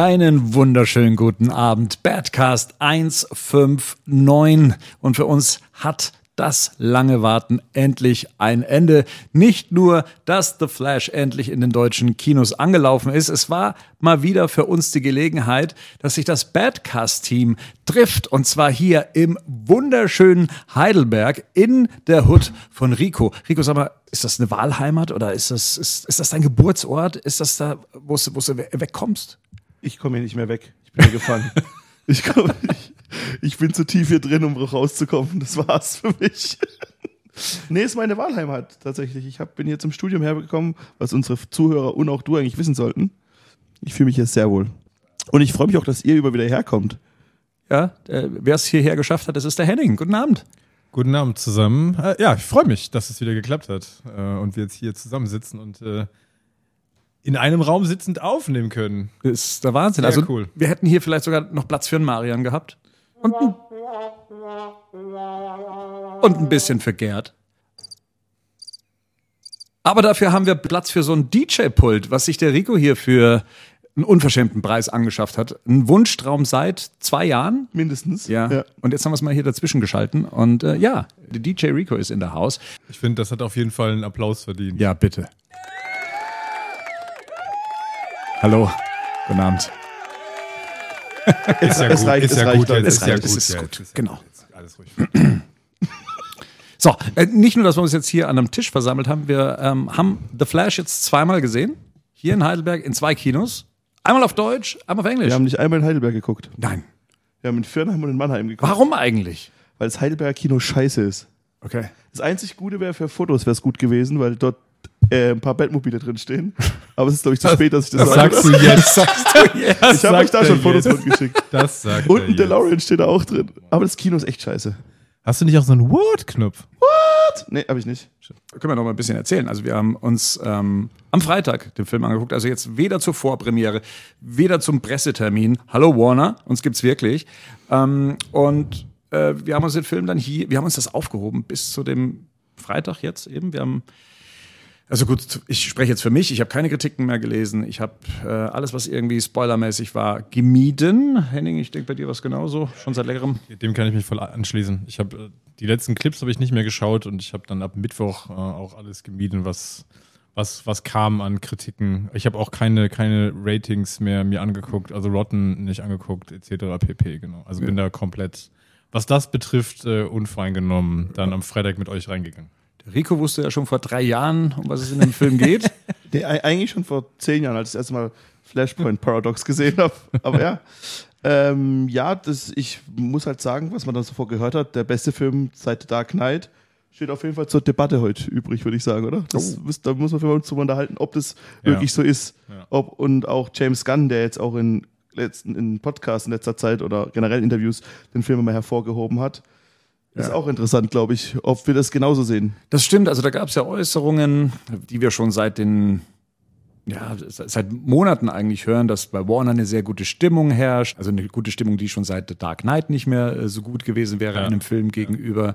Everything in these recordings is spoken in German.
Einen wunderschönen guten Abend. Badcast 159. Und für uns hat das lange Warten endlich ein Ende. Nicht nur, dass The Flash endlich in den deutschen Kinos angelaufen ist, es war mal wieder für uns die Gelegenheit, dass sich das Badcast-Team trifft und zwar hier im wunderschönen Heidelberg in der Hut von Rico. Rico, sag mal, ist das eine Wahlheimat oder ist das, ist, ist das dein Geburtsort? Ist das da, wo du wegkommst? Ich komme hier nicht mehr weg. Ich bin hier gefangen. Ich, komm, ich, ich, bin zu tief hier drin, um rauszukommen. Das war's für mich. nee, ist meine Wahlheimat tatsächlich. Ich hab, bin hier zum Studium hergekommen, was unsere Zuhörer und auch du eigentlich wissen sollten. Ich fühle mich hier sehr wohl. Und ich freue mich auch, dass ihr über wieder herkommt. Ja, äh, wer es hierher geschafft hat, das ist der Henning. Guten Abend. Guten Abend zusammen. Äh, ja, ich freue mich, dass es wieder geklappt hat äh, und wir jetzt hier zusammensitzen und äh, in einem Raum sitzend aufnehmen können. Das ist der Wahnsinn. Sehr also cool. wir hätten hier vielleicht sogar noch Platz für einen Marian gehabt. Und ein, und ein bisschen für Gerd. Aber dafür haben wir Platz für so ein DJ-Pult, was sich der Rico hier für einen unverschämten Preis angeschafft hat. Ein Wunschtraum seit zwei Jahren. Mindestens. Ja. ja. Und jetzt haben wir es mal hier dazwischen geschalten. Und äh, ja, der DJ Rico ist in der Haus. Ich finde, das hat auf jeden Fall einen Applaus verdient. Ja, bitte. Hallo, guten Abend. Ist ja gut, reicht, ist ja gut, jetzt. Ist ja gut, ist gut. Genau. Alles ruhig. So, äh, nicht nur, dass wir uns jetzt hier an einem Tisch versammelt haben, wir ähm, haben The Flash jetzt zweimal gesehen. Hier in Heidelberg in zwei Kinos. Einmal auf Deutsch, einmal auf Englisch. Wir haben nicht einmal in Heidelberg geguckt. Nein. Wir haben in Firnheim und in Mannheim geguckt. Warum eigentlich? Weil das Heidelberger Kino scheiße ist. Okay. Das einzig Gute wäre für Fotos wäre es gut gewesen, weil dort äh, ein paar Bettmobile drin stehen. Aber es ist, glaube ich, zu spät, dass ich das, das sage. sagst du jetzt. sagst du jetzt. Ich habe euch da schon Fotos mitgeschickt. Das sagt Und ein DeLorean steht da auch drin. Aber das Kino ist echt scheiße. Hast du nicht auch so einen What-Knopf? What? Nee, habe ich nicht. Können wir noch mal ein bisschen erzählen. Also wir haben uns ähm, am Freitag den Film angeguckt. Also jetzt weder zur Vorpremiere, weder zum Pressetermin. Hallo Warner, uns gibt's wirklich. Ähm, und äh, wir haben uns den Film dann hier, wir haben uns das aufgehoben bis zu dem Freitag jetzt eben. Wir haben also gut, ich spreche jetzt für mich. Ich habe keine Kritiken mehr gelesen. Ich habe äh, alles, was irgendwie spoilermäßig war, gemieden. Henning, ich denke bei dir was genauso, schon seit längerem. Dem kann ich mich voll anschließen. Ich habe äh, die letzten Clips habe ich nicht mehr geschaut und ich habe dann ab Mittwoch äh, auch alles gemieden, was was was kam an Kritiken. Ich habe auch keine keine Ratings mehr mir angeguckt, also Rotten nicht angeguckt etc. pp. Genau. Also ja. bin da komplett, was das betrifft, äh, unvoreingenommen dann am Freitag mit euch reingegangen. Rico wusste ja schon vor drei Jahren, um was es in dem Film geht. Der, eigentlich schon vor zehn Jahren, als ich das erste Mal Flashpoint Paradox gesehen habe. Aber ja. Ähm, ja, das, ich muss halt sagen, was man da sofort gehört hat, der beste Film seit The Dark Knight steht auf jeden Fall zur Debatte heute übrig, würde ich sagen, oder? Das, oh. Da muss man uns drüber unterhalten, ob das ja. wirklich so ist. Ja. Ob, und auch James Gunn, der jetzt auch in letzten in Podcasts in letzter Zeit oder generell Interviews den Film immer hervorgehoben hat, ja. Ist auch interessant, glaube ich, ob wir das genauso sehen. Das stimmt, also da gab es ja Äußerungen, die wir schon seit den ja, seit Monaten eigentlich hören, dass bei Warner eine sehr gute Stimmung herrscht. Also eine gute Stimmung, die schon seit The Dark Knight nicht mehr äh, so gut gewesen wäre ja. einem Film gegenüber.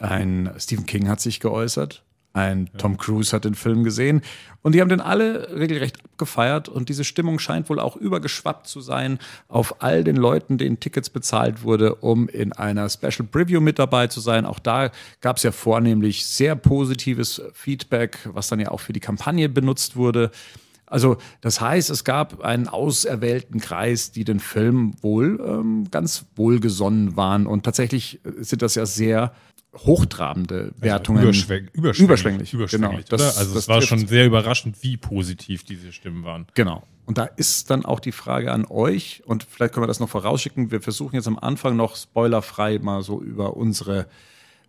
Ein Stephen King hat sich geäußert. Ein Tom Cruise hat den Film gesehen und die haben den alle regelrecht abgefeiert und diese Stimmung scheint wohl auch übergeschwappt zu sein auf all den Leuten, denen Tickets bezahlt wurde, um in einer Special Preview mit dabei zu sein. Auch da gab es ja vornehmlich sehr positives Feedback, was dann ja auch für die Kampagne benutzt wurde. Also das heißt, es gab einen auserwählten Kreis, die den Film wohl ähm, ganz wohlgesonnen waren. Und tatsächlich sind das ja sehr hochtrabende also Wertungen. Also überschwäng überschwänglich. Überschwänglich, überschwänglich genau. Das, also es war schon sehr überraschend, wie positiv diese Stimmen waren. Genau. Und da ist dann auch die Frage an euch, und vielleicht können wir das noch vorausschicken, wir versuchen jetzt am Anfang noch spoilerfrei mal so über unsere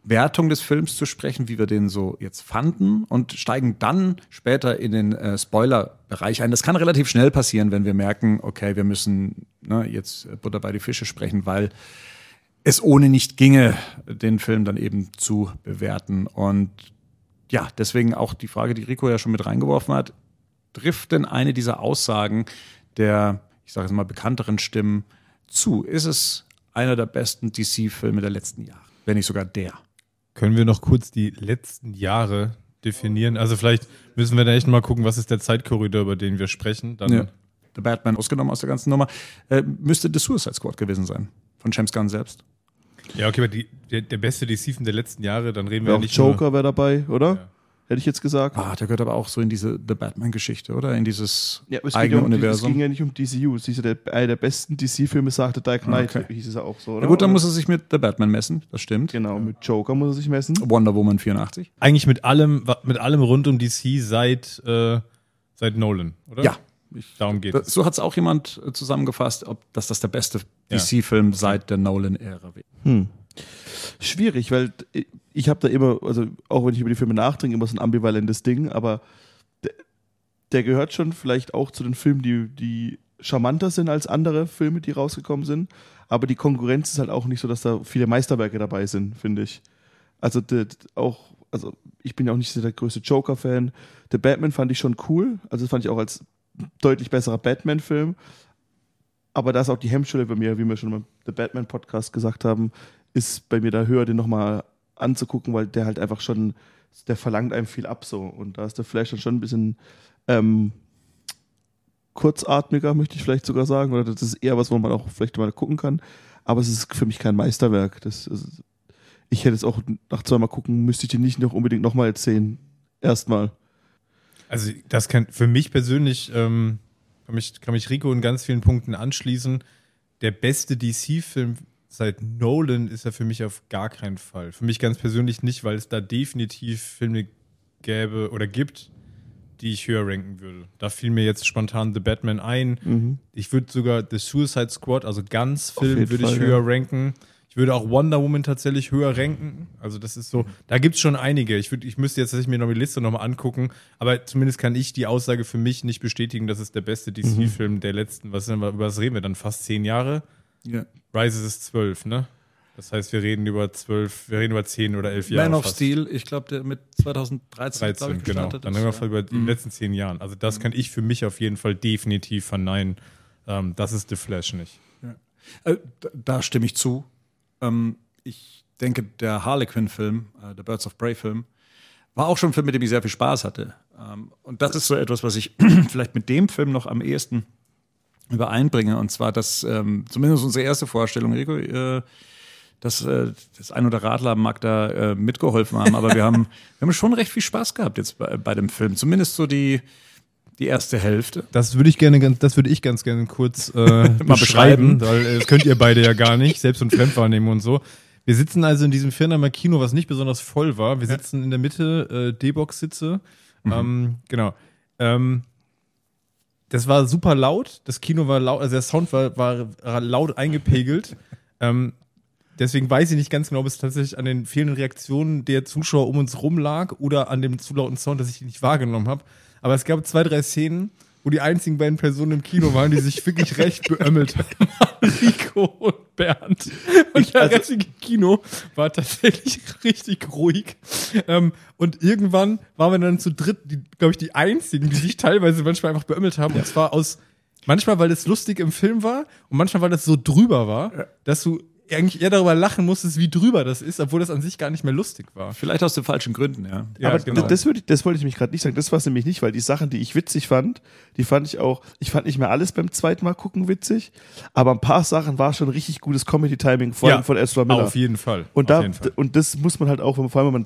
Wertung des Films zu sprechen, wie wir den so jetzt fanden und steigen dann später in den äh, Spoiler-Bereich ein. Das kann relativ schnell passieren, wenn wir merken, okay, wir müssen ne, jetzt Butter bei die Fische sprechen, weil es ohne nicht ginge, den Film dann eben zu bewerten. Und ja, deswegen auch die Frage, die Rico ja schon mit reingeworfen hat, trifft denn eine dieser Aussagen der, ich sage jetzt mal, bekannteren Stimmen zu? Ist es einer der besten DC-Filme der letzten Jahre, wenn nicht sogar der? Können wir noch kurz die letzten Jahre definieren? Also vielleicht müssen wir da echt mal gucken, was ist der Zeitkorridor, über den wir sprechen. Dann ja. The Batman ausgenommen aus der ganzen Nummer, äh, müsste The Suicide Squad gewesen sein. Von James Gunn selbst. Ja, okay, aber die, der, der beste DC-Film der letzten Jahre, dann reden wir Ja, ja auch nicht Joker wäre dabei, oder? Ja. Hätte ich jetzt gesagt. Ah, der gehört aber auch so in diese The Batman-Geschichte, oder? In dieses Ja, aber es, ging eigene ja um, die- es Universum. ging ja nicht um DCU. Es hieß ja, der, einer der besten DC-Filme sagte Dark Knight, Okay. hieß es ja auch so, oder? Ja gut, dann Oder? muss er sich mit The Batman messen, das stimmt. Genau, mit Joker muss er sich messen. Wonder Woman 84. Eigentlich mit allem, mit allem rund um DC seit, äh, seit Nolan, oder? Ja. Ich, Darum geht es. so hat es auch jemand äh, zusammengefasst, ob, dass das der beste Ja. DC-Film seit der Nolan-Ära wäre. Hm. Schwierig, weil ich habe da immer, also auch wenn ich über die Filme nachdenke, immer so ein ambivalentes Ding, aber der, der gehört schon vielleicht auch zu den Filmen, die, die charmanter sind als andere Filme, die rausgekommen sind. Aber die Konkurrenz ist halt auch nicht so, dass da viele Meisterwerke dabei sind, finde ich. Also der, auch, also ich bin ja auch nicht so der größte Joker-Fan. The Batman fand ich schon cool, also das fand ich auch als deutlich besserer Batman-Film. Aber da ist auch die Hemmschwelle bei mir, wie wir schon im The Batman Podcast gesagt haben, ist bei mir da höher, den nochmal anzugucken, weil der halt einfach schon, der verlangt einem viel ab so. Und da ist der Flash dann schon ein bisschen ähm, kurzatmiger, möchte ich vielleicht sogar sagen. Oder das ist eher was, wo man auch vielleicht mal gucken kann. Aber es ist für mich kein Meisterwerk. Das ist, ich hätte es auch nach zweimal gucken, müsste ich den nicht noch unbedingt nochmal erzählen. Erstmal. Also das kann für mich persönlich ähm, kann, mich, kann mich Rico in ganz vielen Punkten anschließen. Der beste DC-Film seit Nolan ist er für mich auf gar keinen Fall. Für mich ganz persönlich nicht, weil es da definitiv Filme gäbe oder gibt, die ich höher ranken würde. Da fiel mir jetzt spontan The Batman ein. Ich würde sogar The Suicide Squad, also ganz Film, würde ich höher ja. ranken. Ich würde auch Wonder Woman tatsächlich höher ranken. Also das ist so, da gibt es schon einige. Ich, würd, ich müsste jetzt tatsächlich mir noch die Liste nochmal angucken, aber zumindest kann ich die Aussage für mich nicht bestätigen, dass es der beste DC-Film der letzten, was, über was reden wir dann, fast zehn Jahre? Ja. Rises ist zwölf, ne? Das heißt, wir reden über zwölf, wir reden über zehn oder elf Jahre. Man of fast. Steel, ich glaube, der mit 2013 glaub 13, ich, genau. gestartet Dann ist, reden wir ja. über die letzten zehn Jahren. Also das kann ich für mich auf jeden Fall definitiv verneinen. Ähm, das ist The Flash nicht. Äh, da- da stimme ich zu. Ähm, ich denke, der Harlequin-Film, äh, der Birds of Prey-Film, war auch schon ein Film, mit dem ich sehr viel Spaß hatte. Ähm, und das ist so etwas, was ich vielleicht mit dem Film noch am ehesten übereinbringe. Und zwar, dass ähm, zumindest unsere erste Vorstellung, Rico, äh, dass äh, das ein oder Radler mag da äh, mitgeholfen haben, aber wir haben, wir haben schon recht viel Spaß gehabt jetzt bei, bei dem Film. Zumindest so die, die erste Hälfte. Das würde ich gerne, ganz- das würde ich ganz gerne kurz äh, beschreiben. beschreiben, weil äh, das könnt ihr beide ja gar nicht, Selbst- und Fremdwahrnehmung und so. Wir sitzen also in diesem Firnheimer Kino, was nicht besonders voll war. Wir sitzen in der Mitte, äh, D-Box-Sitze. Ähm, genau. Ähm, das war super laut. Das Kino war laut, also der Sound war, war laut eingepegelt. ähm, deswegen weiß ich nicht ganz genau, ob es tatsächlich an den fehlenden Reaktionen der Zuschauer um uns rum lag oder an dem zu lauten Sound, dass ich ihn nicht wahrgenommen habe. Aber es gab zwei, drei Szenen, wo die einzigen beiden Personen im Kino waren, die sich wirklich recht beömmelt haben. Rico und Bernd. Und der restliche Kino war tatsächlich richtig ruhig. Ähm, und irgendwann waren wir dann zu dritt, glaube ich, die einzigen, die sich teilweise manchmal einfach beömmelt haben. Und zwar aus, manchmal, weil es lustig im Film war und manchmal, weil das so drüber war, dass du eigentlich eher darüber lachen musstest, wie drüber das ist, obwohl das an sich gar nicht mehr lustig war. Vielleicht aus den falschen Gründen, ja. Ja, aber genau. das, würde ich, das wollte ich mich gerade nicht sagen. Das war es nämlich nicht, weil die Sachen, die ich witzig fand, die fand ich auch, ich fand nicht mehr alles beim zweiten Mal gucken witzig, aber ein paar Sachen war schon richtig gutes Comedy-Timing, vor allem Ja, von Ezra Miller. Auf jeden Fall. Und, auf da, jeden Fall. und das muss man halt auch, vor allem wenn man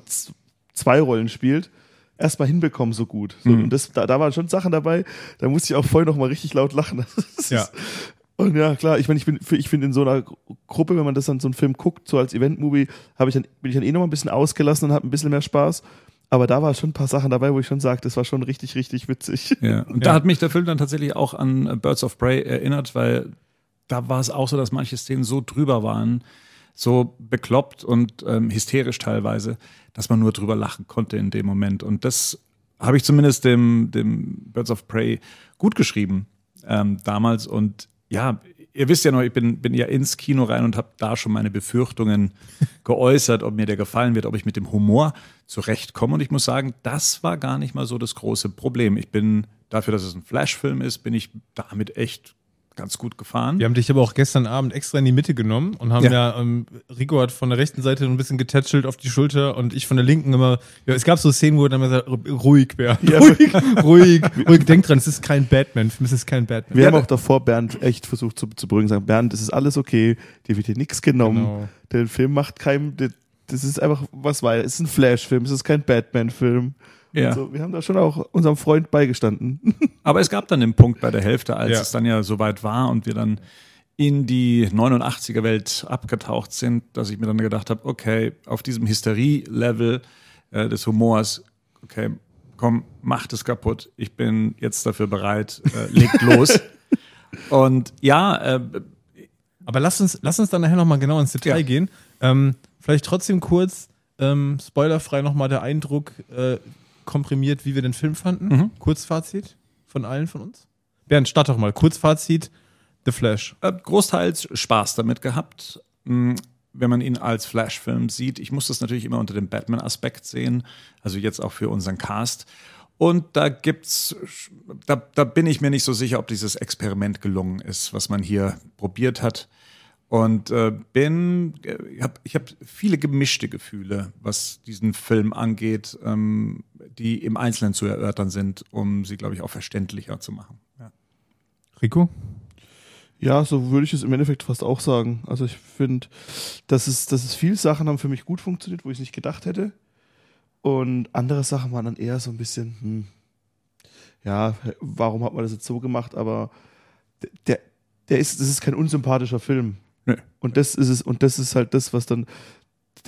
zwei Rollen spielt, erstmal hinbekommen so gut. So, Mhm. Und das, da, da waren schon Sachen dabei, da musste ich auch vorher noch mal richtig laut lachen. Das Ja. ist, und ja, klar, ich meine, ich bin, ich finde in so einer Gru- Gruppe, wenn man das dann so einen Film guckt, so als Event-Movie, habe ich dann, bin ich dann eh noch mal ein bisschen ausgelassen und habe ein bisschen mehr Spaß. Aber da war schon ein paar Sachen dabei, wo ich schon sage, das war schon richtig, richtig witzig. Ja, und da hat mich der Film dann tatsächlich auch an Birds of Prey erinnert, weil da war es auch so, dass manche Szenen so drüber waren, so bekloppt und ähm, hysterisch teilweise, dass man nur drüber lachen konnte in dem Moment. Und das habe ich zumindest dem, dem Birds of Prey gut geschrieben ähm, damals. Und ja, ihr wisst ja noch, ich bin, bin ja ins Kino rein und habe da schon meine Befürchtungen geäußert, ob mir der gefallen wird, ob ich mit dem Humor zurechtkomme. Und ich muss sagen, das war gar nicht mal so das große Problem. Ich bin dafür, dass es ein Flash-Film ist, bin ich damit echt ganz gut gefahren. Wir haben dich aber auch gestern Abend extra in die Mitte genommen und haben ja, Ja. ähm, Rico hat von der rechten Seite ein bisschen getätschelt auf die Schulter und ich von der linken immer, ja, es gab so Szenen, wo er dann immer sagt, ruhig, Bär, Ja. ruhig, ruhig, ruhig, denk dran, es ist kein Batman-Film, es ist kein Batman. Wir haben auch davor Bernd echt versucht zu, zu beruhigen, sagen, Bernd, es ist alles okay, dir wird hier nichts genommen. Genau. Der Film macht keinem, das ist einfach was weiter. Es ist ein Flash-Film, es ist kein Batman-Film. Ja. Und So, wir haben da schon auch unserem Freund beigestanden. Aber es gab dann den Punkt bei der Hälfte, als Ja. es dann ja soweit war und wir dann in die 89er Welt abgetaucht sind, dass ich mir dann gedacht habe, okay, auf diesem Hysterie-Level äh, des Humors, okay, komm, macht es kaputt. Ich bin jetzt dafür bereit, äh, legt los. Und ja, äh, Aber lass uns, lass uns dann nachher nochmal genau ins Detail Ja. gehen. Ähm, vielleicht trotzdem kurz, ähm, spoilerfrei nochmal der Eindruck äh, komprimiert, wie wir den Film fanden. Mhm. Kurzfazit von allen von uns. Bernd, start doch mal. Kurzfazit, The Flash. äh, großteils Spaß damit gehabt, mh, wenn man ihn als Flash-Film sieht. Ich muss das natürlich immer unter dem Batman-Aspekt sehen, also jetzt auch für unseren Cast. Und da gibt's, da, da bin ich mir nicht so sicher, ob dieses Experiment gelungen ist, was man hier probiert hat. Und äh, bin, äh, ich habe ich hab viele gemischte Gefühle, was diesen Film angeht, ähm, die im Einzelnen zu erörtern sind, um sie, glaube ich, auch verständlicher zu machen. Ja. Rico? Ja, so würde ich es im Endeffekt fast auch sagen. Also ich finde, dass es, dass es viele Sachen haben für mich gut funktioniert, wo ich es nicht gedacht hätte. Und andere Sachen waren dann eher so ein bisschen, hm, ja, warum hat man das jetzt so gemacht? Aber der, der ist, das ist kein unsympathischer Film. Nö. Und das ist es, und das ist halt das, was dann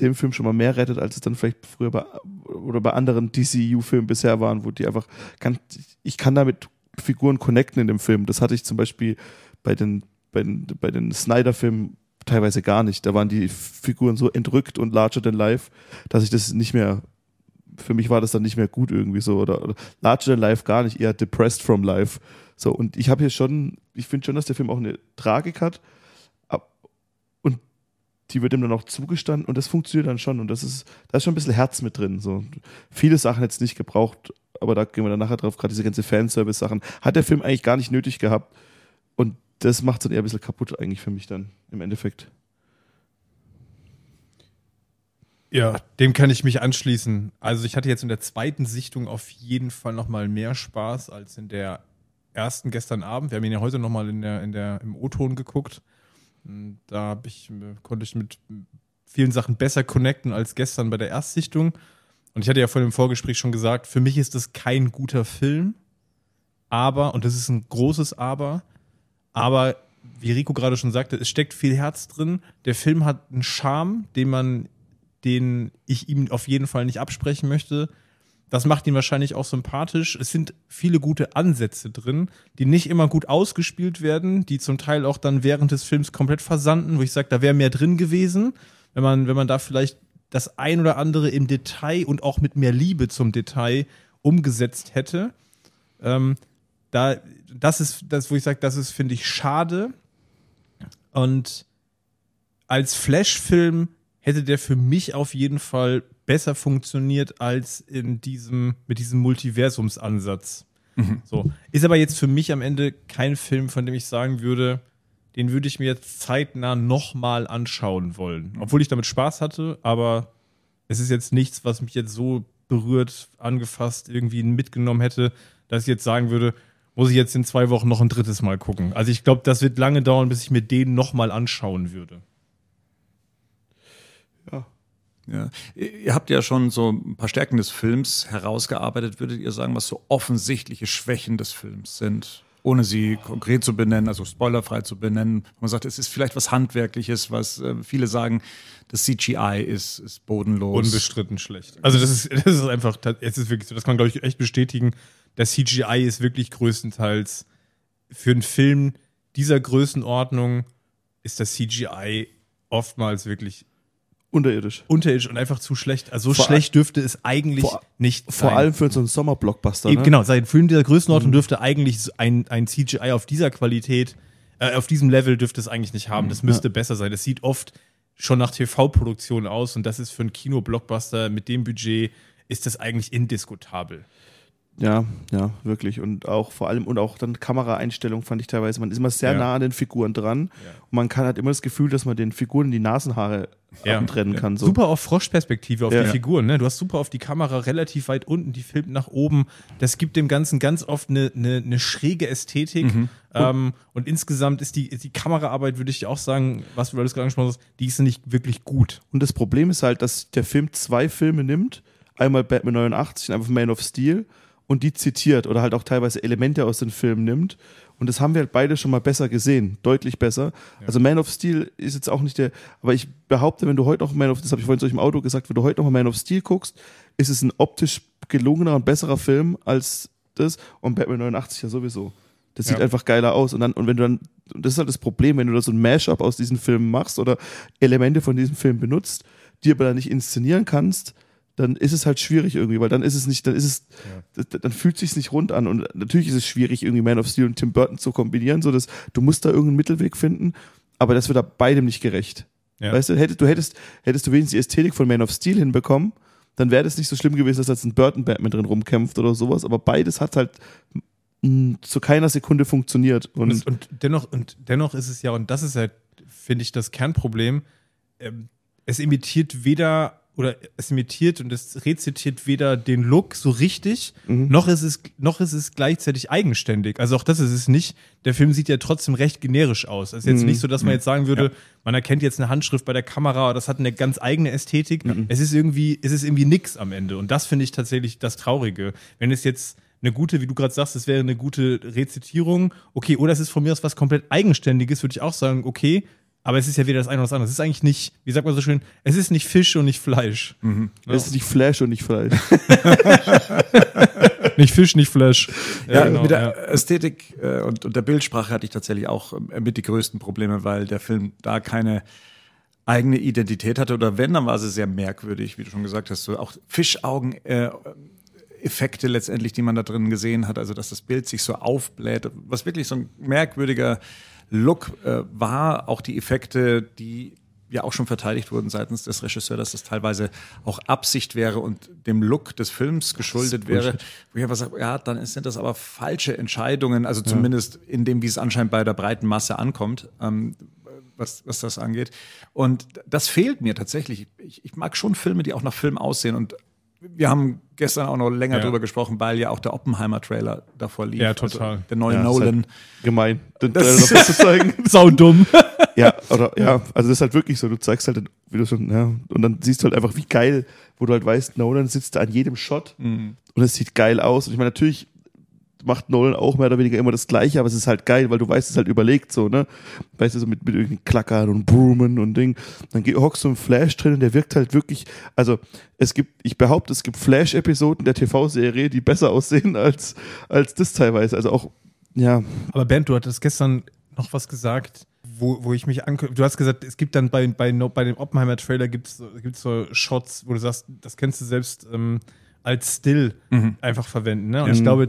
dem Film schon mal mehr rettet, als es dann vielleicht früher bei oder bei anderen DCU-Filmen bisher waren, wo die einfach kann, ich kann damit Figuren connecten in dem Film. Das hatte ich zum Beispiel bei den, bei den, bei den Snyder-Filmen teilweise gar nicht. Da waren die Figuren so entrückt und larger than life, dass ich das nicht mehr, für mich war das dann nicht mehr gut irgendwie so oder, oder larger than life gar nicht, eher depressed from life. So, und ich habe hier schon, ich finde schon, dass der Film auch eine Tragik hat. Die wird ihm dann auch zugestanden und das funktioniert dann schon. Und das ist, da ist schon ein bisschen Herz mit drin. So. Viele Sachen jetzt nicht gebraucht, aber da gehen wir dann nachher drauf, gerade diese ganze Fanservice-Sachen, hat der Film eigentlich gar nicht nötig gehabt. Und das macht es dann eher ein bisschen kaputt eigentlich für mich dann im Endeffekt. Ja, dem kann ich mich anschließen. Also ich hatte jetzt in der zweiten Sichtung auf jeden Fall nochmal mehr Spaß als in der ersten gestern Abend. Wir haben ihn ja heute nochmal in der, in der, im O-Ton geguckt. Und Da ich, äh, konnte ich mit vielen Sachen besser connecten als gestern bei der Erstsichtung. Und ich hatte ja vor dem Vorgespräch schon gesagt, für mich ist das kein guter Film. Aber, und das ist ein großes Aber, aber wie Rico gerade schon sagte, es steckt viel Herz drin. Der Film hat einen Charme, den man, den ich ihm auf jeden Fall nicht absprechen möchte. Das macht ihn wahrscheinlich auch sympathisch. Es sind viele gute Ansätze drin, die nicht immer gut ausgespielt werden, die zum Teil auch dann während des Films komplett versanden, wo ich sage, da wäre mehr drin gewesen, wenn man, wenn man da vielleicht das ein oder andere im Detail und auch mit mehr Liebe zum Detail umgesetzt hätte. Ähm, da, das ist das, wo ich sage, das ist, finde ich, schade. Und als Flash-Film hätte der für mich auf jeden Fall besser funktioniert als in diesem, mit diesem Multiversumsansatz. So. Ist aber jetzt für mich am Ende kein Film, von dem ich sagen würde, den würde ich mir jetzt zeitnah nochmal anschauen wollen. Obwohl ich damit Spaß hatte, aber es ist jetzt nichts, was mich jetzt so berührt, angefasst, irgendwie mitgenommen hätte, dass ich jetzt sagen würde, muss ich jetzt in zwei Wochen noch ein drittes Mal gucken. Also ich glaube, das wird lange dauern, bis ich mir den nochmal anschauen würde. Ja. Ja. Ihr habt ja schon so ein paar Stärken des Films herausgearbeitet. Würdet ihr sagen, was so offensichtliche Schwächen des Films sind? Ohne sie konkret zu benennen, also spoilerfrei zu benennen. Man sagt, es ist vielleicht was Handwerkliches, was äh, viele sagen, das CGI ist, ist bodenlos. Unbestritten schlecht. Also das ist, das ist einfach, es ist wirklich so, das kann man, glaube ich, echt bestätigen. Das CGI ist wirklich größtenteils für einen Film dieser Größenordnung ist das CGI oftmals wirklich Unterirdisch. unterirdisch und einfach zu schlecht. Also so Vor schlecht dürfte es eigentlich vor- nicht Vor sein. allem für so einen Sommerblockbuster. Eben, ne? Genau, sein Film dieser Größenordnung dürfte eigentlich ein, ein CGI auf dieser Qualität, äh, auf diesem Level dürfte es eigentlich nicht haben. Das müsste besser sein. Das sieht oft schon nach TV-Produktion aus und das ist für einen Kino-Blockbuster mit dem Budget ist das eigentlich indiskutabel. Ja, ja, wirklich. Und auch vor allem, und auch dann Kameraeinstellung fand ich teilweise, man ist immer sehr Ja. nah an den Figuren dran. Und man kann halt immer das Gefühl, dass man den Figuren die Nasenhaare Ja. abtrennen kann. So. Super auf Froschperspektive auf Ja. die Figuren. Ne? Du hast super auf die Kamera relativ weit unten, die filmt nach oben. Das gibt dem Ganzen ganz oft eine, eine, eine schräge Ästhetik. Ähm, und insgesamt ist die, die Kameraarbeit, würde ich auch sagen, was du alles gerade angesprochen hast, die ist nicht wirklich gut. Und das Problem ist halt, dass der Film zwei Filme nimmt. Einmal Batman 89 und einfach Man of Steel und die zitiert oder halt auch teilweise Elemente aus den Filmen nimmt. Und das haben wir halt beide schon mal besser gesehen, deutlich besser. Also Man of Steel ist jetzt auch nicht der, aber ich behaupte, wenn du heute noch Man of, das habe ich vorhin zu euch im Auto gesagt, wenn du heute noch mal Man of Steel guckst, ist es ein optisch gelungener und besserer Film als das und Batman 89 ja sowieso. Das sieht Ja. einfach geiler aus. Und dann, und wenn du dann, und das ist halt das Problem, wenn du da so ein Mashup aus diesen Filmen machst oder Elemente von diesem Film benutzt, die aber dann nicht inszenieren kannst, dann ist es halt schwierig irgendwie, weil dann ist es nicht, dann ist es, d- dann fühlt es sich nicht rund an. Und natürlich ist es schwierig, irgendwie Man of Steel und Tim Burton zu kombinieren, so dass du musst da irgendeinen Mittelweg finden, aber das wird da beidem nicht gerecht. Ja. Weißt du, hättest, du hättest, hättest du wenigstens die Ästhetik von Man of Steel hinbekommen, dann wäre das nicht so schlimm gewesen, dass jetzt ein Burton Batman drin rumkämpft oder sowas, aber beides hat halt mh, zu keiner Sekunde funktioniert. Und, Und, und, dennoch, und dennoch ist es ja, und das ist halt, finde ich, das Kernproblem, ähm, es imitiert weder oder es imitiert und es rezitiert weder den Look so richtig, noch, ist es, noch ist es gleichzeitig eigenständig. Also auch das ist es nicht. Der Film sieht ja trotzdem recht generisch aus. Es ist jetzt nicht so, dass man jetzt sagen würde, man erkennt jetzt eine Handschrift bei der Kamera, das hat eine ganz eigene Ästhetik. Es ist irgendwie, es ist irgendwie nix am Ende. Und das finde ich tatsächlich das Traurige. Wenn es jetzt eine gute, wie du gerade sagst, es wäre eine gute Rezitierung, okay, oder es ist von mir aus was komplett Eigenständiges, würde ich auch sagen, okay, aber es ist ja weder das eine oder das andere. Es ist eigentlich nicht, wie sagt man so schön, es ist nicht Fisch und nicht Fleisch. es ist nicht Flash und nicht Fleisch. nicht Fisch, nicht Fleisch. Ja, genau, mit der ja. Ästhetik äh, und, und der Bildsprache hatte ich tatsächlich auch äh, mit die größten Probleme, weil der Film da keine eigene Identität hatte oder wenn, dann war sie sehr merkwürdig, wie du schon gesagt hast, so auch Fischaugen äh, Effekte letztendlich, die man da drin gesehen hat, also dass das Bild sich so aufbläht, was wirklich so ein merkwürdiger Look äh, war, auch die Effekte, die ja auch schon verteidigt wurden seitens des Regisseurs, dass das teilweise auch Absicht wäre und dem Look des Films geschuldet wäre. Wo ich einfach sage, ja, dann sind das aber falsche Entscheidungen, also zumindest in dem, wie es anscheinend bei der breiten Masse ankommt. Ähm, was, was das angeht. Und das fehlt mir tatsächlich. Ich, ich mag schon Filme, die auch nach Film aussehen. Und wir haben gestern auch noch länger Ja. drüber gesprochen, weil ja auch der Oppenheimer-Trailer davor lief. Ja, total. Also der neue Ja, ist Nolan. Halt gemein, den Trailer noch was zu zeigen. Sau dumm. Ja, oder ja, also das ist halt wirklich so, du zeigst halt, wie du schon, ja, und dann siehst du halt einfach, wie geil, wo du halt weißt, Nolan sitzt da an jedem Shot und es sieht geil aus. Und ich meine, natürlich macht Nolan auch mehr oder weniger immer das Gleiche, aber es ist halt geil, weil du weißt, es ist halt überlegt so, ne? Weißt du, so mit, mit irgendwelchen Klackern und Broomen und Ding. Dann hockst du im Flash drin und der wirkt halt wirklich, also es gibt, ich behaupte, es gibt Flash-Episoden der TV-Serie, die besser aussehen als, als das teilweise. Also auch, ja, Aber Bernd, du hattest gestern noch was gesagt, wo, wo ich mich angucke. Du hast gesagt, es gibt dann bei, bei, bei dem Oppenheimer-Trailer gibt's, so- gibt's so Shots, wo du sagst, das kannst du selbst ähm, als Still einfach verwenden. Ne? Und ich glaube,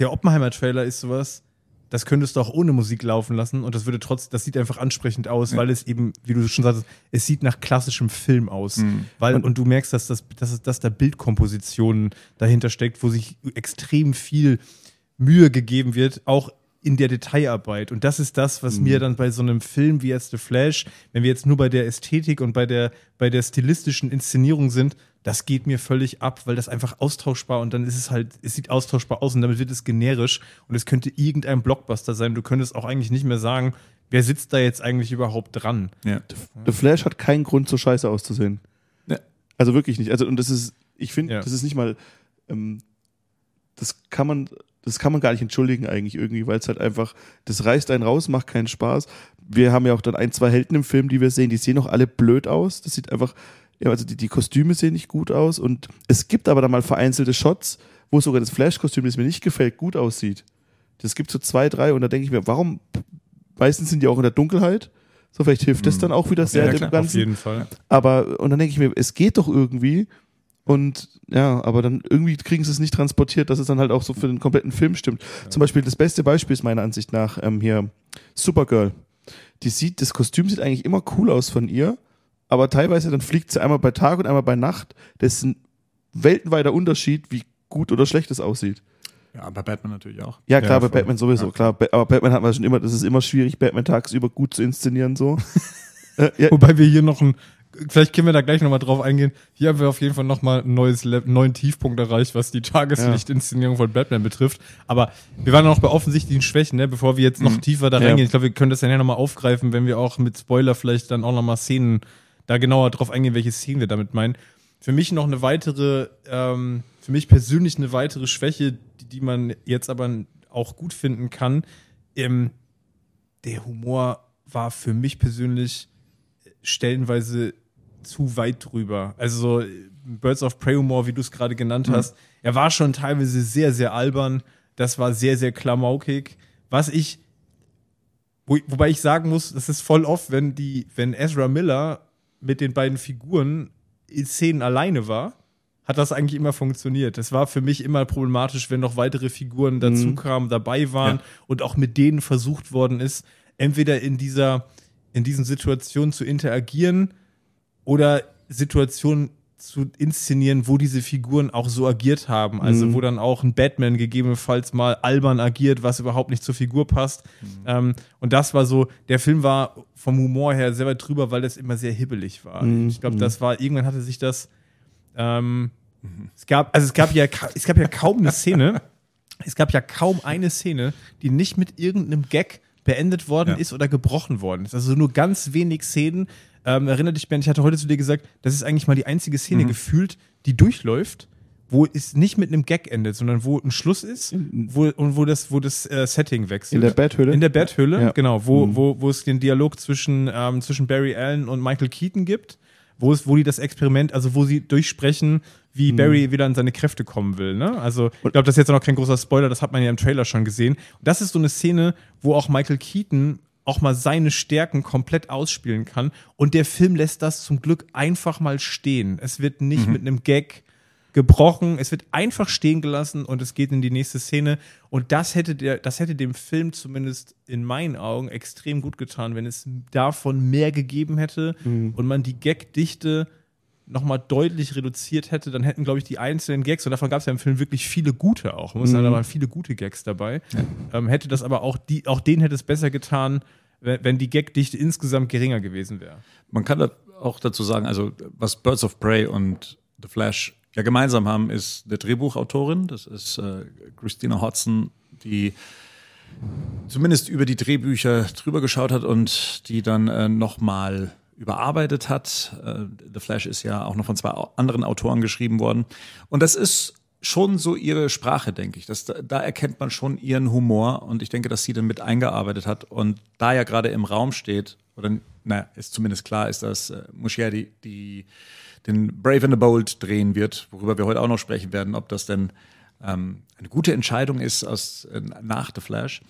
der Oppenheimer-Trailer ist sowas, das könntest du auch ohne Musik laufen lassen und das würde trotz, das sieht einfach ansprechend aus, weil es eben, wie du schon sagst, es sieht nach klassischem Film aus. Weil, und, du merkst, dass, das, dass, dass da Bildkompositionen dahinter steckt, wo sich extrem viel Mühe gegeben wird, auch in der Detailarbeit. Und das ist das, was mir dann bei so einem Film wie jetzt The Flash, wenn wir jetzt nur bei der Ästhetik und bei der, bei der stilistischen Inszenierung sind, das geht mir völlig ab, weil das einfach austauschbar und dann ist es halt, es sieht austauschbar aus und damit wird es generisch und es könnte irgendein Blockbuster sein. Du könntest auch eigentlich nicht mehr sagen, wer sitzt da jetzt eigentlich überhaupt dran? Ja. The Flash hat keinen Grund, so scheiße auszusehen. Ja. Also wirklich nicht. Also, und das ist, ich finde, Ja. das ist nicht mal, ähm, das kann man, das kann man gar nicht entschuldigen eigentlich irgendwie, weil es halt einfach, das reißt einen raus, macht keinen Spaß. Wir haben ja auch dann ein, zwei Helden im Film, die wir sehen, die sehen auch alle blöd aus. Das sieht einfach, ja, also die, die Kostüme sehen nicht gut aus und es gibt aber dann mal vereinzelte Shots, wo sogar das Flash-Kostüm, das mir nicht gefällt, gut aussieht. Das gibt so zwei, drei und da denke ich mir, warum, meistens sind die auch in der Dunkelheit. So, vielleicht hilft das dann auch wieder sehr Ja, dem klar, auf Ganzen. Auf jeden Fall. Aber, und dann denke ich mir, es geht doch irgendwie. Und ja, aber dann irgendwie kriegen sie es nicht transportiert, dass es dann halt auch so für den kompletten Film stimmt. Zum Beispiel, das beste Beispiel ist meiner Ansicht nach ähm, hier Supergirl. Die sieht, das Kostüm sieht eigentlich immer cool aus von ihr, aber teilweise dann fliegt sie einmal bei Tag und einmal bei Nacht. Das ist ein weltenweiter Unterschied, wie gut oder schlecht es aussieht. Ja, bei Batman natürlich auch. Ja, klar, Ja, bei. Batman sowieso, klar. Ba- Aber Batman hat man schon immer, das ist immer schwierig, Batman tagsüber gut zu inszenieren, so. äh, ja, Wobei wir hier noch ein, vielleicht können wir da gleich nochmal drauf eingehen. Hier haben wir auf jeden Fall nochmal einen neues neuen Tiefpunkt erreicht, was die Tageslichtinszenierung von Batman betrifft. Aber wir waren noch bei offensichtlichen Schwächen, ne? bevor wir jetzt noch tiefer da Ja. reingehen. Ich glaube, wir können das dann ja nochmal aufgreifen, wenn wir auch mit Spoiler vielleicht dann auch nochmal Szenen, da genauer drauf eingehen, welche Szenen wir damit meinen. Für mich noch eine weitere, ähm, für mich persönlich eine weitere Schwäche, die, die man jetzt aber auch gut finden kann. Ähm, der Humor war für mich persönlich stellenweise zu weit drüber. Also so Birds of Prey Humor, wie du es gerade genannt hast, er war schon teilweise sehr, sehr albern. Das war sehr, sehr klamaukig. Was ich, wo, wobei ich sagen muss, das ist voll oft, wenn die, wenn Ezra Miller mit den beiden Figuren in Szenen alleine war, hat das eigentlich immer funktioniert. Das war für mich immer problematisch, wenn noch weitere Figuren dazu kamen, dabei waren Ja. und auch mit denen versucht worden ist, entweder in dieser, in diesen Situationen zu interagieren oder Situationen zu inszenieren, wo diese Figuren auch so agiert haben. Also wo dann auch ein Batman gegebenenfalls mal albern agiert, was überhaupt nicht zur Figur passt. Ähm, und das war so, der Film war vom Humor her sehr weit drüber, weil das immer sehr hibbelig war. Ich glaube, das war, irgendwann hatte sich das ähm, es gab, also es gab ja, es gab ja kaum eine Szene, es gab ja kaum eine Szene, die nicht mit irgendeinem Gag beendet worden Ja. ist oder gebrochen worden ist. Also nur ganz wenig Szenen. Ähm, erinnere dich, Ben, ich hatte heute zu dir gesagt, das ist eigentlich mal die einzige Szene gefühlt, die durchläuft, wo es nicht mit einem Gag endet, sondern wo ein Schluss ist wo, und wo das, wo das äh, Setting wechselt. in der Betthöhle. In der Betthöhle, Ja. genau, wo, wo, wo es den Dialog zwischen, ähm, zwischen Barry Allen und Michael Keaton gibt, wo es, wo die das Experiment, also wo sie durchsprechen, wie Barry wieder an seine Kräfte kommen will. Ne? Also, ich glaube, das ist jetzt noch kein großer Spoiler, das hat man ja im Trailer schon gesehen. Und das ist so eine Szene, wo auch Michael Keaton auch mal seine Stärken komplett ausspielen kann. Und der Film lässt das zum Glück einfach mal stehen. Es wird nicht mit einem Gag gebrochen, es wird einfach stehen gelassen und es geht in die nächste Szene. Und das hätte, der, das hätte dem Film zumindest in meinen Augen extrem gut getan, wenn es davon mehr gegeben hätte und man die Gagdichte nochmal deutlich reduziert hätte, dann hätten, glaube ich, die einzelnen Gags, und davon gab es ja im Film wirklich viele gute auch, muss sagen, da waren viele gute Gags dabei, ähm, hätte das aber auch, die, auch denen hätte es besser getan, wenn, wenn die Gagdichte insgesamt geringer gewesen wäre. Man kann da auch dazu sagen, also was Birds of Prey und The Flash ja gemeinsam haben, ist eine Drehbuchautorin, das ist äh, Christina Hodson, die zumindest über die Drehbücher drüber geschaut hat und die dann äh, nochmal überarbeitet hat. Äh, The Flash ist ja auch noch von zwei anderen Autoren geschrieben worden. Und das ist schon so ihre Sprache, denke ich. Das, da erkennt man schon ihren Humor und ich denke, dass sie dann mit eingearbeitet hat. Und da ja gerade im Raum steht, oder na, ist zumindest klar, ist, dass äh, Muschieri die, den Brave and the Bold drehen wird, worüber wir heute auch noch sprechen werden, ob das denn ähm, eine gute Entscheidung ist aus, äh, nach The Flash.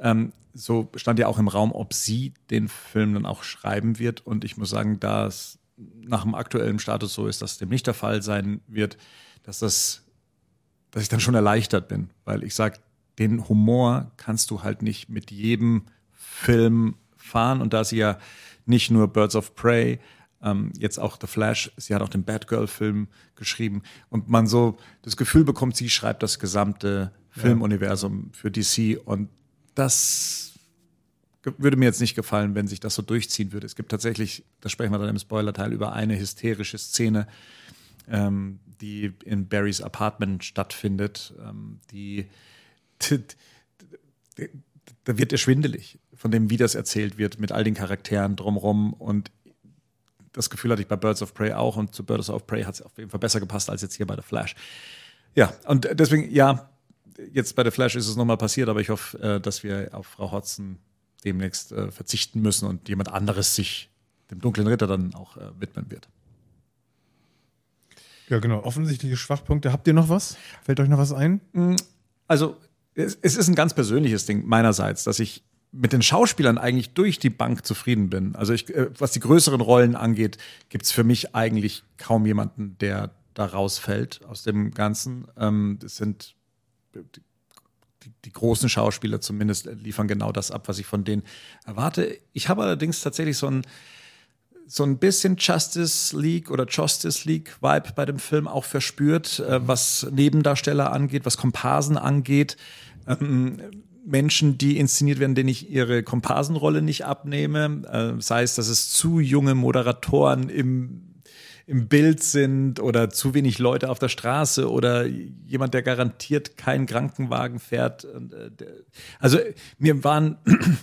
Ähm, so stand ja auch im Raum, ob sie den Film dann auch schreiben wird. Und ich muss sagen, da es nach dem aktuellen Status so ist, dass dem nicht der Fall sein wird, dass das, dass ich dann schon erleichtert bin, weil ich sage, den Humor kannst du halt nicht mit jedem Film fahren. Und da sie ja nicht nur Birds of Prey, ähm, jetzt auch The Flash, sie hat auch den Batgirl-Film geschrieben und man so das Gefühl bekommt, sie schreibt das gesamte Filmuniversum für DC und das würde mir jetzt nicht gefallen, wenn sich das so durchziehen würde. Es gibt tatsächlich, da sprechen wir dann im Spoiler-Teil über eine hysterische Szene, ähm, die in Barrys Apartment stattfindet, ähm, die, die, die da wird er schwindelig von dem, wie das erzählt wird, mit all den Charakteren drumherum. Und das Gefühl hatte ich bei Birds of Prey auch. Und zu Birds of Prey hat es auf jeden Fall besser gepasst als jetzt hier bei The Flash. Ja, und deswegen, ja, jetzt bei The Flash ist es nochmal passiert, aber ich hoffe, äh, dass wir auf Frau Hodson demnächst äh, verzichten müssen und jemand anderes sich dem dunklen Ritter dann auch äh, widmen wird. Ja, genau. Offensichtliche Schwachpunkte. Habt ihr noch was? Fällt euch noch was ein? Also, es, es ist ein ganz persönliches Ding meinerseits, dass ich mit den Schauspielern eigentlich durch die Bank zufrieden bin. Also, ich, äh, was die größeren Rollen angeht, gibt es für mich eigentlich kaum jemanden, der da rausfällt aus dem Ganzen. Ähm, das sind die, die großen Schauspieler zumindest liefern genau das ab, was ich von denen erwarte. Ich habe allerdings tatsächlich so ein so ein bisschen Justice League oder Justice League Vibe bei dem Film auch verspürt, äh, was Nebendarsteller angeht, was Komparsen angeht. Ähm, Menschen, die inszeniert werden, denen ich ihre Komparsenrolle nicht abnehme. Äh, sei es, dass es zu junge Moderatoren im im Bild sind oder zu wenig Leute auf der Straße oder jemand, der garantiert keinen Krankenwagen fährt. Äh, also mir waren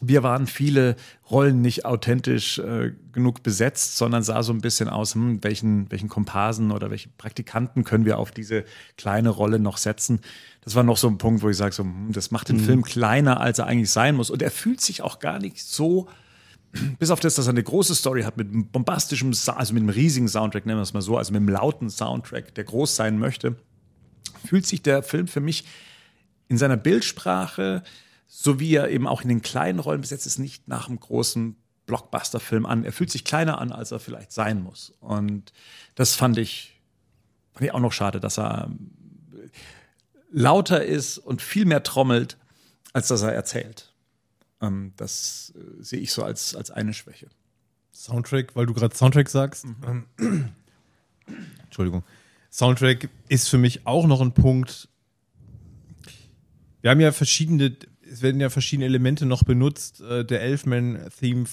wir waren viele Rollen nicht authentisch äh, genug besetzt, sondern sah so ein bisschen aus, hm, welchen, welchen Komparsen oder welche Praktikanten können wir auf diese kleine Rolle noch setzen. Das war noch so ein Punkt, wo ich sage, so, hm, das macht den mhm. Film kleiner, als er eigentlich sein muss. Und er fühlt sich auch gar nicht so, bis auf das, dass er eine große Story hat mit einem bombastischem, also mit einem riesigen Soundtrack, nennen wir es mal so, also mit einem lauten Soundtrack, der groß sein möchte, fühlt sich der Film für mich in seiner Bildsprache, so wie er eben auch in den kleinen Rollen besetzt ist, nicht nach einem großen Blockbuster-Film an. Er fühlt sich kleiner an, als er vielleicht sein muss. Und das fand ich, fand ich auch noch schade, dass er lauter ist und viel mehr trommelt, als dass er erzählt. Ähm, das äh, sehe ich so als, als eine Schwäche. Soundtrack, weil du gerade Soundtrack sagst. Mhm. Ähm, Entschuldigung. Soundtrack ist für mich auch noch ein Punkt. Wir haben ja verschiedene es werden ja verschiedene Elemente noch benutzt. Äh, der Elfman-Theme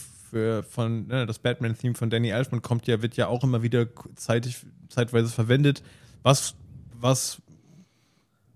von, ne, das Batman-Theme von Danny Elfman kommt ja, wird ja auch immer wieder zeitig, zeitweise verwendet, was, was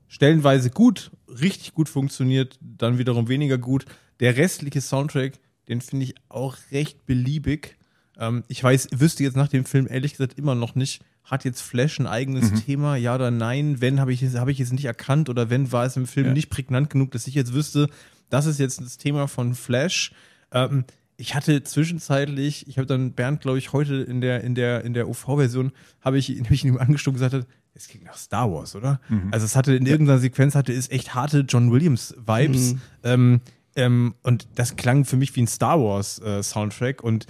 stellenweise gut, richtig gut funktioniert, dann wiederum weniger gut. Der restliche Soundtrack, den finde ich auch recht beliebig. Ähm, ich weiß, wüsste jetzt nach dem Film ehrlich gesagt immer noch nicht, hat jetzt Flash ein eigenes mhm. Thema, ja oder nein? Wenn, habe ich, hab ich es nicht erkannt oder wenn, war es im Film ja. nicht prägnant genug, dass ich jetzt wüsste, das ist jetzt das Thema von Flash. Ähm, ich hatte zwischenzeitlich, ich habe dann Bernd, glaube ich, heute in der, in der, in der UV-Version, habe ich, hab ich ihm angestoßen und gesagt, es ging nach Star Wars, oder? Mhm. Also es hatte in irgendeiner Sequenz hatte es echt harte John Williams-Vibes. Mhm. Ähm, ähm, und das klang für mich wie ein Star Wars-Soundtrack. Äh, und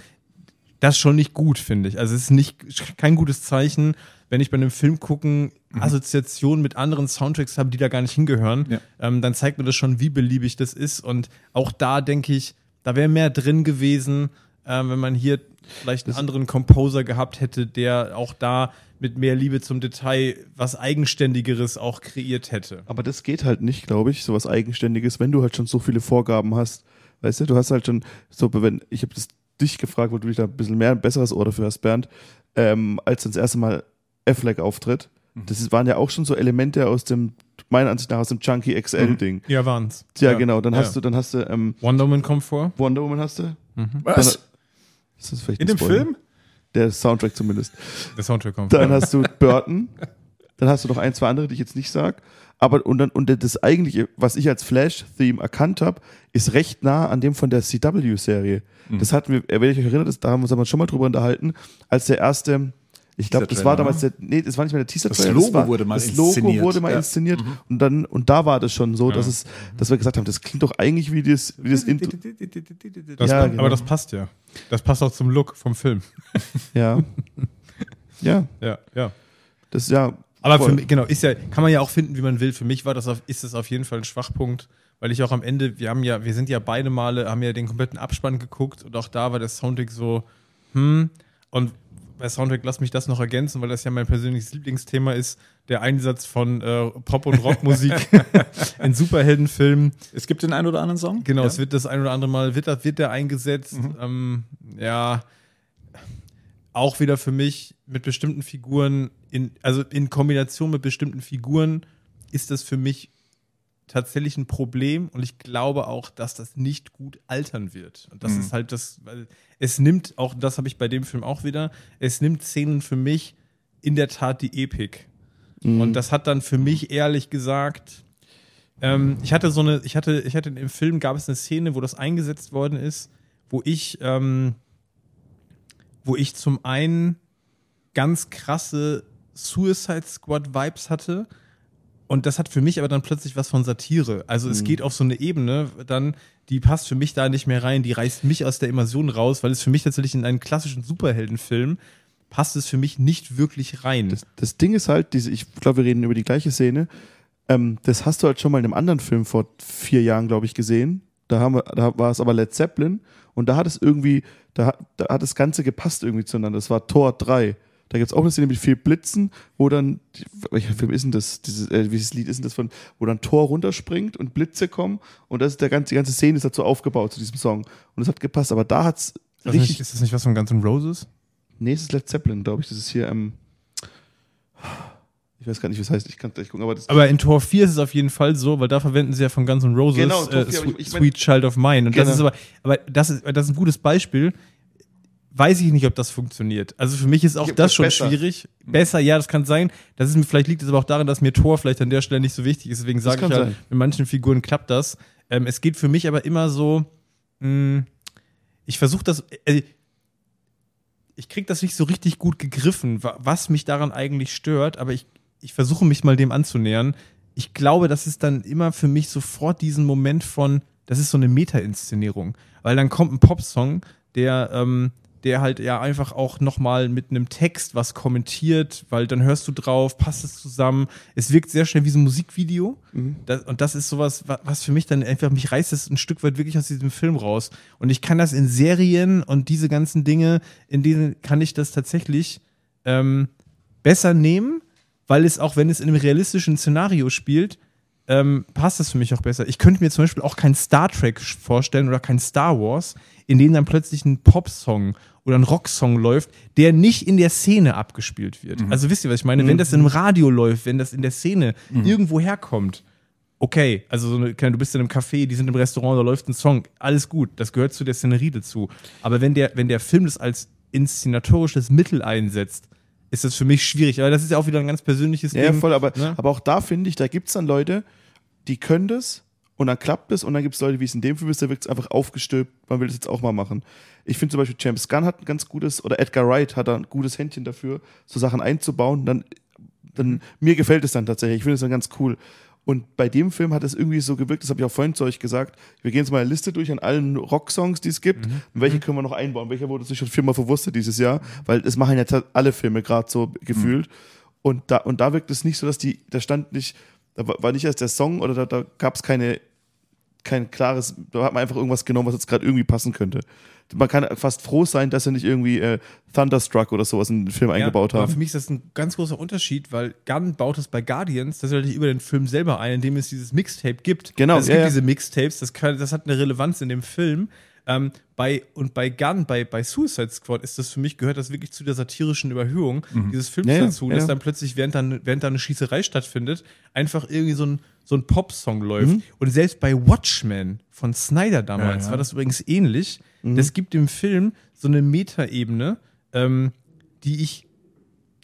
das ist schon nicht gut, finde ich. Also es ist nicht kein gutes Zeichen, wenn ich bei einem Film gucken mhm. Assoziationen mit anderen Soundtracks habe, die da gar nicht hingehören. Ja. Ähm, dann zeigt mir das schon, wie beliebig das ist. Und auch da denke ich, da wäre mehr drin gewesen, äh, wenn man hier vielleicht einen das anderen Composer gehabt hätte, der auch da mit mehr Liebe zum Detail was Eigenständigeres auch kreiert hätte. Aber das geht halt nicht, glaube ich, so was Eigenständiges, wenn du halt schon so viele Vorgaben hast. Weißt du, du hast halt schon so, wenn ich habe das dich gefragt, wo du dich da ein bisschen mehr ein besseres Ohr dafür hast, Bernd, ähm, als das erste Mal Affleck auftritt. Mhm. Das waren ja auch schon so Elemente aus dem, meiner Ansicht nach, aus dem Chunky XL-Ding. Mhm. Ja, waren's. Ja, ja, genau. Dann ja. hast du, dann hast du, ähm, Wonder Woman kommt vor. Wonder Woman hast du. Mhm. Was? Dann, ist das vielleicht In dem Film? Der Soundtrack zumindest. Der Soundtrack kommt Dann hast du Burton. dann hast du noch ein, zwei andere, die ich jetzt nicht sag. Aber und dann und das eigentliche, was ich als Flash-Theme erkannt habe, ist recht nah an dem von der CW-Serie. Mhm. Das hatten wir, wenn ich euch erinnere, das, da haben wir uns schon mal drüber unterhalten, als der erste ich glaube, das war damals der, nee, das war nicht mehr der Teaser-Trailer. Das Logo war, wurde mal das inszeniert. Das Logo wurde mal ja. inszeniert mhm. und dann, und da war das schon so, dass ja. es, dass wir gesagt haben, das klingt doch eigentlich wie das, wie das Intro. Das, ja, genau. Aber das passt ja. Das passt auch zum Look vom Film. Ja. ja. Ja, ja. Das ist ja, aber für mich, genau, ist ja, kann man ja auch finden, wie man will. Für mich war das auf, ist das auf jeden Fall ein Schwachpunkt, weil ich auch am Ende, wir haben ja, wir sind ja beide Male, haben ja den kompletten Abspann geguckt und auch da war der Soundtrack so, hm, und bei Soundtrack lass mich das noch ergänzen, weil das ja mein persönliches Lieblingsthema ist, der Einsatz von äh, Pop- und Rockmusik in Superheldenfilmen. Es gibt den einen oder anderen Song? Genau, ja. es wird das ein oder andere Mal, wird, wird der eingesetzt. Mhm. Ähm, ja, auch wieder für mich mit bestimmten Figuren, in, also in Kombination mit bestimmten Figuren ist das für mich tatsächlich ein Problem und ich glaube auch, dass das nicht gut altern wird. Und das mhm. ist halt das, weil es nimmt, auch das habe ich bei dem Film auch wieder, es nimmt Szenen für mich in der Tat die Epik. Mhm. Und das hat dann für mich ehrlich gesagt, ähm, ich hatte so eine, ich hatte, ich hatte im Film gab es eine Szene, wo das eingesetzt worden ist, wo ich, ähm, wo ich zum einen ganz krasse Suicide Squad Vibes hatte. Und das hat für mich aber dann plötzlich was von Satire. Also mhm. es geht auf so eine Ebene, dann, die passt für mich da nicht mehr rein, die reißt mich aus der Immersion raus, weil es für mich tatsächlich in einen klassischen Superheldenfilm passt es für mich nicht wirklich rein. Das, das Ding ist halt, diese, ich glaube, wir reden über die gleiche Szene. Ähm, das hast du halt schon mal in einem anderen Film vor vier Jahren, glaube ich, gesehen. Da, haben wir, da war es aber Led Zeppelin und da hat es irgendwie, da, da hat das Ganze gepasst irgendwie zueinander. Das war Tor 3. Da gibt es auch eine Szene mit viel Blitzen, wo dann, welcher Film ist denn das? Dieses, äh, welches Lied ist denn das von, wo dann Tor runterspringt und Blitze kommen und das ist der ganze, die ganze Szene ist dazu aufgebaut zu diesem Song. Und es hat gepasst, aber da hat es Das richtig. nicht, ist das nicht was von Guns N' Roses? Nee, es ist Led Zeppelin, glaube ich. Das ist hier, ähm, ich weiß gar nicht, was heißt, ich kann gleich gucken, aber das Aber in Tor 4 ist es auf jeden Fall so, weil da verwenden sie ja von Guns N' Roses Genau, Tor äh, 4, aber Sweet, ich- mein- Sweet Child of Mine. Und das Genau. ist aber, aber das ist, das ist ein gutes Beispiel. Weiß ich nicht, ob das funktioniert. Also für mich ist auch das schon besser. schwierig. Besser, ja, das kann sein. Das ist, mir- vielleicht liegt es aber auch daran, dass mir Tor vielleicht an der Stelle nicht so wichtig ist. Deswegen sage ich halt, sein. mit manchen Figuren klappt das. Ähm, es geht für mich aber immer so, mh, ich versuche das, äh, ich krieg das nicht so richtig gut gegriffen, wa- was mich daran eigentlich stört, aber ich, ich versuche mich mal dem anzunähern. Ich glaube, das ist dann immer für mich sofort diesen Moment von, das ist so eine Meta-Inszenierung. Weil dann kommt ein Popsong, der, ähm, der halt ja einfach auch nochmal mit einem Text was kommentiert, weil dann hörst du drauf, passt es zusammen. Es wirkt sehr schnell wie so ein Musikvideo. Das, und das ist sowas, wa- was für mich dann einfach, mich reißt es ein Stück weit wirklich aus diesem Film raus. Und ich kann das in Serien und diese ganzen Dinge, in denen kann ich das tatsächlich ähm, besser nehmen, weil es auch, wenn es in einem realistischen Szenario spielt, ähm, passt das für mich auch besser. Ich könnte mir zum Beispiel auch kein Star Trek vorstellen oder kein Star Wars, in dem dann plötzlich ein Popsong oder ein Rocksong läuft, der nicht in der Szene abgespielt wird. Also wisst ihr, was ich meine? Wenn das im Radio läuft, wenn das in der Szene irgendwo herkommt, okay, also so eine, du bist in einem Café, die sind im Restaurant, da läuft ein Song, alles gut, das gehört zu der Szenerie dazu. Aber wenn der, wenn der Film das als inszenatorisches Mittel einsetzt, ist das für mich schwierig. Aber das ist ja auch wieder ein ganz persönliches Ja, Ding. voll, aber, ne? aber auch da finde ich, da gibt es dann Leute, die können das und dann klappt es und dann gibt es Leute, wie es in dem Film ist, da wird es einfach aufgestülpt, man will das jetzt auch mal machen. Ich finde zum Beispiel James Gunn hat ein ganz gutes, oder Edgar Wright hat da ein gutes Händchen dafür, so Sachen einzubauen. Dann, dann mir gefällt es dann tatsächlich, ich finde es dann ganz cool. Und bei dem Film hat es irgendwie so gewirkt, das habe ich auch vorhin zu euch gesagt. Wir gehen jetzt mal eine Liste durch an allen Rocksongs, die es gibt. Und welche können wir noch einbauen? Welcher wurde sich schon viermal verwurstet dieses Jahr? Weil es machen ja alle Filme gerade so gefühlt. Und da, und da wirkt es nicht so, dass die, da stand nicht, da war war nicht erst der Song oder da, da gab es keine, kein klares, da hat man einfach irgendwas genommen, was jetzt gerade irgendwie passen könnte. Man kann fast froh sein, dass sie nicht irgendwie äh, Thunderstruck oder sowas in den Film eingebaut aber haben. für mich ist das ein ganz großer Unterschied, weil Gunn baut es bei Guardians tatsächlich über den Film selber ein, indem es dieses Mixtape gibt. Genau, Also es ja, gibt ja. diese Mixtapes, das, kann, das hat eine Relevanz in dem Film. Ähm, bei, und bei Gunn, bei, bei Suicide Squad ist das für mich, gehört das wirklich zu der satirischen Überhöhung dieses Films Mhm. Ja, ja, dazu, ja, dass ja. dann plötzlich, während dann, während da eine Schießerei stattfindet, einfach irgendwie so ein, so ein Popsong läuft. Mhm. Und selbst bei Watchmen von Snyder damals Ja, ja. war das übrigens ähnlich. Mhm. Das gibt dem Film so eine Metaebene, ähm, die ich,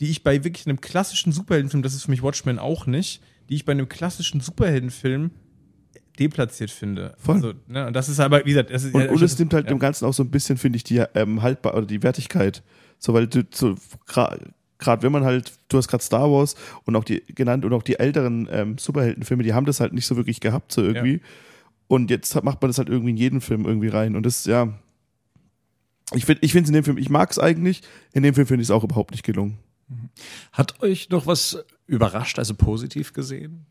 die ich bei wirklich einem klassischen Superheldenfilm, das ist für mich Watchmen auch nicht, die ich bei einem klassischen Superheldenfilm deplatziert finde. Voll. Also, ne, und das ist aber, wie gesagt, das ist Und, ja, und es nimmt halt ja. dem Ganzen auch so ein bisschen, finde ich, die ähm, haltbar oder die Wertigkeit. So, weil du so gerade wenn man halt, du hast gerade Star Wars und auch die genannt und auch die älteren ähm, Superheldenfilme, die haben das halt nicht so wirklich gehabt, so irgendwie. Und jetzt macht man das halt irgendwie in jeden Film irgendwie rein. Und das, ja. Ich finde ich es in dem Film, ich mag es eigentlich, in dem Film finde ich es auch überhaupt nicht gelungen. Hat euch noch was überrascht, also positiv gesehen?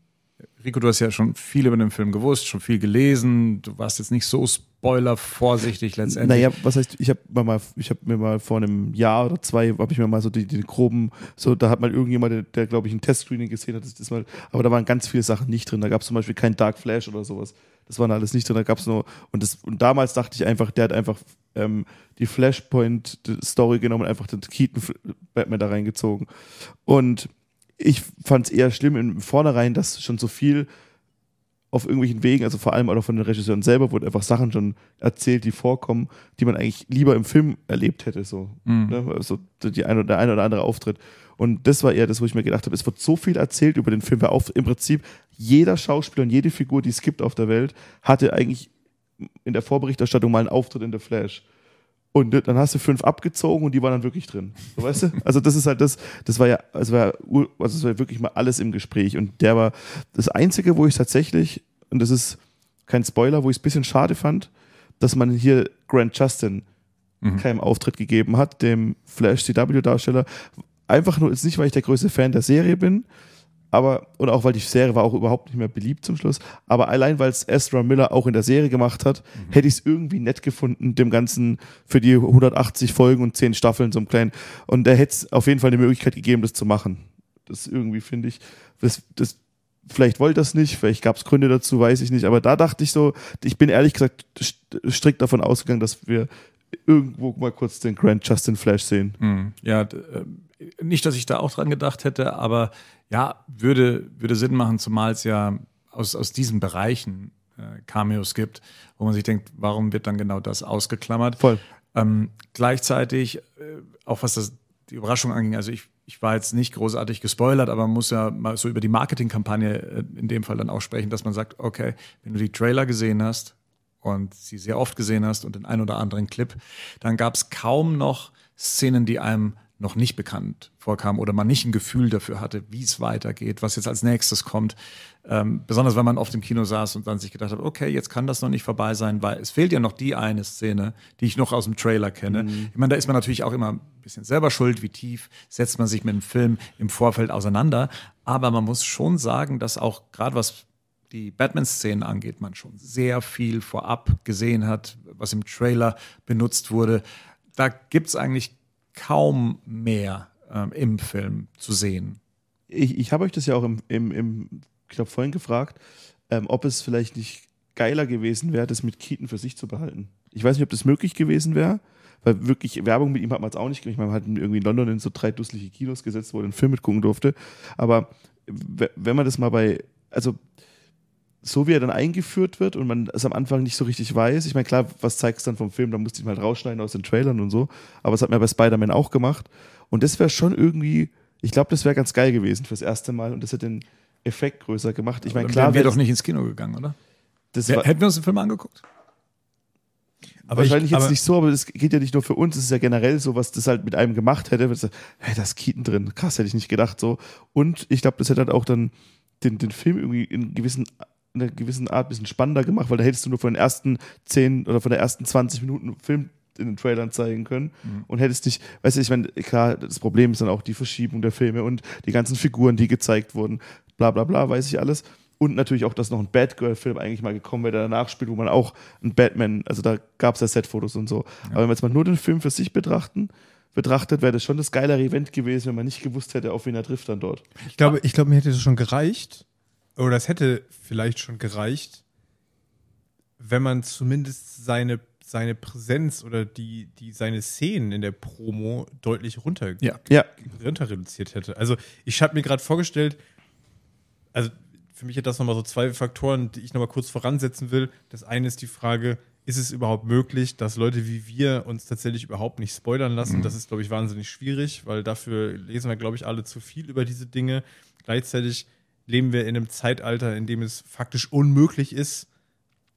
Rico, du hast ja schon viel über den Film gewusst, schon viel gelesen. Du warst jetzt nicht so spoilervorsichtig letztendlich. Naja, was heißt, ich habe mal, mir mal vor einem Jahr oder zwei, habe ich mir mal so die, die groben, so da hat mal irgendjemand, der, der glaube ich ein Testscreening gesehen hat, das, das mal, aber da waren ganz viele Sachen nicht drin. Da gab es zum Beispiel kein Dark Flash oder sowas. Das waren alles nicht drin. Da gab es nur und das und damals dachte ich einfach, der hat einfach ähm, die Flashpoint-Story genommen und einfach den Keaton Batman da reingezogen. Und ich fand es eher schlimm im Vornherein, dass schon so viel auf irgendwelchen Wegen, also vor allem auch von den Regisseuren selber, wurden einfach Sachen schon erzählt, die vorkommen, die man eigentlich lieber im Film erlebt hätte. So, ne? also die eine, der eine oder andere Auftritt. Und das war eher das, wo ich mir gedacht habe, es wird so viel erzählt über den Film, weil auf, im Prinzip jeder Schauspieler und jede Figur, die es gibt auf der Welt, hatte eigentlich in der Vorberichterstattung mal einen Auftritt in The Flash. Und dann hast du fünf abgezogen und die waren dann wirklich drin. So, weißt du? Also das ist halt das, das war ja, es war, also war wirklich mal alles im Gespräch. Und der war das Einzige, wo ich tatsächlich, und das ist kein Spoiler, wo ich es ein bisschen schade fand, dass man hier Grant Justin keinen Auftritt gegeben hat, dem Flash CW-Darsteller. Einfach nur, ist nicht, weil ich der größte Fan der Serie bin, aber, und auch weil die Serie war auch überhaupt nicht mehr beliebt zum Schluss, aber allein weil es Ezra Miller auch in der Serie gemacht hat, mhm. hätte ich es irgendwie nett gefunden, dem Ganzen für die 180 Folgen und 10 Staffeln so einem kleinen, und da hätte es auf jeden Fall eine Möglichkeit gegeben, das zu machen. Das irgendwie finde ich, das, das, vielleicht wollte das nicht, vielleicht gab es Gründe dazu, weiß ich nicht, aber da dachte ich so, ich bin ehrlich gesagt strikt davon ausgegangen, dass wir irgendwo mal kurz den Grand Justin Flash sehen. Mhm. Ja, äh, nicht, dass ich da auch dran gedacht hätte, aber ja, würde, würde Sinn machen, zumal es ja aus, aus diesen Bereichen äh, Cameos gibt, wo man sich denkt, warum wird dann genau das ausgeklammert? Voll. Ähm, gleichzeitig, äh, auch was das, die Überraschung anging, also ich, ich war jetzt nicht großartig gespoilert, aber man muss ja mal so über die Marketingkampagne äh, in dem Fall dann auch sprechen, dass man sagt, okay, wenn du die Trailer gesehen hast und sie sehr oft gesehen hast und den ein oder anderen Clip, dann gab es kaum noch Szenen, die einem noch nicht bekannt vorkam oder man nicht ein Gefühl dafür hatte, wie es weitergeht, was jetzt als nächstes kommt. Ähm, besonders wenn man oft im Kino saß und dann sich gedacht hat, okay, jetzt kann das noch nicht vorbei sein, weil es fehlt ja noch die eine Szene, die ich noch aus dem Trailer kenne. Mhm. Ich meine, da ist man natürlich auch immer ein bisschen selber schuld, wie tief setzt man sich mit dem Film im Vorfeld auseinander. Aber man muss schon sagen, dass auch gerade was die Batman-Szenen angeht, man schon sehr viel vorab gesehen hat, was im Trailer benutzt wurde. Da gibt es eigentlich kaum mehr ähm, im Film zu sehen. Ich, ich habe euch das ja auch im, im, im ich glaube, vorhin gefragt, ähm, ob es vielleicht nicht geiler gewesen wäre, das mit Keaton für sich zu behalten. Ich weiß nicht, ob das möglich gewesen wäre, weil wirklich Werbung mit ihm hat man es auch nicht gemacht. Man hat irgendwie in London in so drei dusselige Kinos gesetzt, wo er einen Film mitgucken durfte. Aber wenn man das mal bei, also so wie er dann eingeführt wird und man es am Anfang nicht so richtig weiß. Ich meine, klar, was zeigst du dann vom Film? Da musste ich mal rausschneiden aus den Trailern und so. Aber das hat mir bei Spider-Man auch gemacht. Und das wäre schon irgendwie, ich glaube, das wäre ganz geil gewesen fürs erste Mal und das hätte den Effekt größer gemacht. Ich meine, klar. Wären wir doch nicht ins Kino gegangen, oder? Hätten wir uns den Film angeguckt? Aber Wahrscheinlich ich, jetzt nicht so, aber es geht ja nicht nur für uns, es ist ja generell so, was das halt mit einem gemacht hätte. Hey, da ist Keaton drin. Krass, hätte ich nicht gedacht so. Und ich glaube, das hätte halt auch dann den, den Film irgendwie in gewissen in einer gewissen Art ein bisschen spannender gemacht, weil da hättest du nur von den ersten 10 oder von der ersten 20 Minuten Film in den Trailern zeigen können mhm. und hättest dich, weißt du, ich meine, klar, das Problem ist dann auch die Verschiebung der Filme und die ganzen Figuren, die gezeigt wurden, bla bla bla, weiß ich alles. Und natürlich auch, dass noch ein Batgirl-Film eigentlich mal gekommen wäre, der danach spielt, wo man auch ein Batman, also da gab es ja Setfotos und so. Ja. Aber wenn wir jetzt mal nur den Film für sich betrachten, betrachtet, wäre das schon das geilere Event gewesen, wenn man nicht gewusst hätte, auf wen er trifft dann dort. Ich glaube, ich glaube, mir hätte das schon gereicht, oder es hätte vielleicht schon gereicht, wenn man zumindest seine, seine Präsenz oder die, die, seine Szenen in der Promo deutlich runter, ja. Ja. runter reduziert hätte. Also ich habe mir gerade vorgestellt, also für mich hat das nochmal so zwei Faktoren, die ich nochmal kurz voransetzen will. Das eine ist die Frage, ist es überhaupt möglich, dass Leute wie wir uns tatsächlich überhaupt nicht spoilern lassen? Mhm. Das ist, glaube ich, wahnsinnig schwierig, weil dafür lesen wir, glaube ich, alle zu viel über diese Dinge. Gleichzeitig leben wir in einem Zeitalter, in dem es faktisch unmöglich ist,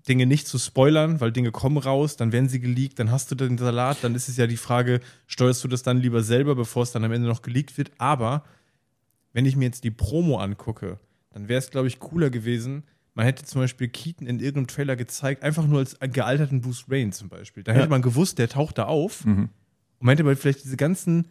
Dinge nicht zu spoilern, weil Dinge kommen raus, dann werden sie geleakt, dann hast du den Salat, dann ist es ja die Frage, steuerst du das dann lieber selber, bevor es dann am Ende noch geleakt wird. Aber wenn ich mir jetzt die Promo angucke, dann wäre es, glaube ich, cooler gewesen, man hätte zum Beispiel Keaton in irgendeinem Trailer gezeigt, einfach nur als gealterten Bruce Wayne zum Beispiel. Da ja. hätte man gewusst, der taucht da auf. Mhm. Und man hätte mal vielleicht diese ganzen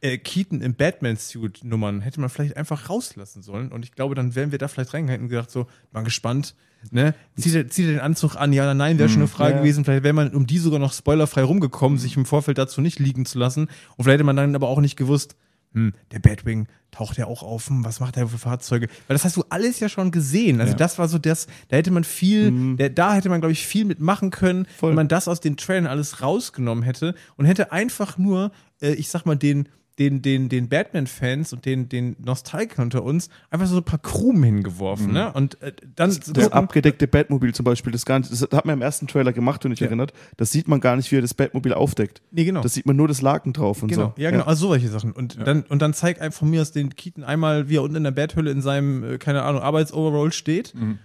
äh, Keaton im Batman-Suit-Nummern hätte man vielleicht einfach rauslassen sollen. Und ich glaube, dann wären wir da vielleicht reingegangen und gedacht, so, mal gespannt, ne? Zieht er, zieht er den Anzug an? Ja oder nein, wäre schon eine mhm. Frage ja. gewesen. Vielleicht wäre man um die sogar noch spoilerfrei rumgekommen, sich im Vorfeld dazu nicht liegen zu lassen. Und vielleicht hätte man dann aber auch nicht gewusst, hm, der Batwing taucht ja auch auf, hm, was macht er für Fahrzeuge? Weil das hast du alles ja schon gesehen. Also ja. das war so das, da hätte man viel, mhm. der, da hätte man, glaube ich, viel mitmachen können, Voll. wenn man das aus den Trailern alles rausgenommen hätte und hätte einfach nur, äh, ich sag mal, den den, den, den Batman-Fans und den, den Nostalgikern unter uns einfach so ein paar Krumen hingeworfen. Mhm. Ne? Und äh, dann das, das abgedeckte Batmobil zum Beispiel, das, gar nicht, das hat man im ersten Trailer gemacht, wenn ich ja. erinnert. Das sieht man gar nicht, wie er das Batmobil aufdeckt. Nee, genau. Das sieht man nur das Laken drauf und genau. so. Ja, genau, ja. also solche Sachen. Und, ja. dann, und dann zeigt einfach von mir aus den Keaton einmal, wie er unten in der Bathülle in seinem, äh, keine Ahnung, Arbeitsoverall steht. Mhm.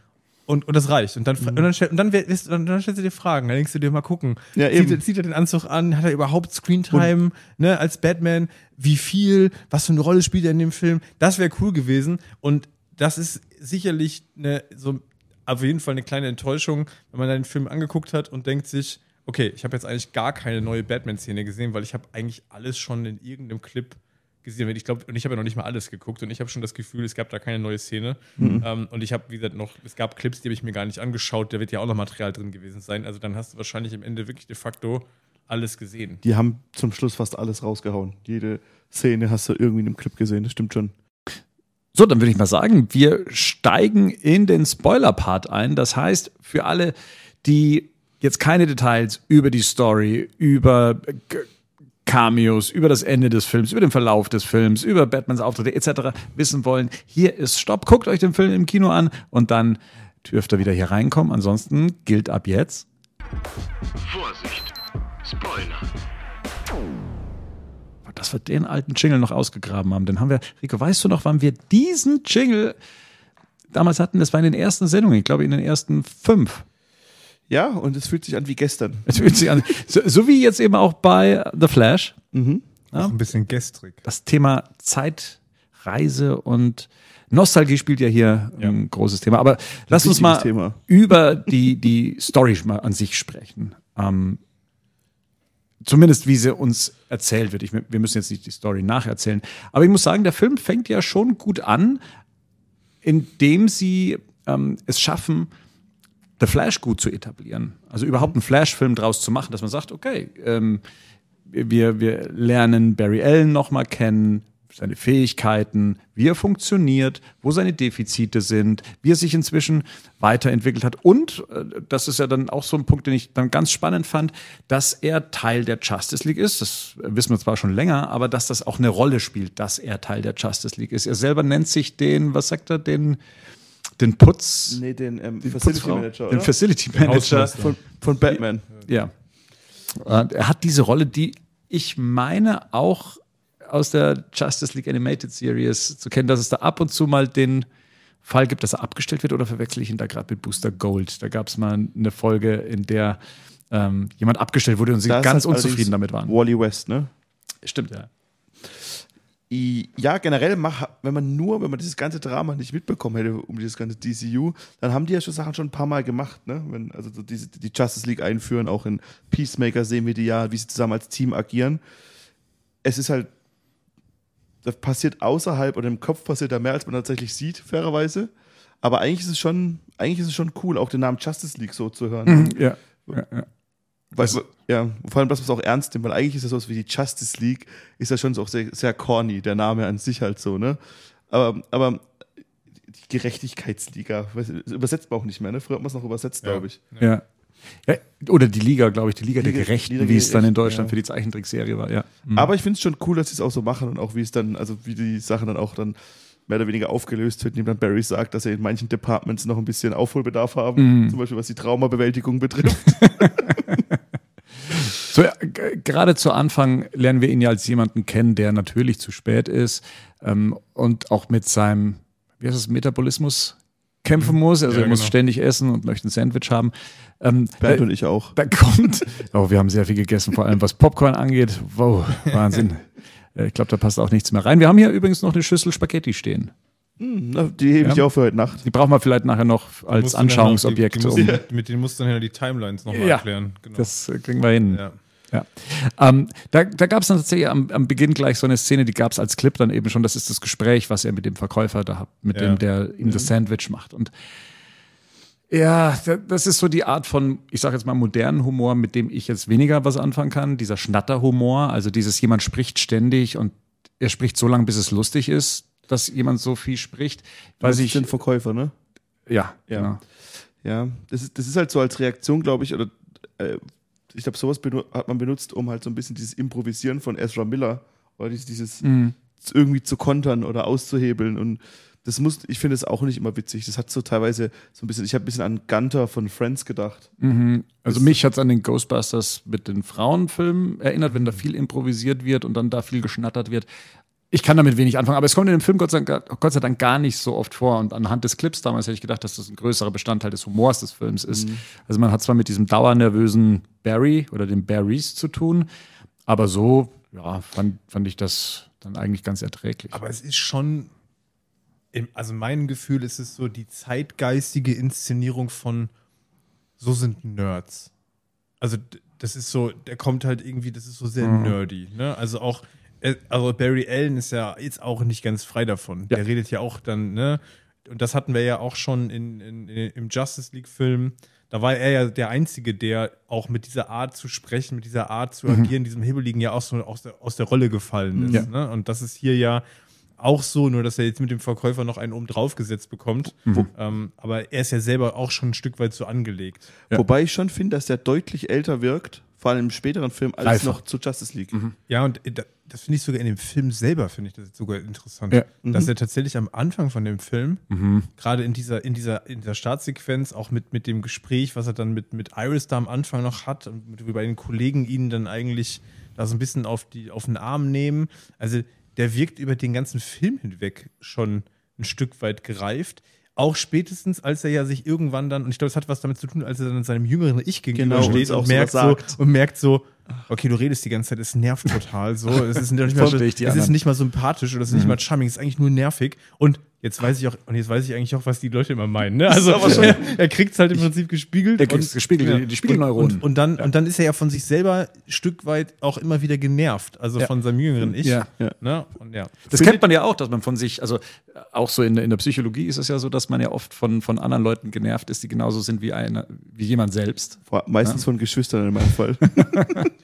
Und, und das reicht. Und dann, mhm. und dann, und dann, und dann, dann stellst du dir Fragen. Dann denkst du dir mal gucken. Ja, eben. Zieht, zieht er den Anzug an? Hat er überhaupt Screentime ne, als Batman? Wie viel? Was für eine Rolle spielt er in dem Film? Das wäre cool gewesen. Und das ist sicherlich eine, so, auf jeden Fall eine kleine Enttäuschung, wenn man den Film angeguckt hat und denkt sich, okay, ich habe jetzt eigentlich gar keine neue Batman-Szene gesehen, weil ich habe eigentlich alles schon in irgendeinem Clip gesehen wird. Ich glaube, und ich habe ja noch nicht mal alles geguckt und ich habe schon das Gefühl, es gab da keine neue Szene. Ähm, und ich habe, wie gesagt, noch, es gab Clips, die habe ich mir gar nicht angeschaut, da wird ja auch noch Material drin gewesen sein. Also dann hast du wahrscheinlich am Ende wirklich de facto alles gesehen. Die haben zum Schluss fast alles rausgehauen. Jede Szene hast du irgendwie in einem Clip gesehen, das stimmt schon. So, dann würde ich mal sagen, wir steigen in den Spoiler-Part ein. Das heißt, für alle, die jetzt keine Details über die Story, über Cameos, über das Ende des Films, über den Verlauf des Films, über Batmans Auftritte etc. wissen wollen, hier ist Stopp. Guckt euch den Film im Kino an und dann dürft ihr wieder hier reinkommen. Ansonsten gilt ab jetzt. Vorsicht! Spoiler! dass wir den alten Jingle noch ausgegraben haben. Den haben wir, Rico, weißt du noch, wann wir diesen Jingle damals hatten? Das war in den ersten Sendungen, ich glaube in den ersten fünf. Ja, und es fühlt sich an wie gestern. Es fühlt sich an, so, so wie jetzt eben auch bei The Flash. Auch ein bisschen gestrig. Das Thema Zeitreise und Nostalgie spielt ja hier Ja. ein großes Thema. Aber lass uns mal Thema. über die, die Story mal an sich sprechen. Ähm, zumindest wie sie uns erzählt wird. Ich, wir müssen jetzt nicht die Story nacherzählen. Aber ich muss sagen, der Film fängt ja schon gut an, indem sie ähm, es schaffen, The Flash gut zu etablieren. Also überhaupt einen Flash-Film draus zu machen, dass man sagt, okay, ähm, wir, wir lernen Barry Allen nochmal kennen, seine Fähigkeiten, wie er funktioniert, wo seine Defizite sind, wie er sich inzwischen weiterentwickelt hat. Und äh, das ist ja dann auch so ein Punkt, den ich dann ganz spannend fand, dass er Teil der Justice League ist. Das wissen wir zwar schon länger, aber dass das auch eine Rolle spielt, dass er Teil der Justice League ist. Er selber nennt sich den, was sagt er, den, den Putz. Nee, den, ähm, den Facility Putzfrau? Manager, Den oder? Facility Manager. Von, von Batman. Ja. Und er hat diese Rolle, die ich meine auch aus der Justice League Animated Series zu kennen, dass es da ab und zu mal den Fall gibt, dass er abgestellt wird oder verwechsel ich ihn da gerade mit Booster Gold? Da gab es mal eine Folge, in der ähm, jemand abgestellt wurde und sie ganz das allerdings unzufrieden damit waren. Wally West, ne? Stimmt, ja. Ja, generell, mach, wenn man nur, wenn man dieses ganze Drama nicht mitbekommen hätte um dieses ganze DCU, dann haben die ja schon Sachen schon ein paar Mal gemacht, ne? Wenn, also so diese, die Justice League einführen, auch in Peacemaker sehen wir die ja, wie sie zusammen als Team agieren. Es ist halt, das passiert außerhalb oder im Kopf passiert da mehr, als man tatsächlich sieht, fairerweise. Aber eigentlich ist es schon, eigentlich ist es schon cool, auch den Namen Justice League so zu hören. ja. ja, ja. Weil, ja, vor allem, dass man es auch ernst nimmt, weil eigentlich ist das sowas wie die Justice League, ist ja schon so auch sehr, sehr corny, der Name an sich halt so, ne? Aber, aber die Gerechtigkeitsliga, übersetzt man auch nicht mehr, ne? Früher hat man es noch übersetzt, Ja. glaube ich. Ja. Ja, oder die Liga, glaube ich, die Liga, der Liga- Gerechten, Liga wie es dann in Deutschland ja. für die Zeichentrickserie war, ja. Mhm. Aber ich finde es schon cool, dass sie es auch so machen und auch wie es dann, also wie die Sachen dann auch dann mehr oder weniger aufgelöst wird, indem dann Barry sagt, dass er in manchen Departments noch ein bisschen Aufholbedarf haben, zum Beispiel was die Traumabewältigung betrifft. So, ja, g- gerade zu Anfang lernen wir ihn ja als jemanden kennen, der natürlich zu spät ist ähm, und auch mit seinem, wie heißt es, Metabolismus kämpfen muss. Also Ja, er muss genau. ständig essen und möchte ein Sandwich haben. Ähm, Bernd da, und ich auch. da kommt, oh, wir haben sehr viel gegessen, vor allem was Popcorn angeht. Wow, Wahnsinn. Äh, Ich glaube, da passt auch nichts mehr rein. Wir haben hier übrigens noch eine Schüssel Spaghetti stehen. Hm, die hebe ich Ja. auch für heute Nacht. Die brauchen wir vielleicht nachher noch als dann noch Anschauungsobjekt. Die, die um, musst, Mit denen musst du dann ja die Timelines nochmal Ja, erklären. Genau. das äh, kriegen wir hin. ja. Ja. Ähm, da da gab es dann tatsächlich am, am Beginn gleich so eine Szene, die gab es als Clip dann eben schon. Das ist das Gespräch, was er mit dem Verkäufer da hat, mit Ja. dem, der ihm das Sandwich macht. Und ja, da- das ist so die Art von, ich sage jetzt mal, modernen Humor, mit dem ich jetzt weniger was anfangen kann. Dieser Schnatterhumor, also dieses jemand spricht ständig und er spricht so lange, bis es lustig ist, dass jemand so viel spricht. Weiß ich, sind Verkäufer, ne? ja, Ja. genau. Ja, das ist, das ist halt so als Reaktion, glaube ich, oder äh, ich glaube, sowas hat man benutzt, um halt so ein bisschen dieses Improvisieren von Ezra Miller oder dieses, dieses Mhm. irgendwie zu kontern oder auszuhebeln und das muss, ich finde es auch nicht immer witzig. Das hat so teilweise so ein bisschen, ich habe ein bisschen an Gunter von Friends gedacht. Mhm. Also mich hat es an den Ghostbusters mit den Frauenfilmen erinnert, wenn da viel improvisiert wird und dann da viel geschnattert wird. Ich kann damit wenig anfangen, aber es kommt in dem Film Gott sei, Dank, Gott sei Dank gar nicht so oft vor. Und anhand des Clips damals hätte ich gedacht, dass das ein größerer Bestandteil des Humors des Films ist. Also man hat zwar mit diesem dauernervösen Barry oder den Barrys zu tun, aber so, ja, fand, fand ich das dann eigentlich ganz erträglich. Aber es ist schon, im, also mein Gefühl ist es so die zeitgeistige Inszenierung von so sind Nerds. Also das ist so, der kommt halt irgendwie, das ist so sehr nerdy. Ne? Also auch also Barry Allen ist ja jetzt auch nicht ganz frei davon. Ja. Der redet ja auch dann, ne? Und das hatten wir ja auch schon in, in, in, im Justice League-Film. Da war er ja der Einzige, der auch mit dieser Art zu sprechen, mit dieser Art zu agieren, diesem Hibbeligen ja auch so aus der, aus der Rolle gefallen ist. Ja. Ne? Und das ist hier ja auch so, nur dass er jetzt mit dem Verkäufer noch einen oben drauf gesetzt bekommt. Ähm, aber er ist ja selber auch schon ein Stück weit so angelegt. Ja. Wobei ich schon finde, dass der deutlich älter wirkt, vor allem im späteren Film, als Reifer. noch zu Justice League. Ja, und äh, da- das finde ich sogar in dem Film selber, finde ich das jetzt sogar interessant. Ja. Dass er tatsächlich am Anfang von dem Film, gerade in dieser, in dieser, in dieser Startsequenz, auch mit, mit dem Gespräch, was er dann mit, mit Iris da am Anfang noch hat, und mit, wie bei den Kollegen ihn dann eigentlich da so ein bisschen auf, die, auf den Arm nehmen. Also der wirkt über den ganzen Film hinweg schon ein Stück weit gereift. Auch spätestens, als er ja sich irgendwann dann, und ich glaube, es hat was damit zu tun, als er dann seinem jüngeren Ich gegenüber Genau, und steht auch und so merkt, so, und merkt so, okay, du redest die ganze Zeit, es nervt total so. Es ist nicht mal, es ist nicht mal sympathisch oder es ist nicht mal charming, es ist eigentlich nur nervig. Und jetzt weiß ich auch, und jetzt weiß ich eigentlich auch, was die Leute immer meinen. Ne? Also er, er kriegt es halt im Prinzip gespiegelt. Er kriegt's gespiegelt, die- die Spiegelneuronen. Und, und, dann, und dann ist er ja von sich selber ein Stück weit auch immer wieder genervt, also Ja. von seinem jüngeren Ich. Ja. Ja. Ne? Und ja. Das kennt man ja auch, dass man von sich, also auch so in, der- in der Psychologie ist es ja so, dass man ja oft von, von anderen Leuten genervt ist, die genauso sind wie einer, wie jemand selbst. Vor- Meistens von Geschwistern in meinem Fall.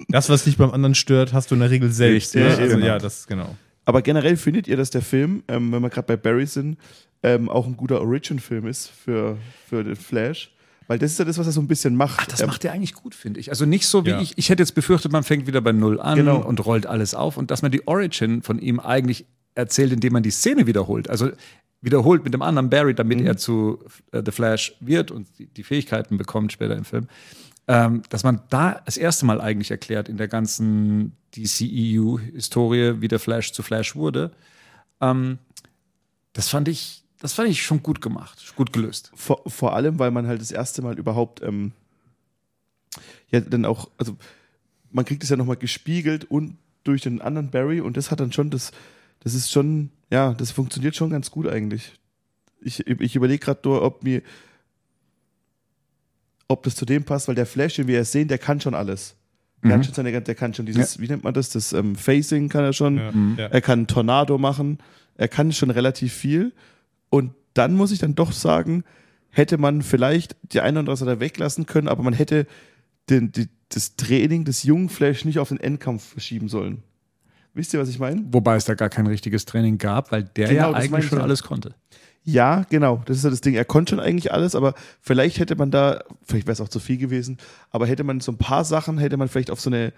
Das, was dich beim anderen stört, hast du in der Regel selbst. Richtig, ne? Also genau. ja, das genau. Aber generell findet ihr, dass der Film, ähm, wenn wir gerade bei Barry sind, ähm, auch ein guter Origin-Film ist für, für den Flash? Weil das ist ja das, was er so ein bisschen macht. Ach, das macht er eigentlich gut, finde ich. Also nicht so wie Ja. ich. Ich hätte jetzt befürchtet, man fängt wieder bei Null an Genau. und rollt alles auf und dass man die Origin von ihm eigentlich erzählt, indem man die Szene wiederholt. Also wiederholt mit dem anderen Barry, damit er zu äh, The Flash wird und die, die Fähigkeiten bekommt später im Film. Ähm, dass man da das erste Mal eigentlich erklärt in der ganzen DCEU-Historie, wie der Flash zu Flash wurde. Ähm, das fand ich, das fand ich schon gut gemacht, gut gelöst. vor, vor allem, weil man halt das erste Mal überhaupt ähm, ja dann auch, also man kriegt es ja nochmal gespiegelt und durch den anderen Barry und das hat dann schon das, das ist schon, ja, das funktioniert schon ganz gut eigentlich. Ich, ich überlege gerade nur, ob mir, ob das zu dem passt, weil der Flash, den wir jetzt sehen, der kann schon alles. Der, Mhm. hat schon seine, der kann schon dieses, wie nennt man das, das ähm, Facing kann er schon. Ja. Ja. Er kann einen Tornado machen. Er kann schon relativ viel. Und dann muss ich dann doch sagen, hätte man vielleicht die eine oder andere weglassen können, aber man hätte den, die, das Training des jungen Flash nicht auf den Endkampf verschieben sollen. Wisst ihr, was ich meine? Wobei es da gar kein richtiges Training gab, weil der Genau, ja eigentlich ich schon ja. alles konnte. Ja, genau. Das ist ja das Ding. Er konnte schon eigentlich alles, aber vielleicht hätte man da, vielleicht wäre es auch zu viel gewesen, aber hätte man so ein paar Sachen, hätte man vielleicht auf so eine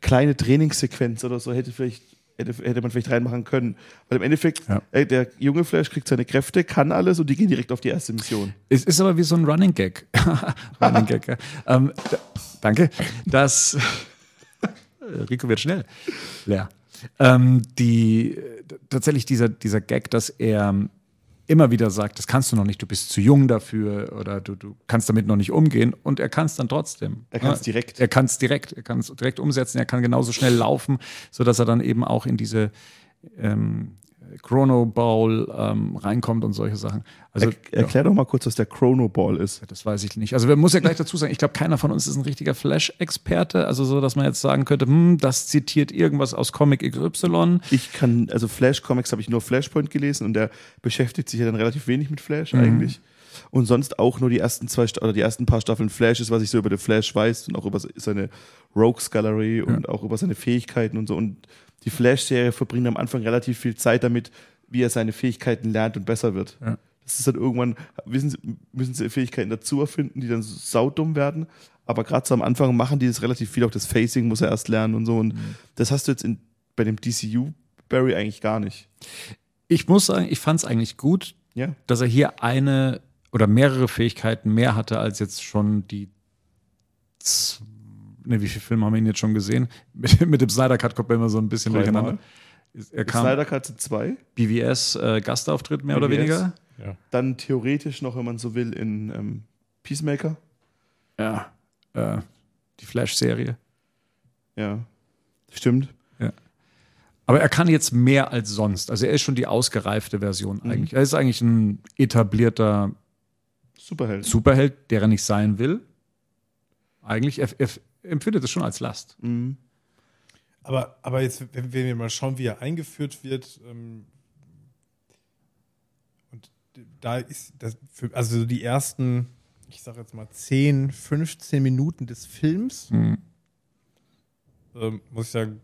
kleine Trainingssequenz oder so, hätte vielleicht hätte, hätte man vielleicht reinmachen können. Weil im Endeffekt, Ja. ey, der junge Flash kriegt seine Kräfte, kann alles und die gehen direkt auf die erste Mission. Es ist aber wie so ein Running Gag. Running Gag, ja. ähm, da, danke. Das Rico wird schnell leer. Ähm, die tatsächlich dieser, dieser Gag, dass er immer wieder sagt, das kannst du noch nicht, du bist zu jung dafür oder du, du kannst damit noch nicht umgehen und er kann es dann trotzdem. Er kann's Ja, direkt. Er kann es direkt, er kann es direkt umsetzen, er kann genauso schnell laufen, sodass er dann eben auch in diese ähm, Chrono Bowl ähm, reinkommt und solche Sachen. Also Er, erklär doch mal kurz, was der Chrono Ball ist. das weiß ich nicht. Also man muss ja gleich dazu sagen, ich glaube, keiner von uns ist ein richtiger Flash-Experte. Also so, dass man jetzt sagen könnte, hm, das zitiert irgendwas aus Comic XY. Ich kann, also Flash-Comics habe ich nur Flashpoint gelesen und der beschäftigt sich ja dann relativ wenig mit Flash Mhm. eigentlich. Und sonst auch nur die ersten zwei oder die ersten paar Staffeln Flash ist, was ich so über den Flash weiß und auch über seine Rogues Gallery und auch über seine Fähigkeiten und so. Und die Flash-Serie verbringt am Anfang relativ viel Zeit damit, wie er seine Fähigkeiten lernt und besser wird. Ja. Das ist dann irgendwann, wissen sie, müssen sie Fähigkeiten dazu erfinden, die dann saudumm werden. Aber gerade so am Anfang machen die das relativ viel, auch das Facing muss er erst lernen und so. Und Mhm. das hast du jetzt in, bei dem DCU Barry eigentlich gar nicht. Ich muss sagen, ich fand es eigentlich gut, Ja. dass er hier eine oder mehrere Fähigkeiten mehr hatte als jetzt schon die. Ne, wie viele Filme haben wir ihn jetzt schon gesehen? Mit, mit dem Snyder Cut kommt man immer so ein bisschen Dreimal. durcheinander. Er kam Snyder Cut sind zwei. BVS äh, Gastauftritt mehr oder BVS. weniger. Ja. Dann theoretisch noch, wenn man so will, in ähm, Peacemaker. Ja. Äh, die Flash-Serie. Ja. Stimmt. Aber er kann jetzt mehr als sonst. Also er ist schon die ausgereifte Version eigentlich. Er ist eigentlich ein etablierter Superheld. Superheld, der er nicht sein will. Eigentlich, er, er empfindet es schon als Last. Mhm. Aber, aber jetzt, wenn, wir mal schauen, wie er eingeführt wird, ähm, und da ist das für, also so die ersten, ich sag jetzt mal 10, 15 Minuten des Films, Mhm. ähm, muss ich sagen,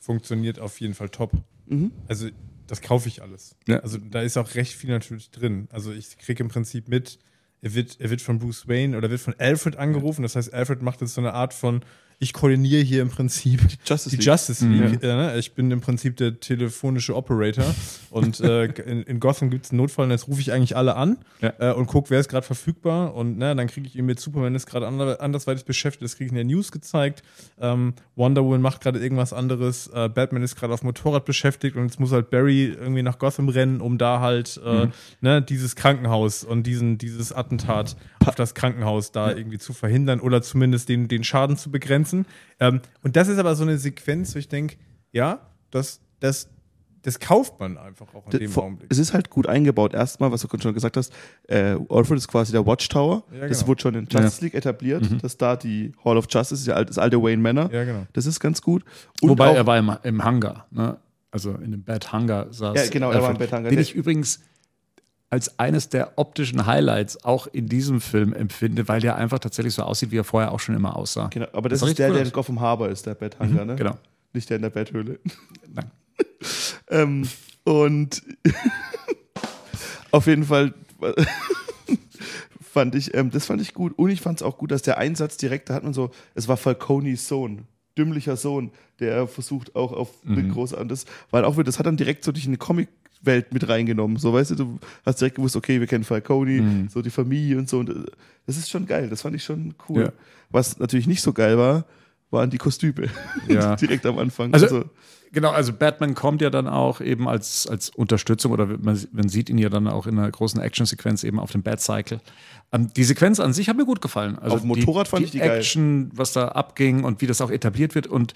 funktioniert auf jeden Fall top. Mhm. Also das kaufe ich alles. Ja. Also da ist auch recht viel natürlich drin. Also ich kriege im Prinzip mit, er wird, er wird von Bruce Wayne oder wird von Alfred angerufen. Das heißt, Alfred macht jetzt so eine Art von, ich koordiniere hier im Prinzip Justice die League. Justice League. Äh, ne? ich bin im Prinzip der telefonische Operator und äh, in, in Gotham gibt es einen Notfall und jetzt rufe ich eigentlich alle an Ja. äh, und gucke, wer ist gerade verfügbar und ne, dann kriege ich ihn mit Superman ist gerade ander, andersweitig beschäftigt, das kriege ich in der News gezeigt. Ähm, Wonder Woman macht gerade irgendwas anderes, äh, Batman ist gerade auf dem Motorrad beschäftigt und jetzt muss halt Barry irgendwie nach Gotham rennen, um da halt äh, ne, dieses Krankenhaus und diesen, dieses Attentat auf das Krankenhaus da irgendwie zu verhindern oder zumindest den, den Schaden zu begrenzen. Ähm, und das ist aber so eine Sequenz, wo ich denke, ja, das, das, das kauft man einfach auch in dem Vor- Augenblick. Es ist halt gut eingebaut. Erstmal, was du schon gesagt hast, äh, Alfred ist quasi der Watchtower. Ja, Das genau. wurde schon in Justice League etabliert, dass da die Hall of Justice ja das alte Wayne Manor. Ja, genau. Das ist ganz gut. Und Wobei auch, er war im, im Hangar, ne? also in dem Bad Hangar saß. Ja, genau, er war im Bad Hangar. Den ich übrigens als eines der optischen Highlights auch in diesem Film empfinde, weil der einfach tatsächlich so aussieht, wie er vorher auch schon immer aussah. genau, aber das sah ist der, cool der in Gotham Harbor ist, der Bad Hangar, ne? Genau. Nicht der in der Betthöhle. Nein. ähm, und auf jeden Fall fand ich, ähm, das fand ich gut. Und ich fand es auch gut, dass der Einsatz direkt, da hat man so, es war Falconis Sohn, dümmlicher Sohn, der versucht auch auf Mhm. große, und das, weil auch, das hat dann direkt so in eine Comic-Welt mit reingenommen. So, weißt du, du hast direkt gewusst, okay, wir kennen Falcone, Mhm. so die Familie und so. Und äh, das ist schon geil, das fand ich schon cool. Ja. Was natürlich nicht so geil war, waren die Kostüme. Ja. direkt am Anfang. Also- Genau, also Batman kommt ja dann auch eben als, als Unterstützung oder man, man sieht ihn ja dann auch in einer großen Actionsequenz eben auf dem Batcycle. Ähm, die Sequenz an sich hat mir gut gefallen. Also Auf dem Motorrad die, fand die ich die geil. Action, was da abging und wie das auch etabliert wird und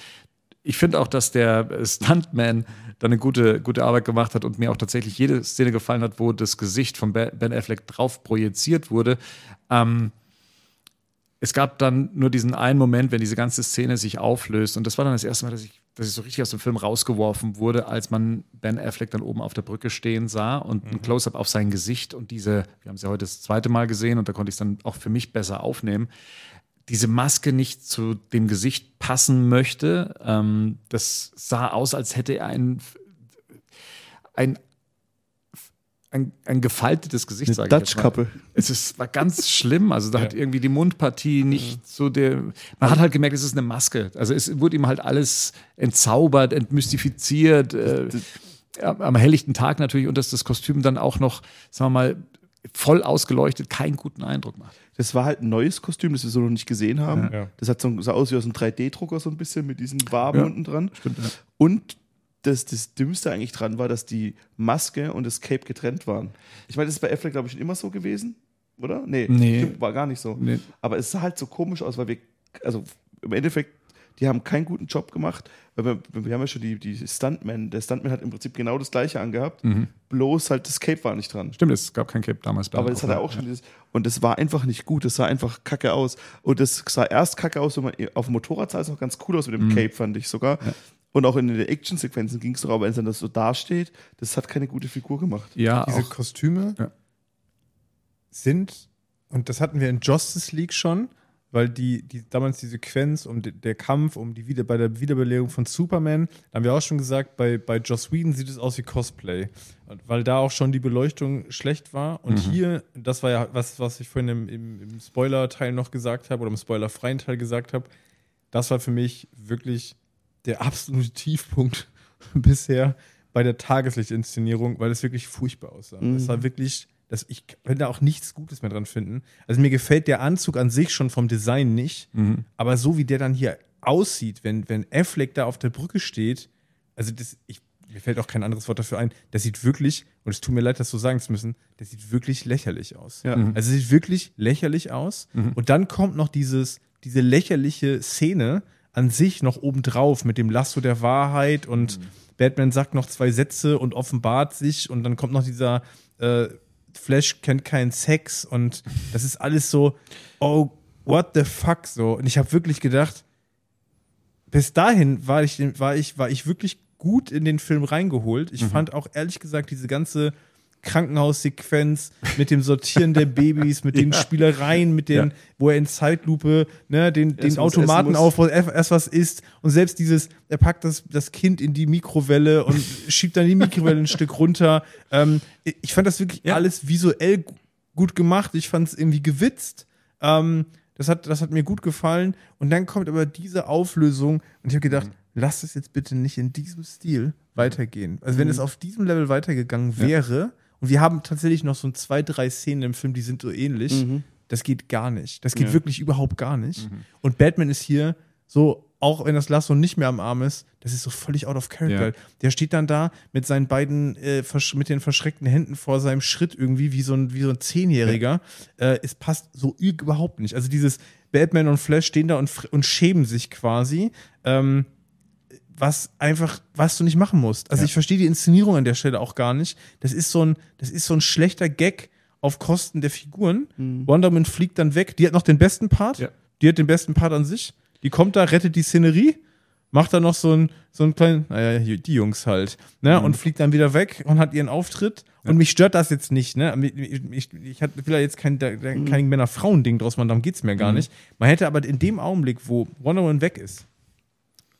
ich finde auch, dass der Stuntman da eine gute, gute Arbeit gemacht hat und mir auch tatsächlich jede Szene gefallen hat, wo das Gesicht von Ben Affleck drauf projiziert wurde. Ähm, es gab dann nur diesen einen Moment, wenn diese ganze Szene sich auflöst. Und das war dann das erste Mal, dass ich, dass ich so richtig aus dem Film rausgeworfen wurde, als man Ben Affleck dann oben auf der Brücke stehen sah und ein Close-up auf sein Gesicht und diese, wir haben es ja heute das zweite Mal gesehen und da konnte ich es dann auch für mich besser aufnehmen, diese Maske nicht zu dem Gesicht passen möchte. Ähm, das sah aus, als hätte er ein, ein, ein, ein gefaltetes Gesicht, ich Dutch. Couple. Es ist, war ganz schlimm. Also da hat irgendwie die Mundpartie nicht so der. Man hat halt gemerkt, es ist eine Maske. Also es wurde ihm halt alles entzaubert, entmystifiziert. Äh, am am helllichten Tag natürlich und dass das Kostüm dann auch noch, sagen wir mal, voll ausgeleuchtet, keinen guten Eindruck macht. Das war halt ein neues Kostüm, das wir so noch nicht gesehen haben. Ja. Das hat so, sah aus wie aus einem 3D-Drucker so ein bisschen mit diesen Waben Ja. unten dran. Stimmt, ja. Und das, das Dümmste eigentlich dran war, dass die Maske und das Cape getrennt waren. Ich meine, das ist bei Affleck, glaube ich, schon immer so gewesen, oder? Nee, Nee. Stimmt, war gar nicht so. Nee. Aber es sah halt so komisch aus, weil wir, also im Endeffekt, die haben keinen guten Job gemacht. Weil wir, wir haben ja schon die, die Stuntman, der Stuntman hat im Prinzip genau das gleiche angehabt, bloß halt das Cape war nicht dran. Stimmt, es gab kein Cape damals. bei Aber das hat er auch schon. Dieses, und das war einfach nicht gut. Das sah einfach kacke aus. Und das sah erst kacke aus, wenn man auf dem Motorrad sah es noch ganz cool aus mit dem Cape, fand ich sogar. Und auch in den Action-Sequenzen ging es doch, aber wenn es dann das so dasteht, das hat keine gute Figur gemacht. Ja, Diese auch. Kostüme Ja. sind, und das hatten wir in Justice League schon, weil die, die damals die Sequenz um de, der Kampf, um die wieder bei der Wiederbelebung von Superman, da haben wir auch schon gesagt, bei, bei Joss Whedon sieht es aus wie Cosplay. Weil da auch schon die Beleuchtung schlecht war. Und hier, das war ja was, was ich vorhin im, im, im Spoiler-Teil noch gesagt habe oder im spoilerfreien Teil gesagt habe. Das war für mich wirklich der absolute Tiefpunkt bisher bei der Tageslichtinszenierung, weil es wirklich furchtbar aussah. Das war wirklich, das, ich kann da auch nichts Gutes mehr dran finden. Also mir gefällt der Anzug an sich schon vom Design nicht, aber so wie der dann hier aussieht, wenn, wenn Affleck da auf der Brücke steht, also das, ich, mir fällt auch kein anderes Wort dafür ein, das sieht wirklich, und es tut mir leid, das so sagen zu müssen, das sieht wirklich lächerlich aus. Ja. Also es sieht wirklich lächerlich aus. Und dann kommt noch dieses, diese lächerliche Szene an sich noch obendrauf mit dem Lasso der Wahrheit und Batman sagt noch zwei Sätze und offenbart sich und dann kommt noch dieser äh, Flash kennt keinen Sex und das ist alles so, oh, what the fuck so. Und ich habe wirklich gedacht, bis dahin war ich, war ich, war ich wirklich gut in den Film reingeholt. Ich fand auch ehrlich gesagt diese ganze Krankenhaussequenz mit dem Sortieren der Babys, mit den Spielereien, mit den, Ja. wo er in Zeitlupe ne, den, den Automaten muss. auf, wo er erst was isst und selbst dieses, er packt das, das Kind in die Mikrowelle und schiebt dann die Mikrowelle ein Stück runter. Ähm, ich fand das wirklich Ja. alles visuell gu- gut gemacht. Ich fand es irgendwie gewitzt. Ähm, das, hat, das hat mir gut gefallen. Und dann kommt aber diese Auflösung und ich habe gedacht, lass es jetzt bitte nicht in diesem Stil weitergehen. Also wenn es auf diesem Level weitergegangen wäre, und wir haben tatsächlich noch so ein zwei, drei Szenen im Film, die sind so ähnlich, das geht gar nicht. Das geht Ja. wirklich überhaupt gar nicht. Und Batman ist hier so, auch wenn das Lasso nicht mehr am Arm ist, das ist so völlig out of character. Ja. Der steht dann da mit seinen beiden, äh, mit den verschreckten Händen vor seinem Schritt irgendwie, wie so ein, wie so ein Zehnjähriger. Äh, es passt so überhaupt nicht. Also dieses Batman und Flash stehen da und, und schämen sich quasi. Ähm, was einfach, was du nicht machen musst. Also Ja. ich verstehe die Inszenierung an der Stelle auch gar nicht. Das ist so ein, das ist so ein schlechter Gag auf Kosten der Figuren. Wonder Woman fliegt dann weg. Die hat noch den besten Part. Ja. Die hat den besten Part an sich. Die kommt da, rettet die Szenerie, macht dann noch so einen, so einen kleinen, naja, die Jungs halt, ne, und fliegt dann wieder weg und hat ihren Auftritt. Und mich stört das jetzt nicht, ne? Ich, ich, ich will da jetzt kein, da- kein Männer-Frauen-Ding draus machen, darum geht's mir gar nicht. Man hätte aber in dem Augenblick, wo Wonder Woman weg ist,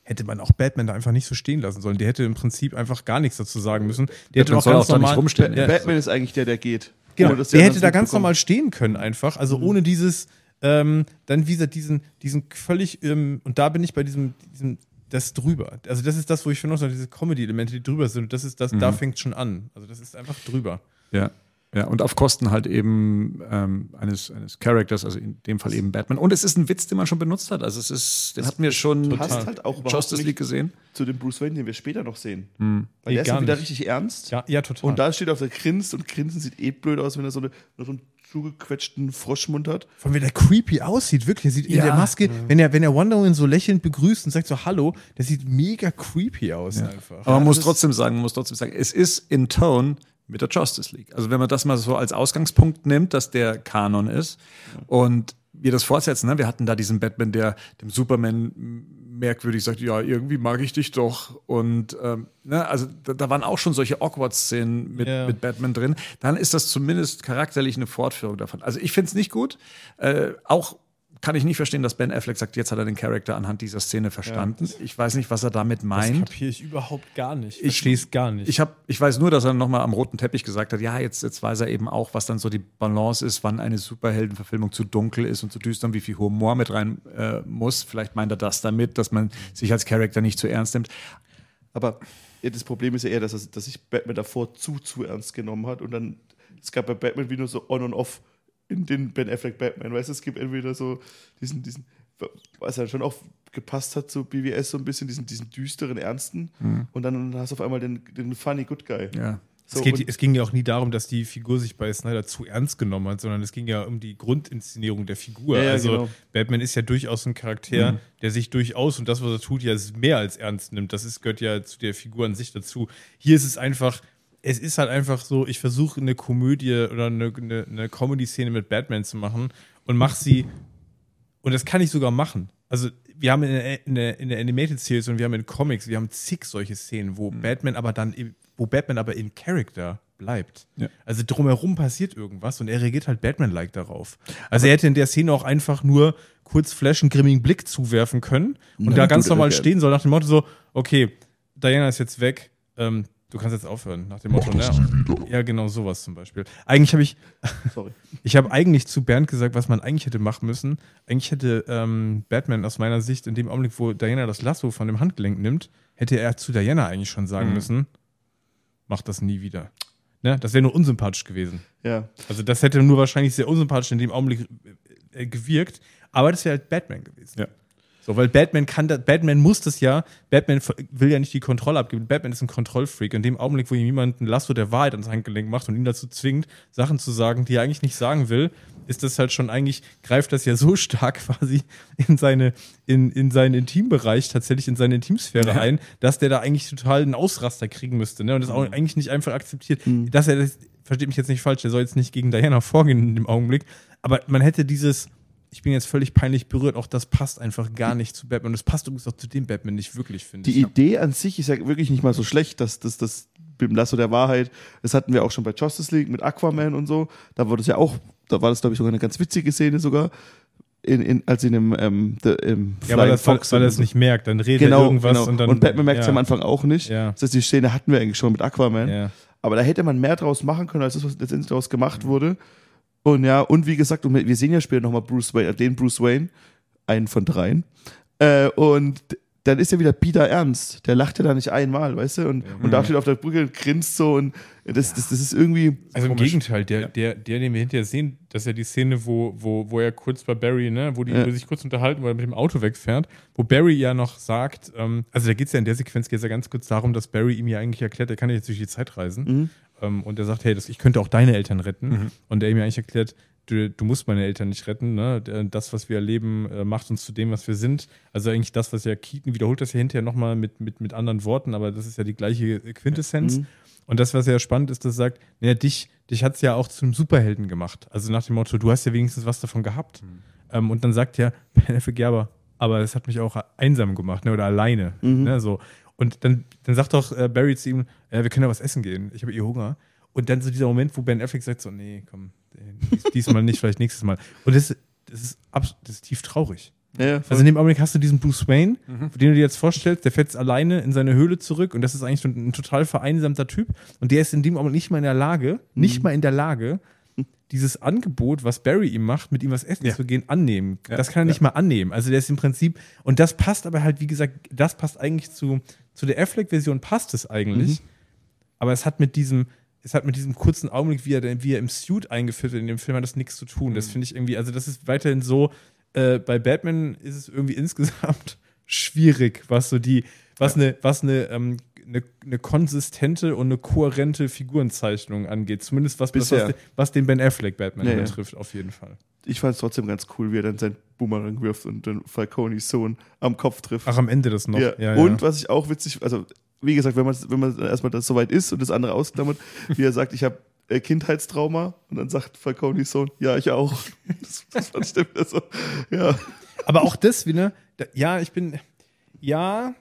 hätte man auch Batman da einfach nicht so stehen lassen sollen. Der hätte im Prinzip einfach gar nichts dazu sagen müssen. Der hätte Batman auch soll ganz auch da nicht normal, rumstehen. Ja, Batman ist eigentlich der, der geht. Genau, der anderen hätte da ganz normal stehen können einfach, also ohne dieses, ähm, dann wie gesagt, diesen, diesen völlig, ähm, und da bin ich bei diesem, diesem, das drüber. Also das ist das, wo ich finde, noch diese Comedy-Elemente, die drüber sind, und das ist das, da fängt schon an. Also das ist einfach drüber. Ja. Ja, und auf Kosten halt eben ähm, eines, eines Characters, also in dem Fall eben Batman. Und es ist ein Witz, den man schon benutzt hat. Also es ist, den hatten wir schon passt halt auch überhaupt Justice nicht League gesehen. zu dem Bruce Wayne, den wir später noch sehen. Hm. Weil Nee, der ist dann wieder nicht. richtig ernst. Ja, ja, total. Und da steht auf der grinst und grinsen sieht eh blöd aus, wenn er so, eine, so einen zugequetschten Froschmund hat. Von wie der creepy aussieht, wirklich. Er sieht in Ja. der Maske, wenn er, wenn er Wonder Woman so lächelnd begrüßt und sagt so Hallo, der sieht mega creepy aus einfach. Aber man muss das trotzdem sagen, man muss trotzdem sagen, es ist in Tone mit der Justice League. Also wenn man das mal so als Ausgangspunkt nimmt, dass der Kanon ist und wir das fortsetzen, ne? wir hatten da diesen Batman, der dem Superman merkwürdig sagt, ja, irgendwie mag ich dich doch. Und ähm, ne, also da, da waren auch schon solche Awkward-Szenen mit, Ja. mit Batman drin. Dann ist das zumindest charakterlich eine Fortführung davon. Also ich finde es nicht gut. Äh, auch kann ich nicht verstehen, dass Ben Affleck sagt, jetzt hat er den Charakter anhand dieser Szene verstanden. ich weiß nicht, was er damit Das meint. kapiere ich überhaupt gar nicht. Ich verstehe es gar nicht. Ich, hab, ich weiß nur, dass er nochmal am roten Teppich gesagt hat, ja, jetzt, jetzt weiß er eben auch, was dann so die Balance ist, wann eine Superheldenverfilmung zu dunkel ist und zu düster und wie viel Humor mit rein äh, muss. Vielleicht meint er das damit, dass man sich als Charakter nicht zu ernst nimmt. Aber ja, das Problem ist ja eher, dass, er, dass sich Batman davor zu, zu ernst genommen hat. Und dann, es gab bei Batman wie nur so on und off in den Ben Affleck Batman. Weißt du, es gibt entweder so diesen, diesen, was ja schon auch gepasst hat zu BWS so ein bisschen, diesen, diesen düsteren, ernsten. Und dann hast du auf einmal den, den funny good guy. Ja. So, es, geht, es ging ja auch nie darum, dass die Figur sich bei Snyder zu ernst genommen hat, sondern es ging ja um die Grundinszenierung der Figur. Ja, ja, also genau. Batman ist ja durchaus ein Charakter, der sich durchaus und das, was er tut, ja mehr als ernst nimmt. Das ist, gehört ja zu der Figur an sich dazu. Hier ist es einfach, es ist halt einfach so, ich versuche eine Komödie oder eine, eine, eine Comedy-Szene mit Batman zu machen und mach sie und das kann ich sogar machen. Also, wir haben in der, in der, in der Animated Series und wir haben in Comics, wir haben zig solche Szenen, wo Mhm. Batman aber dann, im- wo Batman aber in Character bleibt. Ja. Also drumherum passiert irgendwas und er reagiert halt Batman-like darauf. Also er hätte in der Szene auch einfach nur kurz Flash einen grimmigen Blick zuwerfen können und da ganz normal stehen soll, nach dem Motto so, okay, Diana ist jetzt weg, ähm, du kannst jetzt aufhören, nach dem Motto, ne? Ja, genau, sowas zum Beispiel. Eigentlich habe ich, Sorry. ich habe eigentlich zu Bernd gesagt, was man eigentlich hätte machen müssen. Eigentlich hätte ähm, Batman aus meiner Sicht in dem Augenblick, wo Diana das Lasso von dem Handgelenk nimmt, hätte er zu Diana eigentlich schon sagen müssen, mach das nie wieder. Ne? Das wäre nur unsympathisch gewesen. Ja. Also das hätte nur wahrscheinlich sehr unsympathisch in dem Augenblick äh, gewirkt, aber das wäre halt Batman gewesen. Ja. So, weil Batman kann da, Batman muss das ja, Batman will ja nicht die Kontrolle abgeben. Batman ist ein Kontrollfreak. In dem Augenblick, wo ihm jemand ein Lasso der Wahrheit ans Handgelenk macht und ihn dazu zwingt, Sachen zu sagen, die er eigentlich nicht sagen will, ist das halt schon eigentlich, greift das ja so stark quasi in seine, in, in seinen Intimbereich, tatsächlich in seine Intimsphäre Ja. ein, dass der da eigentlich total einen Ausraster kriegen müsste, ne? Und das auch eigentlich nicht einfach akzeptiert. Dass er das, versteht mich jetzt nicht falsch, der soll jetzt nicht gegen Diana vorgehen in dem Augenblick, aber man hätte dieses, ich bin jetzt völlig peinlich berührt, auch das passt einfach gar nicht zu Batman. Und das passt übrigens auch zu dem Batman nicht wirklich, finde Die ich. Idee an sich ist ja wirklich nicht mal so schlecht, dass das, das mit dem Lasso der Wahrheit, das hatten wir auch schon bei Justice League mit Aquaman und so. Da war das ja auch, da war das, glaube ich, sogar eine ganz witzige Szene sogar. In, in, als in dem, ähm, the, im Ja, weil Flying das, Fox weil er es nicht merkt, dann redet genau, er irgendwas genau. und dann. und Batman merkt es ja, am Anfang auch nicht. Ja. Das heißt, die Szene hatten wir eigentlich schon mit Aquaman. Ja. Aber da hätte man mehr draus machen können, als das, was letztendlich daraus gemacht wurde. Und ja, und wie gesagt, und wir sehen ja später nochmal Bruce Wayne, äh, den Bruce Wayne, einen von dreien. Äh, und dann ist er wieder bieder ernst. Der lacht ja da nicht einmal, weißt du? Und, und da steht auf der Brücke und grinst so und das, das, das ist irgendwie. Also im Gegenteil, der, der, der, den wir hinterher sehen, das ist ja die Szene, wo, wo, wo er kurz bei Barry, ne, wo die Ja. sich kurz unterhalten, weil er mit dem Auto wegfährt, wo Barry ja noch sagt, ähm, also da geht es ja in der Sequenz geht's ja ganz kurz darum, dass Barry ihm ja eigentlich erklärt, er kann ja jetzt durch die Zeit reisen. Mhm. Ähm, und er sagt, hey, das, ich könnte auch deine Eltern retten. Und er ihm ja eigentlich erklärt, du, du musst meine Eltern nicht retten. Ne? Der- Das, was wir erleben, äh, macht uns zu dem, was wir sind. Also eigentlich das, was ja Keaton wiederholt das ja hinterher nochmal mit, mit, mit anderen Worten, aber das ist ja die gleiche Quintessenz. Und das, was ja spannend ist, das sagt, naja, dich, dich hat es ja auch zu einem Superhelden gemacht. Also nach dem Motto, du hast ja wenigstens was davon gehabt. Ähm, und dann sagt ja Ben Affleck, ja, aber, es hat mich auch einsam gemacht, ne, oder alleine. Ne, so. Und dann, dann sagt doch äh, Barry zu ihm, ja, wir können ja was essen gehen, ich habe eh Hunger. Und dann so dieser Moment, wo Ben Affleck sagt so, nee, komm, äh, dies, diesmal nicht, vielleicht nächstes Mal. Und das, das, ist, das ist tief traurig. Ja, Also in dem Augenblick hast du diesen Bruce Wayne, den du dir jetzt vorstellst, der fährt jetzt alleine in seine Höhle zurück und das ist eigentlich so ein, ein total vereinsamter Typ und der ist in dem Augenblick nicht mal in der Lage, nicht mal in der Lage, dieses Angebot, was Barry ihm macht, mit ihm was essen Ja. zu gehen, annehmen. Das kann er nicht mal annehmen. Also der ist im Prinzip, und das passt aber halt, wie gesagt, das passt eigentlich zu, zu der Affleck-Version, passt es eigentlich. Aber es hat mit diesem, es hat mit diesem kurzen Augenblick, wie er, wie er im Suit eingeführt wird in dem Film, hat das nichts zu tun. Das finde ich irgendwie, also das ist weiterhin so, äh, bei Batman ist es irgendwie insgesamt schwierig, was so die, was eine, was eine, ähm, eine, eine konsistente und eine kohärente Figurenzeichnung angeht. Zumindest was, was, was, was den Ben Affleck Batman Ja, ja. betrifft, auf jeden Fall. Ich fand es trotzdem ganz cool, wie er dann seinen Boomerang wirft und dann Falconis Sohn am Kopf trifft. Ach, am Ende das noch. Ja. Ja, und ja. was ich auch witzig, also wie gesagt, wenn man wenn man erstmal das soweit ist und das andere ausklammert, wie er sagt, ich habe äh, Kindheitstrauma und dann sagt Falconis Sohn, ja, ich auch. Das, das fand ich dann wieder so, ja. Aber auch das wieder, da, ja, ich bin, ja,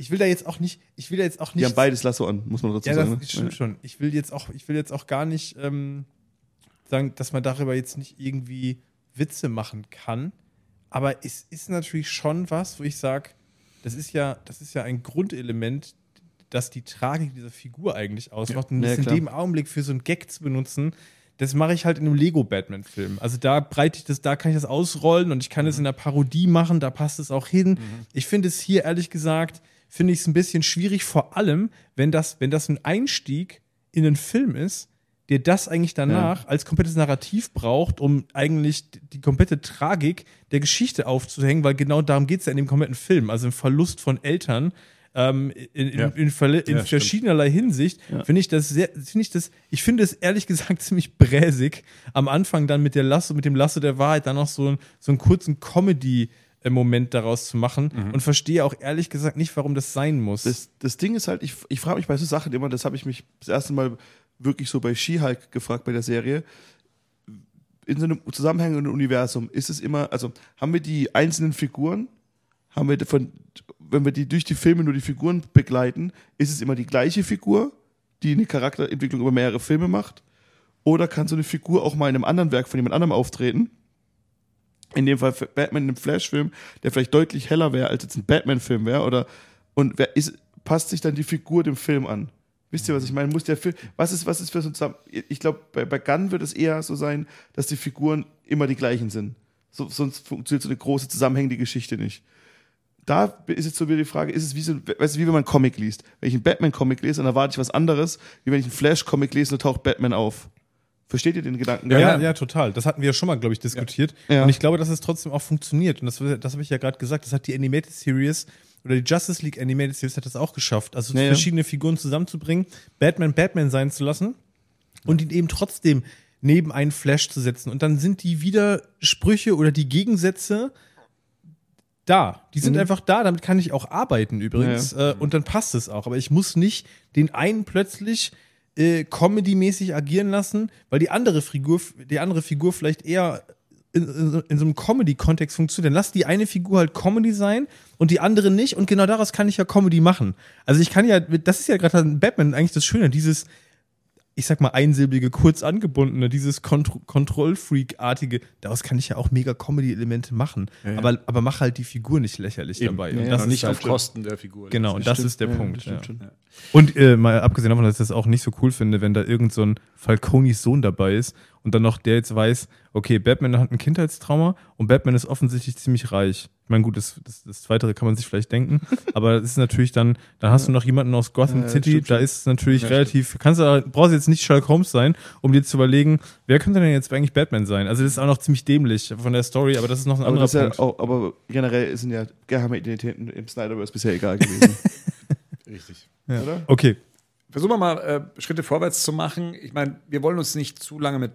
ich will da jetzt auch nicht, ich will da jetzt auch Die nicht. haben beides Lasso an, muss man dazu ja, sagen. das ne? stimmt schon. Ich will jetzt auch, ich will jetzt auch gar nicht ähm, sagen, dass man darüber jetzt nicht irgendwie Witze machen kann. Aber es ist natürlich schon was, wo ich sage, das ist ja, das ist ja ein Grundelement, das die Tragik dieser Figur eigentlich ausmacht. Und Ja, das in dem Augenblick für so einen Gag zu benutzen, das mache ich halt in einem Lego-Batman-Film. Also da breite ich das, da kann ich das ausrollen und ich kann es in einer Parodie machen, da passt es auch hin. Ich finde es hier ehrlich gesagt, finde ich es ein bisschen schwierig, vor allem, wenn das, wenn das ein Einstieg in einen Film ist, der das eigentlich danach als komplettes Narrativ braucht, um eigentlich die komplette Tragik der Geschichte aufzuhängen, weil genau darum geht es ja in dem kompletten Film. Also im Verlust von Eltern, ähm, in, in, Ja. in, in Ja, stimmt. verschiedenerlei Hinsicht, finde ich das sehr, finde ich das, ich finde es ehrlich gesagt ziemlich bräsig, am Anfang dann mit der Lasso, mit dem Lasso der Wahrheit dann noch so, ein, so einen kurzen Comedy- Moment daraus zu machen und verstehe auch ehrlich gesagt nicht, warum das sein muss. Das, das Ding ist halt, ich, ich frage mich bei so Sachen immer, das habe ich mich das erste Mal wirklich so bei She-Hulk gefragt bei der Serie. In so einem zusammenhängenden Universum ist es immer, also haben wir die einzelnen Figuren, haben wir von, wenn wir die durch die Filme nur die Figuren begleiten, ist es immer die gleiche Figur, die eine Charakterentwicklung über mehrere Filme macht? Oder kann so eine Figur auch mal in einem anderen Werk von jemand anderem auftreten? In dem Fall Batman einem Flash-Film, der vielleicht deutlich heller wäre, als jetzt ein Batman-Film wäre, oder und wer ist, passt sich dann die Figur dem Film an? Wisst ihr, was ich meine? Muss der Film, was ist, was ist für so Zusammen Ich glaube, bei, bei Gunn wird es eher so sein, dass die Figuren immer die gleichen sind. So, sonst funktioniert so eine große zusammenhängende Geschichte nicht. Da ist jetzt so wieder die Frage, ist es wie so, weißt du, wie wenn man einen Comic liest. Wenn ich einen Batman-Comic lese, dann erwarte ich was anderes, wie wenn ich einen Flash-Comic lese und taucht Batman auf. Versteht ihr den Gedanken? Ja, ja, ja, total. Das hatten wir ja schon mal, glaube ich, diskutiert. Ja. Und ich glaube, dass es trotzdem auch funktioniert. Und das, das habe ich ja gerade gesagt. Das hat die Animated Series oder die Justice League Animated Series hat das auch geschafft. Also Ja, ja. verschiedene Figuren zusammenzubringen, Batman Batman sein zu lassen und ihn eben trotzdem neben einen Flash zu setzen. Und dann sind die Widersprüche oder die Gegensätze da. Die sind einfach da, damit kann ich auch arbeiten übrigens. Äh, und dann passt es auch. Aber ich muss nicht den einen plötzlich äh, comedy-mäßig agieren lassen, weil die andere Figur, die andere Figur vielleicht eher in, in, in so einem Comedy-Kontext funktioniert. Dann lass die eine Figur halt Comedy sein und die andere nicht. Und genau daraus kann ich ja Comedy machen. Also ich kann ja, das ist ja gerade an Batman eigentlich das Schöne, dieses, ich sag mal, einsilbige, kurz angebundene, dieses Kont Kontrollfreak-artige, daraus kann ich ja auch mega Comedy-Elemente machen. Ja, ja. Aber, aber mach halt die Figur nicht lächerlich dabei. Ja, und das nicht halt auf Kosten der Figur. Genau, und das stimmt. ist der Punkt. Und äh, mal abgesehen davon, dass ich das auch nicht so cool finde, wenn da irgend so ein Falconis Sohn dabei ist und dann noch der jetzt weiß, okay, Batman hat ein Kindheitstrauma und Batman ist offensichtlich ziemlich reich. Ich meine, gut, das, das, das Zweite kann man sich vielleicht denken, aber es ist natürlich dann, da hast du noch jemanden aus Gotham Ja, City, stimmt da ist es natürlich Ja, relativ, kannst du, brauchst jetzt nicht Sherlock Holmes sein, um dir zu überlegen, wer könnte denn jetzt eigentlich Batman sein? Also das ist auch noch ziemlich dämlich von der Story, aber das ist noch ein Aber, anderer das ist ja Punkt. auch, aber generell sind ja geheime Identitäten im Snyderverse bisher egal gewesen. Richtig. Oder? Okay, Versuchen wir mal äh, Schritte vorwärts zu machen. Ich meine, wir wollen uns nicht zu lange mit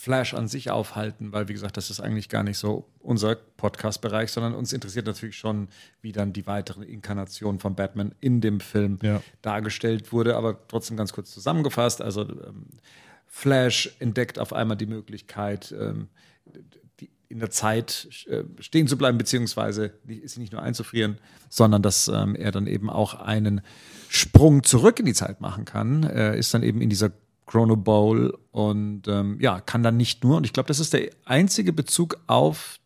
Flash an sich aufhalten, weil, wie gesagt, das ist eigentlich gar nicht so unser Podcast-Bereich, sondern uns interessiert natürlich schon, wie dann die weitere Inkarnation von Batman in dem Film Ja. dargestellt wurde. Aber trotzdem ganz kurz zusammengefasst. Also ähm, Flash entdeckt auf einmal die Möglichkeit, ähm, die, in der Zeit äh, stehen zu bleiben, beziehungsweise sie nicht nur einzufrieren, sondern dass ähm, er dann eben auch einen Sprung zurück in die Zeit machen kann. Er ist dann eben in dieser Chrono Bowl und ähm, ja, kann dann nicht nur, und ich glaube, das ist der einzige Bezug auf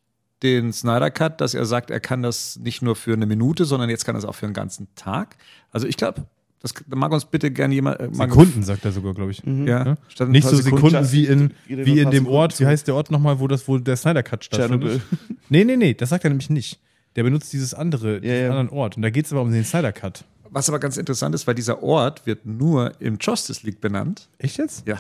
den Snyder Cut, dass er sagt, er kann das nicht nur für eine Minute, sondern jetzt kann er es auch für einen ganzen Tag. Also ich glaube, das da mag uns bitte gerne jemand. äh, mag- Sekunden sagt er sogar, glaube ich. Ja, Ja? statt ein Nicht so Sekunden, wie in, wie in dem Sekunden Ort, wie heißt der Ort nochmal, wo das, wo der Snyder Cut stattfindet? Nee, nee, nee, das sagt er nämlich nicht. Der benutzt dieses andere, diesen ja. anderen Ort. Und da geht es aber um den Snyder Cut. Was aber ganz interessant ist, weil dieser Ort wird nur im Justice League benannt. Echt jetzt? Ja.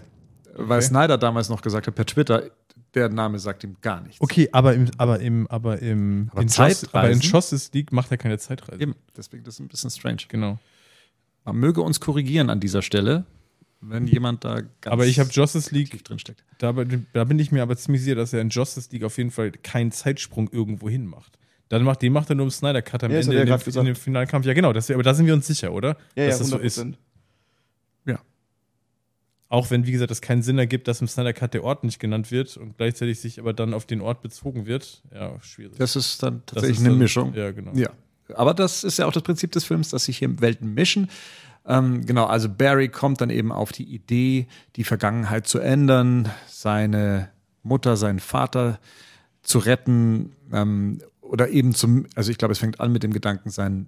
Weil Snyder damals noch gesagt hat per Twitter, der Name sagt ihm gar nichts. Okay, aber im, aber im, aber im, Aber in Just, aber in Zeitreisen? Justice League macht er keine Zeitreise. Eben, deswegen das ist ein bisschen strange. Genau. Man möge uns korrigieren an dieser Stelle, wenn jemand da ganz Aber ich habe Justice League, tief drin steckt. da, bin- da bin ich mir aber ziemlich sicher, dass er in Justice League auf jeden Fall keinen Zeitsprung irgendwo hin macht. Dann macht, den macht er nur im Snyder Cut am Ja, Ende in, dem, in dem finalen Kampf. Ja, genau, das, aber da sind wir uns sicher, oder? Ja, ja, dass das so ist. 100%. Ja. Auch wenn, wie gesagt, das keinen Sinn ergibt, dass im Snyder Cut der Ort nicht genannt wird und gleichzeitig sich aber dann auf den Ort bezogen wird. Ja, schwierig. Das ist dann Das tatsächlich ist eine dann- Mischung. Ja, genau. Ja. Aber das ist ja auch das Prinzip des Films, dass sich hier Welten mischen. Ähm, genau, also Barry kommt dann eben auf die Idee, die Vergangenheit zu ändern, seine Mutter, seinen Vater zu retten ähm, oder eben zum, also ich glaube, es fängt an mit dem Gedanken, sein,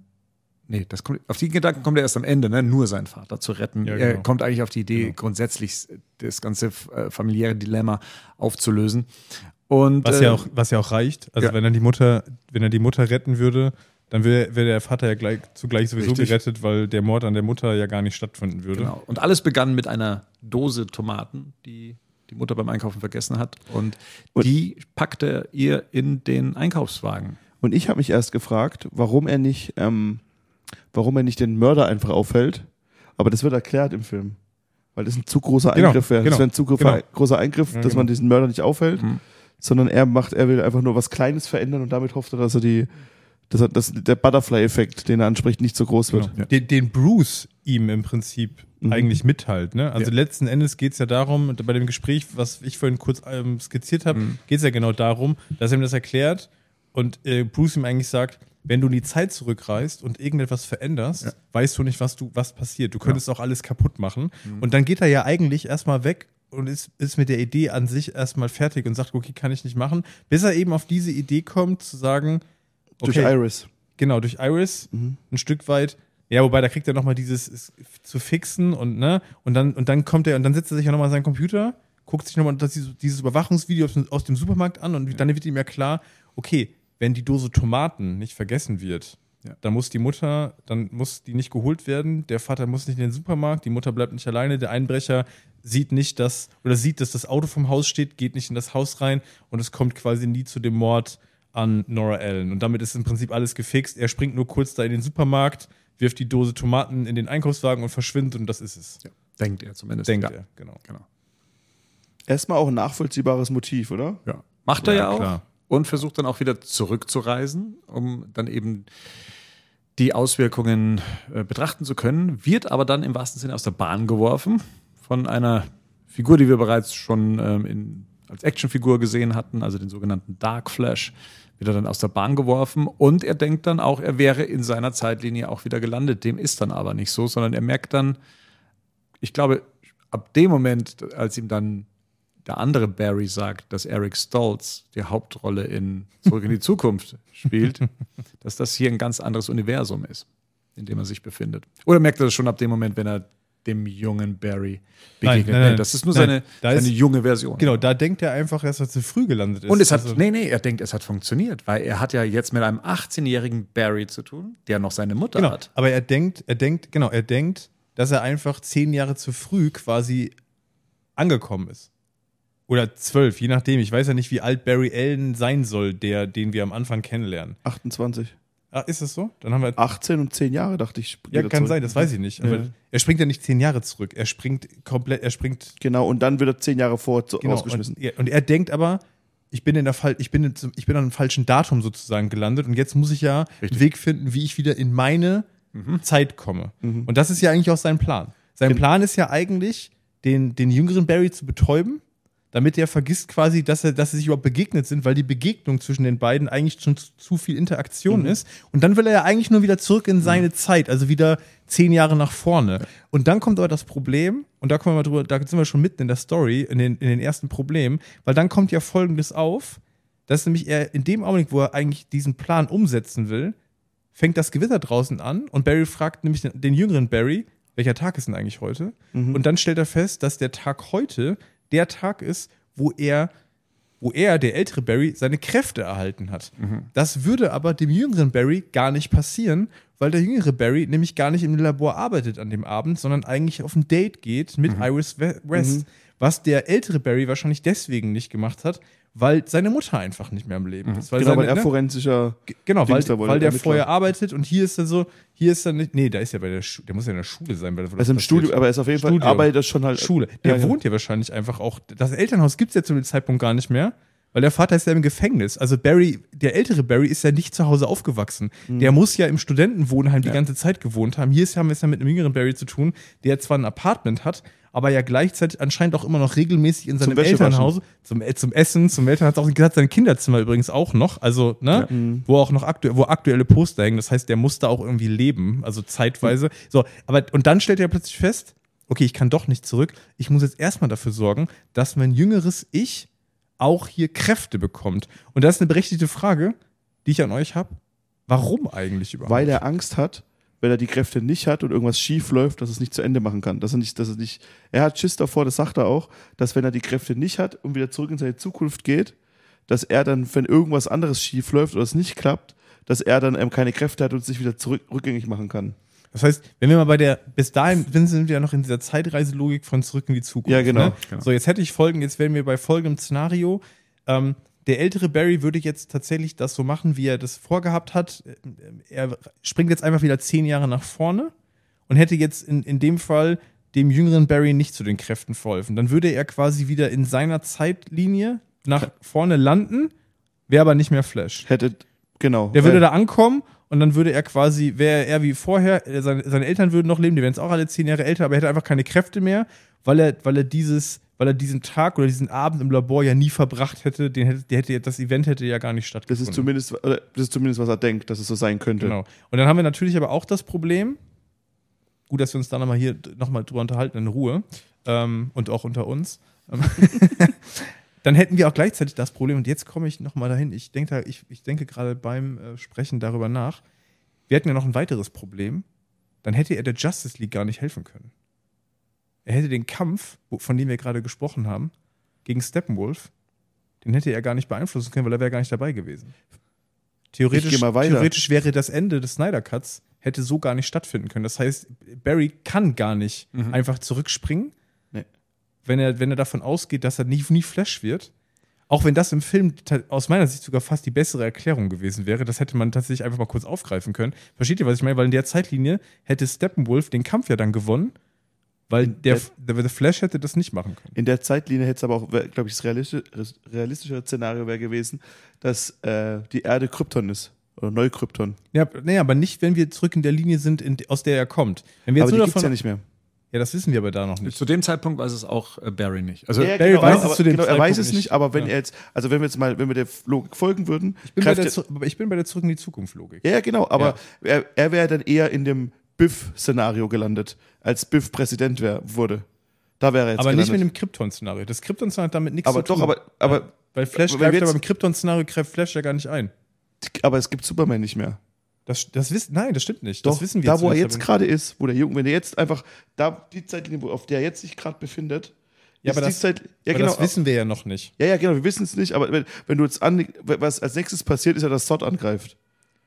nee, das kommt, auf die Gedanken kommt er erst am Ende, ne, nur seinen Vater zu retten. Ja, Er genau. kommt eigentlich auf die Idee, grundsätzlich das ganze äh, familiäre Dilemma aufzulösen. Und, Was äh, ja auch, was ja auch reicht. Also ja. wenn er die Mutter, wenn er die Mutter retten würde, dann wäre wär der Vater ja gleich zugleich sowieso Richtig. gerettet, weil der Mord an der Mutter ja gar nicht stattfinden würde. Genau. Und alles begann mit einer Dose Tomaten, die die Mutter beim Einkaufen vergessen hat. Und, Und- die packte er ihr in den Einkaufswagen. Und ich habe mich erst gefragt, warum er nicht, ähm, warum er nicht den Mörder einfach aufhält. Aber das wird erklärt im Film. Weil das ein zu großer Genau, Eingriff wäre. genau, das wäre ein zu großer, genau. großer Eingriff, Ja, dass genau. man diesen Mörder nicht aufhält, Mhm. sondern er macht, er will einfach nur was Kleines verändern und damit hofft er, dass er die, dass, er, dass der Butterfly-Effekt, den er anspricht, nicht so groß wird. Genau. Den, den Bruce ihm im Prinzip Mhm. eigentlich mitteilt. Ne? Also Ja. letzten Endes geht es ja darum, bei dem Gespräch, was ich vorhin kurz ähm, skizziert habe, Mhm. geht es ja genau darum, dass er ihm das erklärt und äh, Bruce ihm eigentlich sagt, wenn du in die Zeit zurückreist und irgendetwas veränderst, Ja. weißt du nicht, was du was passiert. Du könntest auch alles kaputt machen. Mhm. Und dann geht er ja eigentlich erstmal weg und ist, ist mit der Idee an sich erstmal fertig und sagt, okay, kann ich nicht machen, bis er eben auf diese Idee kommt, zu sagen, okay, Durch Iris. Genau, durch Iris Mhm. ein Stück weit. Ja, wobei da kriegt er nochmal dieses es- zu fixen und ne, und dann, und dann kommt er und dann setzt er sich ja nochmal an seinen Computer, guckt sich nochmal dieses, dieses Überwachungsvideo aus, dem- aus dem Supermarkt an und dann wird ihm ja klar, okay, wenn die Dose Tomaten nicht vergessen wird, Ja. dann muss die Mutter, dann muss die nicht geholt werden, der Vater muss nicht in den Supermarkt, die Mutter bleibt nicht alleine, der Einbrecher sieht nicht, dass, oder sieht, dass das Auto vom Haus steht, geht nicht in das Haus rein und es kommt quasi nie zu dem Mord an Nora Allen. Und damit ist im Prinzip alles gefixt. Er springt nur kurz da in den Supermarkt, wirft die Dose Tomaten in den Einkaufswagen und verschwindet und das ist es. Ja. Denkt er zumindest. Denkt ja. er, genau. Genau. Erstmal auch ein nachvollziehbares Motiv, oder? Ja. Macht er ja, Ja, auch. klar. Und versucht dann auch wieder zurückzureisen, um dann eben die Auswirkungen äh, betrachten zu können, wird aber dann im wahrsten Sinne aus der Bahn geworfen von einer Figur, die wir bereits schon ähm, in als Actionfigur gesehen hatten, also den sogenannten Dark Flash, wird er dann aus der Bahn geworfen und er denkt dann auch, er wäre in seiner Zeitlinie auch wieder gelandet. Dem ist dann aber nicht so, sondern er merkt dann, ich glaube, ab dem Moment, als ihm dann der andere Barry sagt, dass Eric Stoltz die Hauptrolle in Zurück in die Zukunft spielt, dass das hier ein ganz anderes Universum ist, in dem er sich befindet. Oder merkt er das schon ab dem Moment, wenn er dem jungen Barry Nein, begegnet? nein, nein. Nee, das ist nur Nein, seine, da seine ist- junge Version. Genau, da denkt er einfach, dass er zu früh gelandet ist. Und es hat, Also- nee, nee, er denkt, es hat funktioniert, weil er hat ja jetzt mit einem 18-jährigen Barry zu tun, der noch seine Mutter Genau, hat. aber er denkt, er denkt, genau, er denkt, dass er einfach zehn Jahre zu früh quasi angekommen ist. Oder zwölf, je nachdem. Ich weiß ja nicht, wie alt Barry Allen sein soll, der, den wir am Anfang kennenlernen. 28. Ah, ist das so? Dann haben wir. 18 und 10 Jahre, dachte ich. ja, kann zurück. sein, das weiß ich nicht. Aber Ja. er springt ja nicht zehn Jahre zurück. Er springt komplett, er springt Genau, und dann wird er 10 Jahre vor genau. rausgeschmissen. Und, er- und er denkt aber, ich bin in der Fall, ich bin, in, ich bin an einem falschen Datum sozusagen gelandet und jetzt muss ich ja einen Weg finden, wie ich wieder in meine Zeit komme. Und das ist ja eigentlich auch sein Plan. Sein Gen- Plan ist ja eigentlich, den, den jüngeren Barry zu betäuben, damit er vergisst quasi, dass, er, dass sie sich überhaupt begegnet sind, weil die Begegnung zwischen den beiden eigentlich schon zu, zu viel Interaktion ist. Und dann will er ja eigentlich nur wieder zurück in seine Zeit, also wieder zehn Jahre nach vorne. Und dann kommt aber das Problem, und da kommen wir mal drüber, da sind wir schon mitten in der Story, in den, in den ersten Problemen, weil dann kommt ja folgendes auf, dass nämlich er in dem Augenblick, wo er eigentlich diesen Plan umsetzen will, fängt das Gewitter draußen an und Barry fragt nämlich den, den jüngeren Barry, welcher Tag ist denn eigentlich heute? Und dann stellt er fest, dass der Tag heute der Tag ist, wo er, wo er, der ältere Barry, seine Kräfte erhalten hat. Das würde aber dem jüngeren Barry gar nicht passieren, weil der jüngere Barry nämlich gar nicht im Labor arbeitet an dem Abend, sondern eigentlich auf ein Date geht mit Iris We- West. Was der ältere Barry wahrscheinlich deswegen nicht gemacht hat, weil seine Mutter einfach nicht mehr am Leben ist. Weil Genau, seine, weil er ne? forensischer. Ge- Genau, weil, wohl, weil der vorher arbeitet und hier ist er so, hier ist er nicht, nee, da ist er bei der Schule, der muss ja in der Schule sein. Weil, Er ist im Studio, aber er ist auf jeden Fall, Studium. arbeitet er schon halt. Schule. Der Ja, ja. wohnt ja wahrscheinlich einfach auch, das Elternhaus gibt es ja zu dem Zeitpunkt gar nicht mehr, weil der Vater ist ja im Gefängnis. Also Barry, der ältere Barry ist ja nicht zu Hause aufgewachsen. Mhm. Der muss ja im Studentenwohnheim die ganze Zeit gewohnt haben. Hier ist, haben wir es ja mit einem jüngeren Barry zu tun, der zwar ein Apartment hat, aber ja gleichzeitig anscheinend auch immer noch regelmäßig in seinem Wäschewaschen. Elternhaus zum, äh, zum Essen, zum Eltern hat auch gesagt, sein Kinderzimmer übrigens auch noch, also, ne, wo auch noch aktuell, wo aktuelle Poster hängen. Das heißt, der muss da auch irgendwie leben, also zeitweise. So, aber, und dann stellt er plötzlich fest, okay, ich kann doch nicht zurück. Ich muss jetzt erstmal dafür sorgen, dass mein jüngeres Ich auch hier Kräfte bekommt. Und das ist eine berechtigte Frage, die ich an euch habe. Warum eigentlich überhaupt? Weil er Angst hat, wenn er die Kräfte nicht hat und irgendwas schief läuft, dass es nicht zu Ende machen kann. Dass er nicht, dass er nicht, er hat Schiss davor, das sagt er auch, dass wenn er die Kräfte nicht hat und wieder zurück in seine Zukunft geht, dass er dann, wenn irgendwas anderes schief läuft oder es nicht klappt, dass er dann ähm, keine Kräfte hat und sich wieder zurück, rückgängig machen kann. Das heißt, wenn wir mal bei der, bis dahin sind wir ja noch in dieser Zeitreiselogik von zurück in die Zukunft. Ja, genau. Ne? So, jetzt hätte ich folgen, jetzt wären wir bei folgendem Szenario. Ähm, der ältere Barry würde jetzt tatsächlich das so machen, wie er das vorgehabt hat. Er springt jetzt einfach wieder zehn Jahre nach vorne und hätte jetzt in, in dem Fall dem jüngeren Barry nicht zu den Kräften verholfen. Dann würde er quasi wieder in seiner Zeitlinie nach vorne landen, wäre aber nicht mehr Flash. Hätte, genau. Der würde da ankommen und dann würde er quasi, wäre er wie vorher, seine, seine Eltern würden noch leben, die wären jetzt auch alle zehn Jahre älter, aber er hätte einfach keine Kräfte mehr, weil er, weil er dieses, weil er diesen Tag oder diesen Abend im Labor ja nie verbracht hätte, den hätte, der hätte, das Event hätte ja gar nicht das stattgefunden. ist zumindest, oder das ist zumindest, was er denkt, dass es so sein könnte. Genau. Und dann haben wir natürlich aber auch das Problem, gut, dass wir uns da nochmal hier nochmal drüber unterhalten in Ruhe ähm, und auch unter uns. Dann hätten wir auch gleichzeitig das Problem, und jetzt komme ich nochmal dahin, ich denke, da, ich, ich denke gerade beim äh, Sprechen darüber nach, wir hätten ja noch ein weiteres Problem, dann hätte er der Justice League gar nicht helfen können. Er hätte den Kampf, von dem wir gerade gesprochen haben, gegen Steppenwolf, den hätte er gar nicht beeinflussen können, weil er wäre gar nicht dabei gewesen. Theoretisch, theoretisch wäre das Ende des Snyder Cuts hätte so gar nicht stattfinden können. Das heißt, Barry kann gar nicht einfach zurückspringen, Nee. wenn er, wenn er davon ausgeht, dass er nie, nie Flash wird. Auch wenn das im Film aus meiner Sicht sogar fast die bessere Erklärung gewesen wäre, das hätte man tatsächlich einfach mal kurz aufgreifen können. Versteht ihr, was ich meine? Weil in der Zeitlinie hätte Steppenwolf den Kampf ja dann gewonnen, weil der, der, der Flash hätte das nicht machen können. In der Zeitlinie hätte es aber auch, glaube ich, das realistische, realistische Szenario wäre gewesen, dass äh, die Erde Krypton ist. Oder Neukrypton. Ja, nee, aber nicht, wenn wir zurück in der Linie sind, in, aus der er kommt. Wenn wir jetzt Aber die nur gibt es davon, ja nicht mehr. Ja, das wissen wir aber da noch nicht. Zu dem Zeitpunkt weiß es auch äh, Barry nicht. Also Ja, Barry genau, weiß es zu dem genau, er weiß Zeitpunkt es nicht, nicht. aber wenn Ja. er jetzt, also wenn wir jetzt mal, wenn wir der Logik folgen würden, Ich bin, bei der, er- ich bin bei der Zurück in die Zukunft Logik. ja, ja, genau, aber er, er wäre dann eher in dem Biff-Szenario gelandet, als Biff Präsident wär, wurde. Da wäre er jetzt aber nicht mit gelandet. dem Krypton-Szenario. Das Krypton-Szenario hat damit nichts aber zu tun. doch, aber, aber, Weil Flash aber greift ja jetzt- beim Krypton-Szenario greift Flash ja gar nicht ein. aber es gibt Superman nicht mehr. Das, das wissen, nein, das stimmt nicht. Doch, das wissen wir da wo er jetzt gerade ist, wo der Junge, wenn er jetzt einfach, da die Zeitlinie, wo- auf der er jetzt sich gerade befindet, Ja, aber die das- Zeit, ja aber genau, das wissen wir ja noch nicht. ja, ja, genau, wir wissen es nicht, aber wenn, wenn du jetzt an, was als nächstes passiert, ist ja, dass Sod angreift.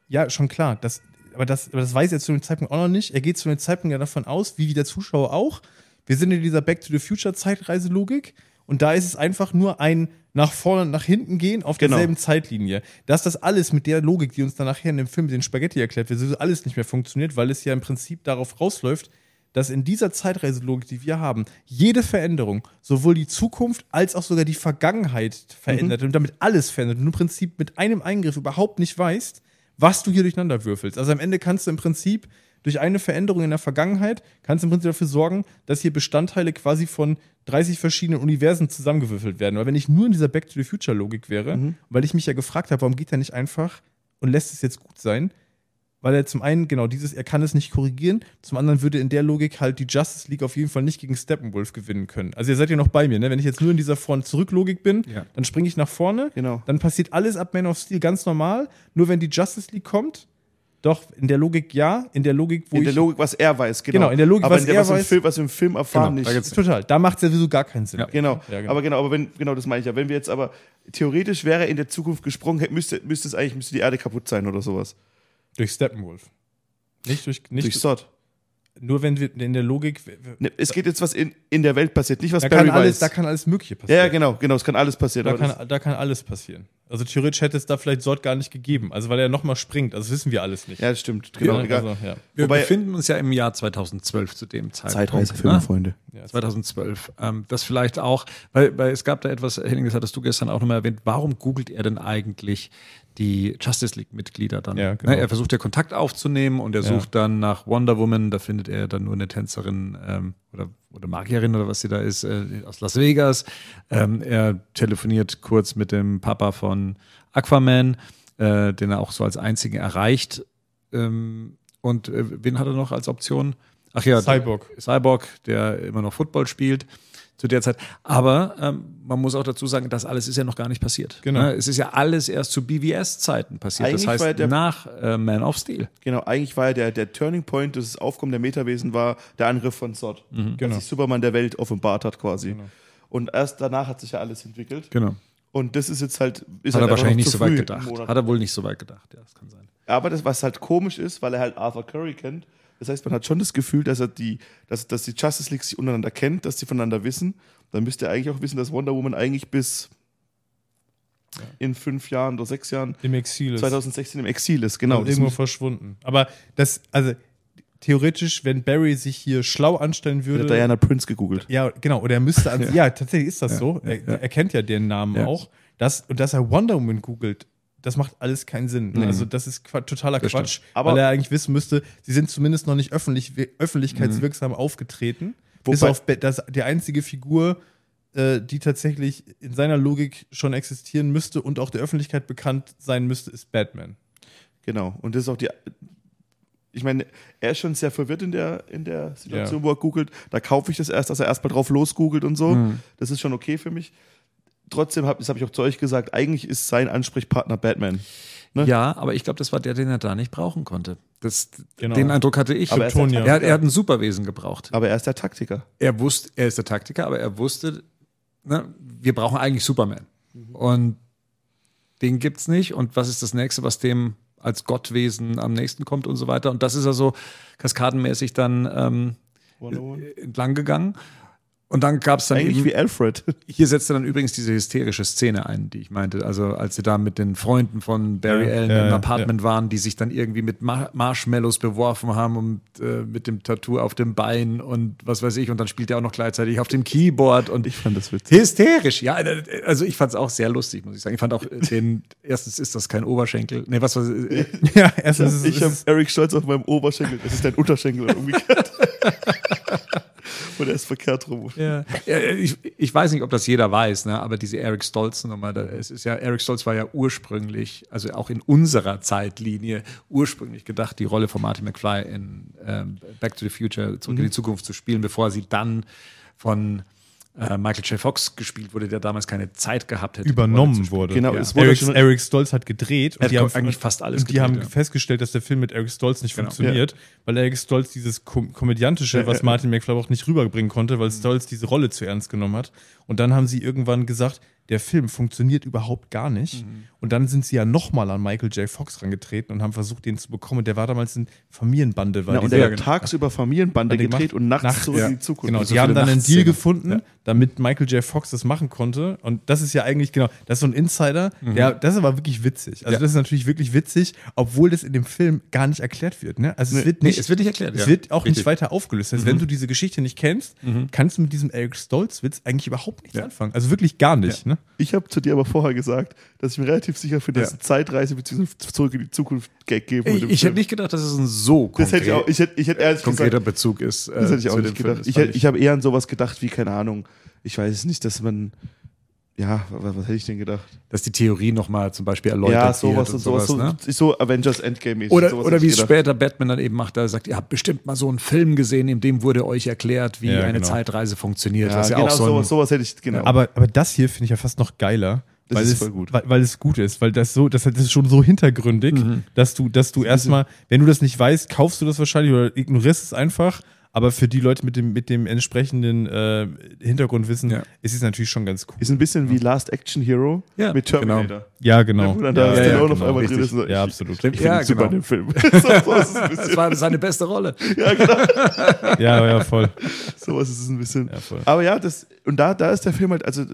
Ja, schon klar. Das, aber, das, aber das weiß er zu dem Zeitpunkt auch noch nicht. Er geht zu dem Zeitpunkt ja davon aus, wie der Zuschauer auch. Wir sind in dieser Back to the Future Zeitreiselogik und da ist es einfach nur ein nach vorne und nach hinten gehen auf Genau. derselben Zeitlinie. Dass das alles mit der Logik, die uns dann nachher in dem Film mit den Spaghetti erklärt wird, alles nicht mehr funktioniert, weil es ja im Prinzip darauf rausläuft, dass in dieser Zeitreiselogik, die wir haben, jede Veränderung, sowohl die Zukunft als auch sogar die Vergangenheit verändert und damit alles verändert und im Prinzip mit einem Eingriff überhaupt nicht weißt, was du hier durcheinander würfelst. Also am Ende kannst du im Prinzip durch eine Veränderung in der Vergangenheit, kannst du im Prinzip dafür sorgen, dass hier Bestandteile quasi von 30 verschiedenen Universen zusammengewürfelt werden. Weil wenn ich nur in dieser Back to the Future Logik wäre, weil ich mich ja gefragt habe, warum geht er nicht einfach und lässt es jetzt gut sein, weil er zum einen, genau, dieses, er kann es nicht korrigieren, zum anderen würde in der Logik halt die Justice League auf jeden Fall nicht gegen Steppenwolf gewinnen können. Also ihr seid ja noch bei mir, ne? Wenn ich jetzt nur in dieser Vorn-Zurück-Logik bin, Ja. dann springe ich nach vorne, Genau. dann passiert alles ab Man of Steel ganz normal, nur wenn die Justice League kommt, doch, in der Logik ja, in der Logik, wo In ich. der Logik, was er weiß, genau. Genau, in der Logik, aber was in der, er was, im weiß- Film, was wir im Film erfahren Genau, da nicht. geht's- Total. Da macht es ja sowieso gar keinen Sinn. Ja. Genau. Ja, genau. Aber genau, aber wenn, genau das meine ich ja. Wenn wir jetzt aber theoretisch wäre er in der Zukunft gesprungen, müsste, müsste es eigentlich, müsste die Erde kaputt sein oder sowas. Durch Steppenwolf. Nicht durch. Nicht Durch Sod. Nur wenn wir in der Logik. Ne, es geht jetzt, was in, in der Welt passiert, nicht was Da Barry kann, alles, weiß. da kann alles Mögliche passieren. ja, genau, genau, es kann alles passieren. Da kann, da kann alles passieren. Also theoretisch hätte es da vielleicht Sort gar nicht gegeben. Also weil er nochmal springt. Also das wissen wir alles nicht. ja, das stimmt. Genau, Ja, egal. also, ja. wir Wobei- befinden uns ja im Jahr 2012 zu dem Zeitpunkt. Zeitreisefilme, ne? Freunde. 2012. Ähm, das vielleicht auch, weil, weil es gab da etwas, Henning, das hattest du gestern auch nochmal erwähnt, warum googelt er denn eigentlich die Justice League-Mitglieder dann? Ja, genau. Ne, er versucht ja Kontakt aufzunehmen und er Ja. sucht dann nach Wonder Woman, da findet er dann nur eine Tänzerin ähm, oder, oder Magierin oder was sie da ist, äh, aus Las Vegas. Ähm, er telefoniert kurz mit dem Papa von Aquaman, äh, den er auch so als einzigen erreicht. Ähm, und äh, wen hat er noch als Option? Ach ja, Cyborg. Cyborg, der immer noch Football spielt zu der Zeit. Aber ähm, man muss auch dazu sagen, das alles ist ja noch gar nicht passiert. Genau. Ne? Es ist ja alles erst zu BVS-Zeiten passiert. Eigentlich das heißt, der- nach äh, Man of Steel. Genau, eigentlich war ja der, der Turning Point des Aufkommen der Metawesen war der Angriff von Sod. Genau. Als sich Superman der Welt offenbart hat quasi. Genau. Und erst danach hat sich ja alles entwickelt. Genau. Und das ist jetzt halt. Ist Hat halt er wahrscheinlich nicht so weit gedacht. Hat er wohl nicht so weit gedacht, ja, das kann sein. Aber das, was halt komisch ist, weil er halt Arthur Curry kennt, das heißt, man hat schon das Gefühl, dass er die, dass, dass die Justice League sich untereinander kennt, dass sie voneinander wissen. Dann müsste er eigentlich auch wissen, dass Wonder Woman eigentlich bis in fünf Jahren oder sechs Jahren Im Exil ist. 2016 im Exil ist. Genau. und Das irgendwo verschwunden. Aber das, also theoretisch, wenn Barry sich hier schlau anstellen hat würde. Diana Prince gegoogelt. Ja, genau. Oder er müsste an, ja. tatsächlich ist das so. Er, ja. er kennt ja den Namen Ja. auch. Das, und dass er Wonder Woman googelt, das macht alles keinen Sinn. Also, das ist Qua- totaler Das Quatsch. Aber- weil er eigentlich wissen müsste, sie sind zumindest noch nicht öffentlich, öffentlichkeitswirksam aufgetreten. Bis Wobei- auf Ba- das, die einzige Figur, äh, die tatsächlich in seiner Logik schon existieren müsste und auch der Öffentlichkeit bekannt sein müsste, ist Batman. Genau. Und das ist auch die. Ich meine, er ist schon sehr verwirrt in der, in der Situation, wo er googelt. Da kaufe ich das erst, dass er erstmal drauf losgoogelt und so. Mhm. Das ist schon okay für mich. Trotzdem, hab, das habe ich auch zu euch gesagt, eigentlich ist sein Ansprechpartner Batman. Ne? Ja, aber ich glaube, das war der, den er da nicht brauchen konnte. Das, Genau. Den Eindruck hatte ich. Aber er der Kryptonia. er, hat, er hat ein Superwesen gebraucht. Aber er ist der Taktiker. er wusste, er ist der Taktiker, aber er wusste, ne, wir brauchen eigentlich Superman. Und den gibt's nicht. Und was ist das nächste, was dem als Gottwesen am nächsten kommt und so weiter? Und das ist also kaskadenmäßig dann ähm, entlang gegangen. Und dann gab's dann Eigentlich eben, wie Alfred. hier setzte dann übrigens diese hysterische Szene ein, die ich meinte. Also als sie da mit den Freunden von Barry Ja, Allen ja, im ja, Apartment waren, die sich dann irgendwie mit Mar Marshmallows beworfen haben und äh, mit dem Tattoo auf dem Bein und was weiß ich. Und dann spielt er auch noch gleichzeitig auf dem Keyboard und Ich fand das witzig. hysterisch. Ja, äh, also ich fand es auch sehr lustig, muss ich sagen. Ich fand auch äh, den, erstens ist das kein Oberschenkel. Nee, was war äh, Ja, erstens ist es- Ich habe ist Eric Stolz auf meinem Oberschenkel. Das ist dein Unterschenkel und umgekehrt. Und er ist verkehrt rum. Ja. Ich, ich weiß nicht, ob das jeder weiß, ne? aber diese Eric Stolz-Nummer, es ist ja, Eric Stolz war ja ursprünglich, also auch in unserer Zeitlinie, ursprünglich gedacht, die Rolle von Martin McFly in ähm, Back to the Future, zurück in die Zukunft zu spielen, bevor sie dann von äh, Michael J. Fox gespielt wurde, der damals keine Zeit gehabt hätte. übernommen wurde. Genau, Ja. es wurde Eric, schon, Eric Stolz hat gedreht Er hat die haben eigentlich fast alles und die gedreht, haben ja. festgestellt, dass der Film mit Eric Stolz nicht Genau. funktioniert, weil Eric Stolz dieses Kom komödiantische, was Martin McFly auch nicht rüberbringen konnte, Mhm. weil Stolz diese Rolle zu ernst genommen hat. Und dann haben sie irgendwann gesagt, der Film funktioniert überhaupt gar nicht. Mhm. Und dann sind sie ja nochmal an Michael J. Fox rangetreten und haben versucht, den zu bekommen. Und der war damals in Familienbande. War ja, und diese- er hat tagsüber Familienbande gedreht und nachts Nachts, zurück ja. in die Zukunft. Genau, so die haben dann einen Deal gefunden, Ja. damit Michael J. Fox das machen konnte. Und das ist ja eigentlich, genau, das ist so ein Insider, der, das ist aber wirklich witzig. Also Mhm. Das ist natürlich wirklich witzig, obwohl das in dem Film gar nicht erklärt wird. Ne? Also es wird Nee, nicht, es wird nicht erklärt. es wird auch Richtig. Mhm. nicht weiter aufgelöst. Also wenn du diese Geschichte nicht kennst, kannst du mit diesem Eric Stolz-Witz eigentlich überhaupt nichts anfangen. Also wirklich gar nicht. Ne? Ich habe zu dir aber vorher gesagt, dass ich mir relativ sicher finde, dass Ja. Zeitreise bzw. zurück in die Zukunft Gag geben würde. Ich, ich hätte nicht gedacht, dass es ein so das hätte ich auch, ich hätte, ich hätte ehrlich konkreter gesagt, Bezug ist. äh, das hätte ich auch zu nicht Film. gedacht. Das Ich, ich habe eher an sowas gedacht wie, keine Ahnung, ich weiß es nicht, dass man, ja, was, was hätte ich denn gedacht? dass die Theorie nochmal zum Beispiel erläutert Ja, sowas wird und sowas, ne? so, so Avengers. Oder, sowas oder hätte wie es später Batman dann eben macht, da sagt, ihr habt bestimmt mal so einen Film gesehen, in dem wurde euch erklärt, wie Ja, eine genau. Zeitreise funktioniert. Ja, das ist ja genau, auch so sowas, sowas hätte ich, genau. Aber, aber das hier finde ich ja fast noch geiler. Das weil ist es, voll gut. Weil, weil es gut ist, weil das so, das ist schon so hintergründig, Mhm. dass du, dass du erstmal, wenn du das nicht weißt, kaufst du das wahrscheinlich oder ignorierst es einfach. Aber für die Leute mit dem, mit dem entsprechenden äh, Hintergrundwissen Ja. ist es natürlich schon ganz cool. ist ein bisschen wie Last Action Hero Ja, mit Terminator. genau. Ja, genau. Dann da ja, ja, auf genau. einmal drin ist. so, Ja, ich- absolut. Ich finde Ja, super genau. in dem Film. so, so ist es ein das war seine beste Rolle. Ja, ja, voll. Sowas ist es ein bisschen. Ja, voll. Aber ja, das, und da, da ist der Film halt, also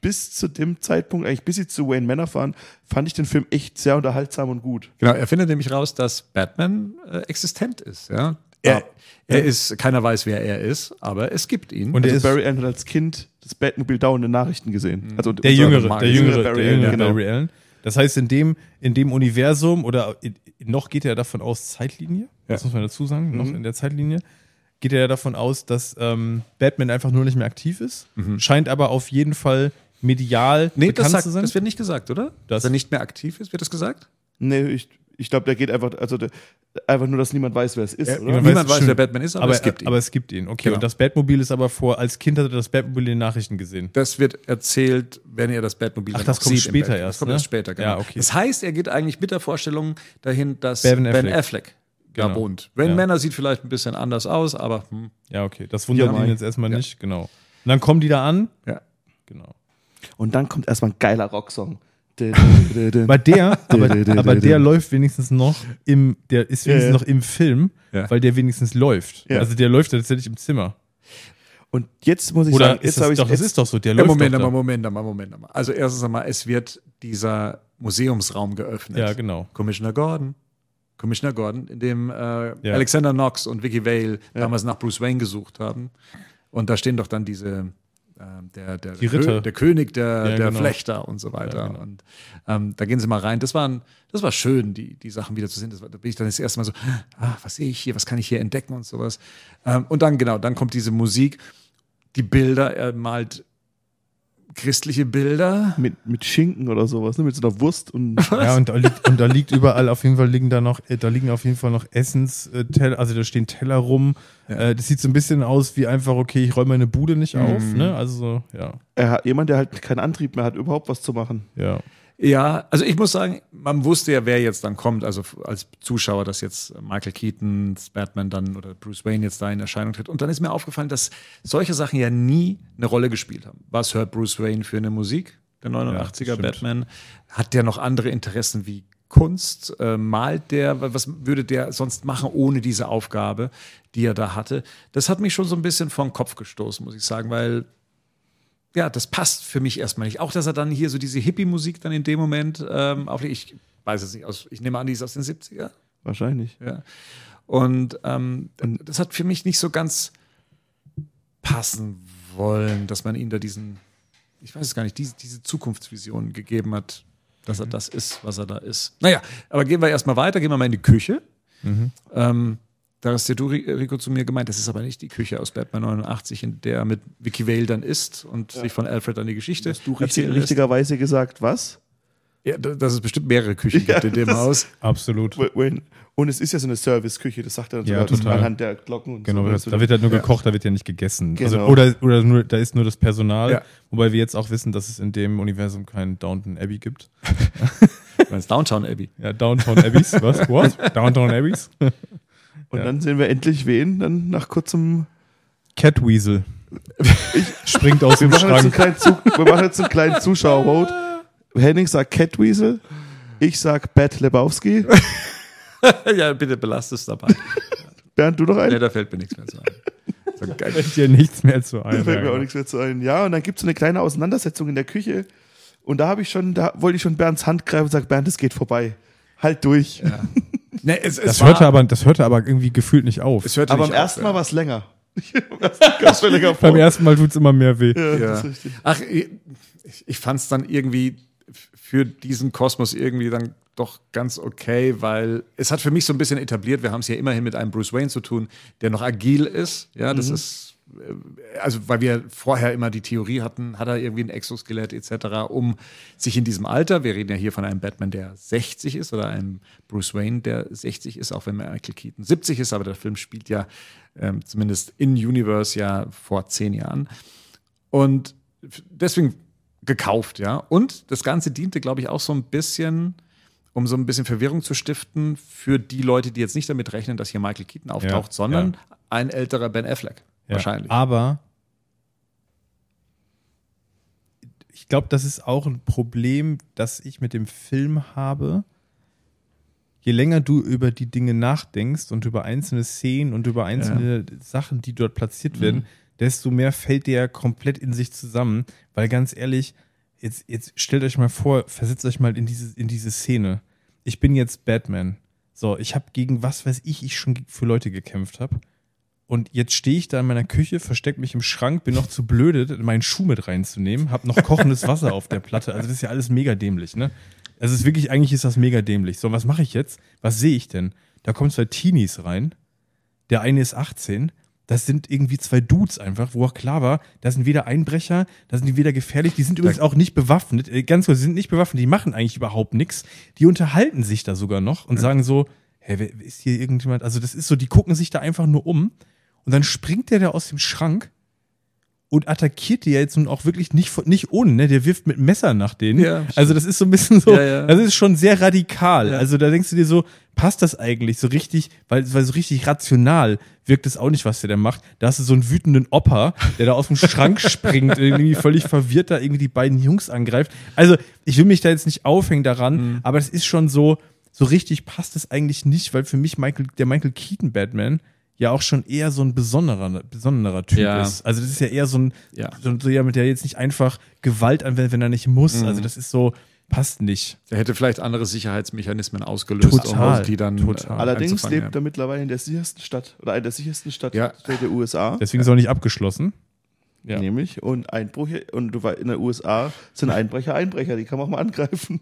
bis zu dem Zeitpunkt, eigentlich bis sie zu Wayne Manor fahren, fand ich den Film echt sehr unterhaltsam und gut. Genau, er findet nämlich raus, dass Batman äh, existent ist. Ja? Er, er ist, keiner weiß, wer er ist, aber es gibt ihn. Und er Also ist Barry Allen hat als Kind das Batmobil dauernde Nachrichten gesehen. Also der Jüngere, Mark- der Jüngere, Jüngere der Barry Jüngere Allen, genau. Barry Allen. Das heißt, in dem, in dem Universum oder in, noch geht er davon aus, Zeitlinie, das Ja. muss man dazu sagen, Mhm. noch in der Zeitlinie, geht er ja davon aus, dass ähm, Batman einfach nur nicht mehr aktiv ist, scheint aber auf jeden Fall medial Mhm. nee, das, bekannt sagt, zu sein. das wird nicht gesagt, oder? Das- Dass er nicht mehr aktiv ist, wird das gesagt? Nee, ich, ich glaube, der geht einfach, also der, einfach nur, dass niemand weiß, wer es ist, Ja, oder? niemand weiß wer. Batman ist, aber, aber, es gibt ihn. aber es gibt ihn, okay. Genau. Und das Batmobil ist aber vor, als Kind hat er das Batmobil in den Nachrichten gesehen. das wird erzählt, wenn er das Batmobil Ach, das kommt sieht später erst, Das kommt ne? erst später, genau. Ja, okay. Das heißt, er geht eigentlich mit der Vorstellung dahin, dass Ben Ben Affleck. Affleck, da Genau. wohnt. Wenn Ja. Männer sieht vielleicht ein bisschen anders aus, aber hm, Ja, okay. Das wundert Ja, ihn jetzt erstmal Ja. nicht, genau. Und dann kommen die da an. ja. Genau. Und dann kommt erstmal ein geiler Rocksong. Aber der, aber, aber der läuft wenigstens noch im, der ist wenigstens Ja, ja. noch im Film, Ja. weil der wenigstens läuft. Ja. Also der läuft tatsächlich im Zimmer. Und jetzt muss ich Oder sagen, ist jetzt das, habe ich doch, das jetzt- ist doch so, der Ja, läuft Moment doch da. Moment einmal, Moment einmal. Also erstens einmal, es wird dieser Museumsraum geöffnet. Ja, genau. Commissioner Gordon. Commissioner Gordon, in dem äh, Ja. Alexander Knox und Vicky Vale damals nach Bruce Wayne gesucht haben. Und da stehen doch dann diese, der, der, Die Ritter. Der König der, Ja, der genau. Flechter und so weiter. Ja, genau. Und ähm, da gehen sie mal rein. Das, waren, das war schön, die, die Sachen wieder zu sehen. Das war, da bin ich dann das erste Mal so, ah, was sehe ich hier, was kann ich hier entdecken und sowas. Ähm, und dann, genau, dann kommt diese Musik, die Bilder, er malt christliche Bilder. mit, mit Schinken oder sowas, ne? mit so einer Wurst und Ja, und da, liegt, und da liegt überall, auf jeden Fall liegen da noch, äh, da liegen auf jeden Fall noch Essensteller, also da stehen Teller rum. Äh, das sieht so ein bisschen aus wie einfach, okay, ich räume meine Bude nicht auf, Mhm. ne? Also so, ja, er hat, jemand, der halt keinen Antrieb mehr hat, überhaupt was zu machen. ja. Ja, also ich muss sagen, man wusste ja, wer jetzt dann kommt, also als Zuschauer, dass jetzt Michael Keatons Batman dann oder Bruce Wayne jetzt da in Erscheinung tritt. Und dann ist mir aufgefallen, dass solche Sachen ja nie eine Rolle gespielt haben. Was hört Bruce Wayne für eine Musik? Der 89er stimmt. Batman. Hat der noch andere Interessen wie Kunst? Äh, malt der? Was würde der sonst machen ohne diese Aufgabe, die er da hatte? Das hat mich schon so ein bisschen vom Kopf gestoßen, muss ich sagen, weil ja, das passt für mich erstmal nicht. Auch, dass er dann hier so diese Hippie-Musik dann in dem Moment ähm, auflegt. Ich weiß es nicht, aus, ich nehme an, die ist aus den 70er. Wahrscheinlich. Ja. Und ähm, das hat für mich nicht so ganz passen wollen, dass man ihm da diesen, ich weiß es gar nicht, diese, diese Zukunftsvision gegeben hat, dass er das ist, was er da ist. Naja, aber gehen wir erstmal weiter, gehen wir mal in die Küche. Ähm, da hast ja du, Rico, zu mir gemeint, das ist aber nicht die Küche aus Batman 89, in der er mit Vicky Vale dann ist und sich von Alfred dann die Geschichte Hast du richtig, richtigerweise gesagt, was? Ja, da- dass es bestimmt mehrere Küchen Ja, gibt in dem Haus. Absolut. Und es ist ja so eine Serviceküche, das sagt er dann Ja, sogar total. anhand der Glocken und Genau, so. da wird halt nur Ja. gekocht, da wird ja nicht gegessen. Also, Genau. oder oder nur, da ist nur das Personal, Ja. wobei wir jetzt auch wissen, dass es in dem Universum kein Downton Abbey gibt. Du meinst Downtown Abbey. Ja, Downtown Abbeys, was? What? Downtown Abbeys? Und Ja. dann sehen wir endlich wen, dann nach kurzem. Catweasel. Springt aus Wir dem machen, jetzt einen Schrank. wir machen jetzt einen kleinen Zuschauervote. Henning sagt Catweasel, ich sag Bat Lebowski. ja, bitte belast es dabei. Bernd, du noch einen? nee, da fällt mir nichts mehr zu ein. So geil. Fällt dir nichts mehr zu ein. Da fällt ja, mir auch nichts mehr zu ein. Ja, und dann gibt es so eine kleine Auseinandersetzung in der Küche. Und da habe ich schon, da wollte ich schon Bernds Hand greifen und sage, Bernd, es geht vorbei. Halt durch. Nee, es, es Das war- hörte, aber, das hörte aber irgendwie gefühlt nicht auf. es hörte Aber nicht beim ersten. Mal war es länger. Beim ersten Mal tut es immer mehr weh. ja, Ja. das ist richtig. Ach, ich, ich fand es dann irgendwie für diesen Kosmos irgendwie dann doch ganz okay, weil es hat für mich so ein bisschen etabliert, wir haben es ja immerhin mit einem Bruce Wayne zu tun, der noch agil ist. Ja, das ist, äh, also weil wir vorher immer die Theorie hatten, hat er irgendwie ein Exoskelett etc., um sich in diesem Alter, wir reden ja hier von einem Batman, der 60 ist oder einem Bruce Wayne, der 60 ist, auch wenn Michael Keaton 70 ist, aber der Film spielt ja ähm, zumindest in Universe ja vor zehn Jahren. Und deswegen gekauft, ja. Und das Ganze diente, glaube ich, auch so ein bisschen, um so ein bisschen Verwirrung zu stiften für die Leute, die jetzt nicht damit rechnen, dass hier Michael Keaton auftaucht, Ja, sondern ein älterer Ben Affleck. Ja, Wahrscheinlich. Aber ich glaube, das ist auch ein Problem, das ich mit dem Film habe. Je länger du über die Dinge nachdenkst und über einzelne Szenen und über einzelne Sachen, die dort platziert werden, desto mehr fällt der komplett in sich zusammen. Weil ganz ehrlich, jetzt, jetzt stellt euch mal vor, versetzt euch mal in diese, in diese Szene. Ich bin jetzt Batman. So, ich habe gegen was weiß ich, ich schon für Leute gekämpft habe. Und jetzt stehe ich da in meiner Küche, verstecke mich im Schrank, bin noch zu blöde, meinen Schuh mit reinzunehmen, habe noch kochendes Wasser auf der Platte. Also das ist ja alles mega dämlich, ne? Also es ist wirklich, eigentlich ist das mega dämlich. So, was mache ich jetzt? Was sehe ich denn? Da kommen zwei Teenies rein. Der eine ist 18. Das sind irgendwie zwei Dudes einfach, wo auch klar war, das sind weder Einbrecher, das sind die weder gefährlich, die sind übrigens auch nicht bewaffnet. Äh, Ganz kurz, die sind nicht bewaffnet, die machen eigentlich überhaupt nichts. Die unterhalten sich da sogar noch und sagen so, hä, wer, ist hier irgendjemand? Also das ist so, die gucken sich da einfach nur um und dann springt der da aus dem Schrank und attackiert die ja jetzt nun auch wirklich nicht, von- nicht ohne, ne? Der wirft mit Messer nach denen. Ja, also das ist so ein bisschen so, Ja, ja. das ist schon sehr radikal. Also da denkst du dir so, passt das eigentlich so richtig, weil, weil so richtig rational wirkt es auch nicht, was der da macht. Da hast du so einen wütenden Opa, der da aus dem Schrank springt, irgendwie völlig verwirrt da irgendwie die beiden Jungs angreift. Also ich will mich da jetzt nicht aufhängen daran, Mhm. aber es ist schon so, so richtig passt es eigentlich nicht, weil für mich Michael, der Michael Keaton Batman ja auch schon eher so ein besonderer, besonderer Typ Ja. ist. Also das ist ja eher so ein, Ja. so, so jemand, der jetzt nicht einfach Gewalt anwendet, wenn er nicht muss. Mhm. Also das ist so, passt nicht. Der hätte vielleicht andere Sicherheitsmechanismen ausgelöst, Total, um die dann total. äh, Allerdings einzufangen, lebt er mittlerweile in der sichersten Stadt oder einer der sichersten Stadt Ja. der USA. Deswegen ist er auch nicht abgeschlossen. Ja. Nämlich, und Einbrüche, und du weißt, in der USA sind Einbrecher Einbrecher, die kann man auch mal angreifen.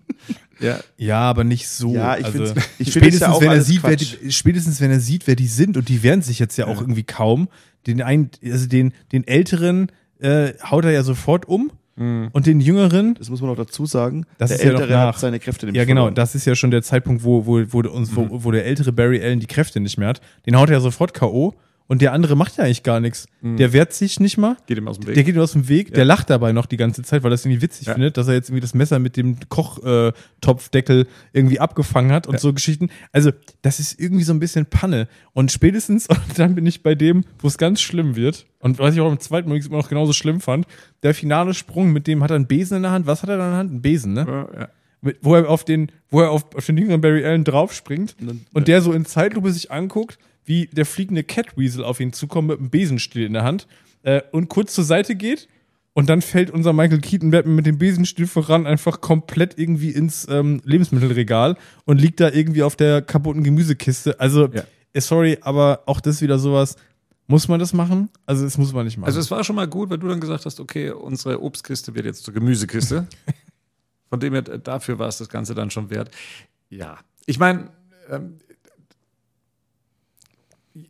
ja. ja. Ja, aber nicht so. Ja, ich also, find's- ich spätestens, ja auch wenn er sieht, wer die, spätestens wenn er sieht, wer die sind und die wehren sich jetzt ja auch irgendwie kaum. Den einen, also den, den älteren äh, haut er ja sofort um und den jüngeren, Das muss man noch dazu sagen. Das der ja Ältere hat seine Kräfte nämlich ja genau, das ist ja schon der Zeitpunkt, wo, wo, wo, uns, wo, wo der ältere Barry Allen die Kräfte nicht mehr hat. Den haut er ja sofort K.O. und der andere macht ja eigentlich gar nichts. Der wehrt sich nicht mal. Geht ihm aus dem Weg. Der geht ihm aus dem Weg, der lacht dabei noch die ganze Zeit, weil er es irgendwie witzig Ja. findet, dass er jetzt irgendwie das Messer mit dem Kochtopfdeckel irgendwie abgefangen hat und so Geschichten. Also, das ist irgendwie so ein bisschen Panne. Und spätestens, und dann bin ich bei dem, wo es ganz schlimm wird, und was ich auch im zweiten Mal immer noch genauso schlimm fand, der finale Sprung, mit dem hat er einen Besen in der Hand. Was hat er da in der Hand? Ein Besen, ne? Ja, ja. Mit, wo er auf den, wo er auf, auf den jüngeren Barry Allen draufspringt und, dann- der so in Zeitlupe sich anguckt, wie der fliegende Catweasel auf ihn zukommt mit einem Besenstiel in der Hand äh, und kurz zur Seite geht und dann fällt unser Michael Keaton Batman mit dem Besenstiel voran einfach komplett irgendwie ins ähm, Lebensmittelregal und liegt da irgendwie auf der kaputten Gemüsekiste. Also, Ja. äh, sorry, aber auch das wieder sowas. Muss man das machen? Also, das muss man nicht machen. Also es war schon mal gut, weil du dann gesagt hast, okay, unsere Obstkiste wird jetzt zur Gemüsekiste. Von dem her, äh, dafür war es das Ganze dann schon wert. Ja, ich meine, ähm,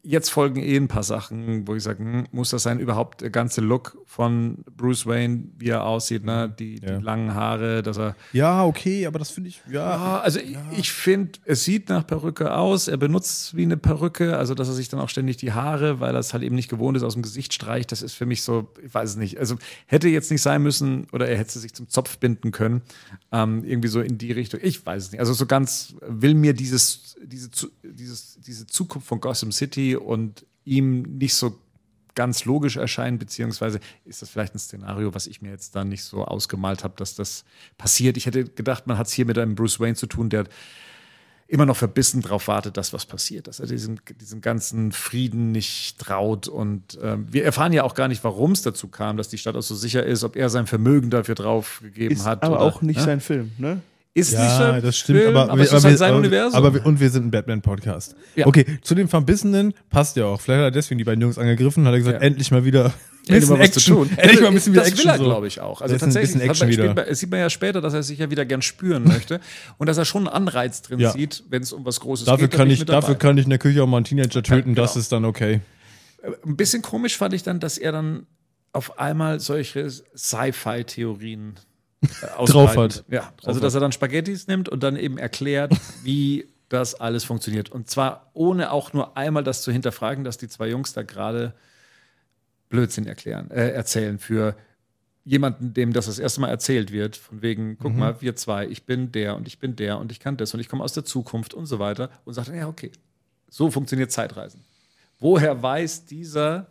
jetzt folgen eh ein paar Sachen, wo ich sage, hm, muss das sein? Überhaupt der ganze Look von Bruce Wayne, wie er aussieht, ne? Die, Ja. die langen Haare, dass er. Ja, okay, aber das finde ich, ja. Ja, also ich, ich finde, es sieht nach Perücke aus. Er benutzt wie eine Perücke, also dass er sich dann auch ständig die Haare, weil er es halt eben nicht gewohnt ist, aus dem Gesicht streicht. Das ist für mich so, ich weiß es nicht. Also hätte jetzt nicht sein müssen oder er hätte sich zum Zopf binden können. Ähm, irgendwie so in die Richtung. Ich weiß es nicht. Also so ganz will mir dieses, diese, dieses, diese Zukunft von Gotham City und ihm nicht so ganz logisch erscheinen, beziehungsweise ist das vielleicht ein Szenario, was ich mir jetzt da nicht so ausgemalt habe, dass das passiert. Ich hätte gedacht, man hat es hier mit einem Bruce Wayne zu tun, der immer noch verbissen darauf wartet, dass was passiert, dass er diesem, diesem ganzen Frieden nicht traut. Und ähm, wir erfahren ja auch gar nicht, warum es dazu kam, dass die Stadt auch so sicher ist, ob er sein Vermögen dafür draufgegeben Ist hat. aber oder, auch nicht ne? sein Film, ne? Ist nicht Ja, sein das stimmt, Film, aber, aber, es ist halt sein aber, Universum. Aber, wir- und wir sind ein Batman-Podcast. Ja. Okay, zu dem Verbissenen passt ja auch. Vielleicht hat er deswegen die beiden Jungs angegriffen, hat er gesagt, Ja. endlich mal wieder Endlich bisschen mal was zu tun. Endlich mal ein bisschen wieder das Action. will er, so. glaube ich, auch. Also Das ist ein tatsächlich, bisschen das Action wieder. das sieht man ja später, dass er sich ja wieder gern spüren möchte und dass er schon einen Anreiz drin Ja. sieht, wenn es um was Großes Dafür geht. kann ich, dafür kann ich in der Küche auch mal einen Teenager töten, das genau. ist dann okay. Ein bisschen komisch fand ich dann, dass er dann auf einmal solche Sci-Fi-Theorien äh, Drauf ausbreitet. hat. Ja, also dass er dann Spaghettis nimmt und dann eben erklärt, wie das alles funktioniert. Und zwar ohne auch nur einmal das zu hinterfragen, dass die zwei Jungs da gerade Blödsinn erklären, äh, erzählen für jemanden, dem das das erste Mal erzählt wird, von wegen, guck mal, wir zwei, ich bin der und ich bin der und ich kann das und ich komme aus der Zukunft und so weiter und sagt dann, ja, okay, so funktioniert Zeitreisen. Woher weiß dieser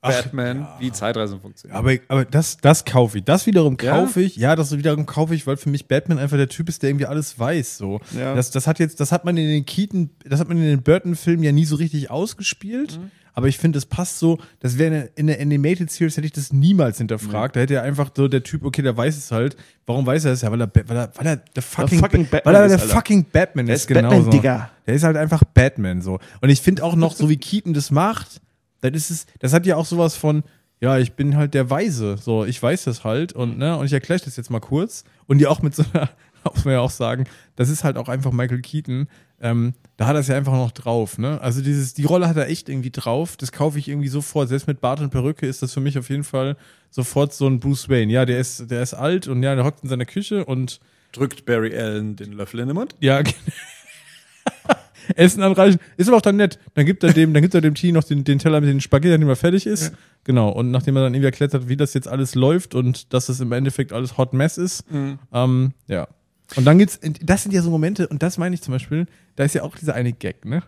Batman, wie Zeitreisen funktionieren? Aber, aber das, das kaufe ich. Das wiederum Ja? kaufe ich. Ja, das wiederum kaufe ich, weil für mich Batman einfach der Typ ist, der irgendwie alles weiß. So. Ja. Das, das hat jetzt, das hat man in den Keaton, das hat man in den Burton-Filmen ja nie so richtig ausgespielt. Mhm. Aber ich finde, das passt so, das wäre in der Animated Series hätte ich das niemals hinterfragt. Da hätte er einfach so der Typ, okay, der weiß es halt. Warum weiß er es ja? Weil er, weil er, weil er der fucking, fucking Ba- Batman weil er ist, der fucking Batman Der ist, ist genau Batman, so. Der ist halt einfach Batman so. Und ich finde auch noch, so wie Keaton das macht, das ist es, das hat ja auch sowas von, ja, ich bin halt der Weise. So, ich weiß das halt und, ne, und ich erkläre das jetzt mal kurz. Und die auch mit so einer, muss man ja auch sagen, das ist halt auch einfach Michael Keaton. Ähm, da hat er es ja einfach noch drauf, ne? Also dieses, die Rolle hat er echt irgendwie drauf. Das kaufe ich irgendwie sofort. Selbst mit Bart und Perücke ist das für mich auf jeden Fall sofort so ein Bruce Wayne. Ja, der ist, der ist alt und ja, der hockt in seiner Küche und Drückt Barry Allen den Löffel in den Mund? ja, Essen anreichen. Ist aber auch dann nett. Dann gibt er dem, dann gibt er dem Tee noch den, den Teller mit den Spaghetti, nachdem er fertig ist. Genau. Und nachdem er dann irgendwie erklärt hat, wie das jetzt alles läuft und dass es im Endeffekt alles Hot Mess ist. Ähm, ja. Und dann geht's, das sind ja so Momente, und das meine ich zum Beispiel, da ist ja auch dieser eine Gag, ne?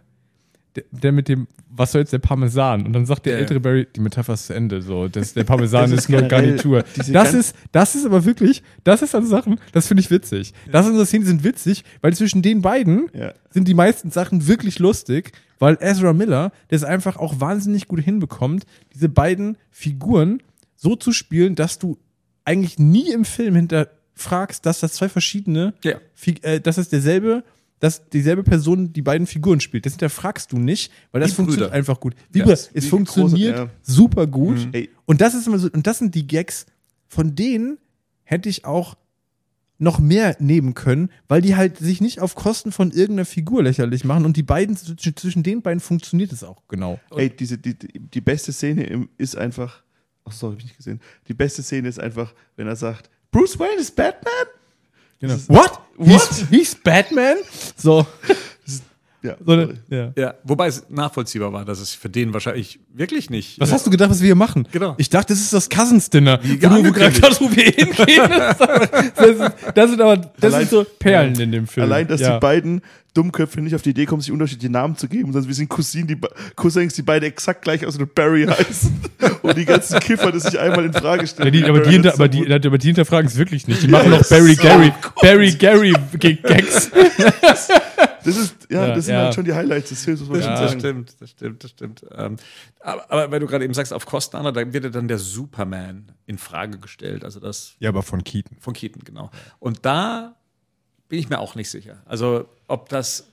Der, der mit dem, was soll jetzt der Parmesan? Und dann sagt der Ja, ja. ältere Barry, die Metapher ist zu Ende, so, das, der Parmesan Das ist nur Garnitur. Das ist, das ist aber wirklich, das ist an Sachen, das finde ich witzig. Das sind so Szenen, die sind witzig, weil zwischen den beiden Ja. sind die meisten Sachen wirklich lustig, weil Ezra Miller, der es einfach auch wahnsinnig gut hinbekommt, diese beiden Figuren so zu spielen, dass du eigentlich nie im Film hinterfragst, dass das zwei verschiedene, Ja. Äh, dass es derselbe, dass dieselbe Person die beiden Figuren spielt. Das hinterfragst du nicht, weil das funktioniert einfach gut. Wie Ja, es funktioniert große- ja. super gut. Ey. Und das ist immer so, und das sind die Gags, von denen hätte ich auch noch mehr nehmen können, weil die halt sich nicht auf Kosten von irgendeiner Figur lächerlich machen und die beiden, zwischen den beiden funktioniert es auch genau. Ey, diese, die, die beste Szene ist einfach. Ach, sorry, hab ich nicht gesehen. Die beste Szene ist einfach, wenn er sagt, Bruce Wayne ist Batman? Genau. What? What? He's, he's Batman? So. Ja, so sorry. eine, ja. Ja, wobei es nachvollziehbar war, dass es für den wahrscheinlich wirklich nicht. Was hast du gedacht, was wir hier machen? Genau. Ich dachte, das ist das Cousins Dinner. Wie wo du wo gerade hast, wo wir hingehen. Das, ist, das sind aber, das Allein- sind so Perlen in dem Film. Allein, dass ja. die beiden Dummköpfe nicht auf die Idee kommen, sich unterschiedliche Namen zu geben, sondern wir sind Cousinen, die, Cousins, die beide exakt gleich aus und Barry heißen. und die ganzen Kiffer, die sich einmal in Frage stellen. Ja, die, aber, die hinter, aber, die, aber die hinterfragen es wirklich nicht. Die machen noch Barry Gary, gut. Barry Gary Gags. Das ist, ja, Ja, das sind ja. halt schon die Highlights des Films, Das, schon das stimmt, das stimmt, das stimmt. Ähm, aber, aber weil du gerade eben sagst, auf Kosten anderer, da wird ja dann der Superman in Frage gestellt. Also das Ja, aber von Keaton. von Keaton, genau. Und da bin ich mir auch nicht sicher. Also ob das,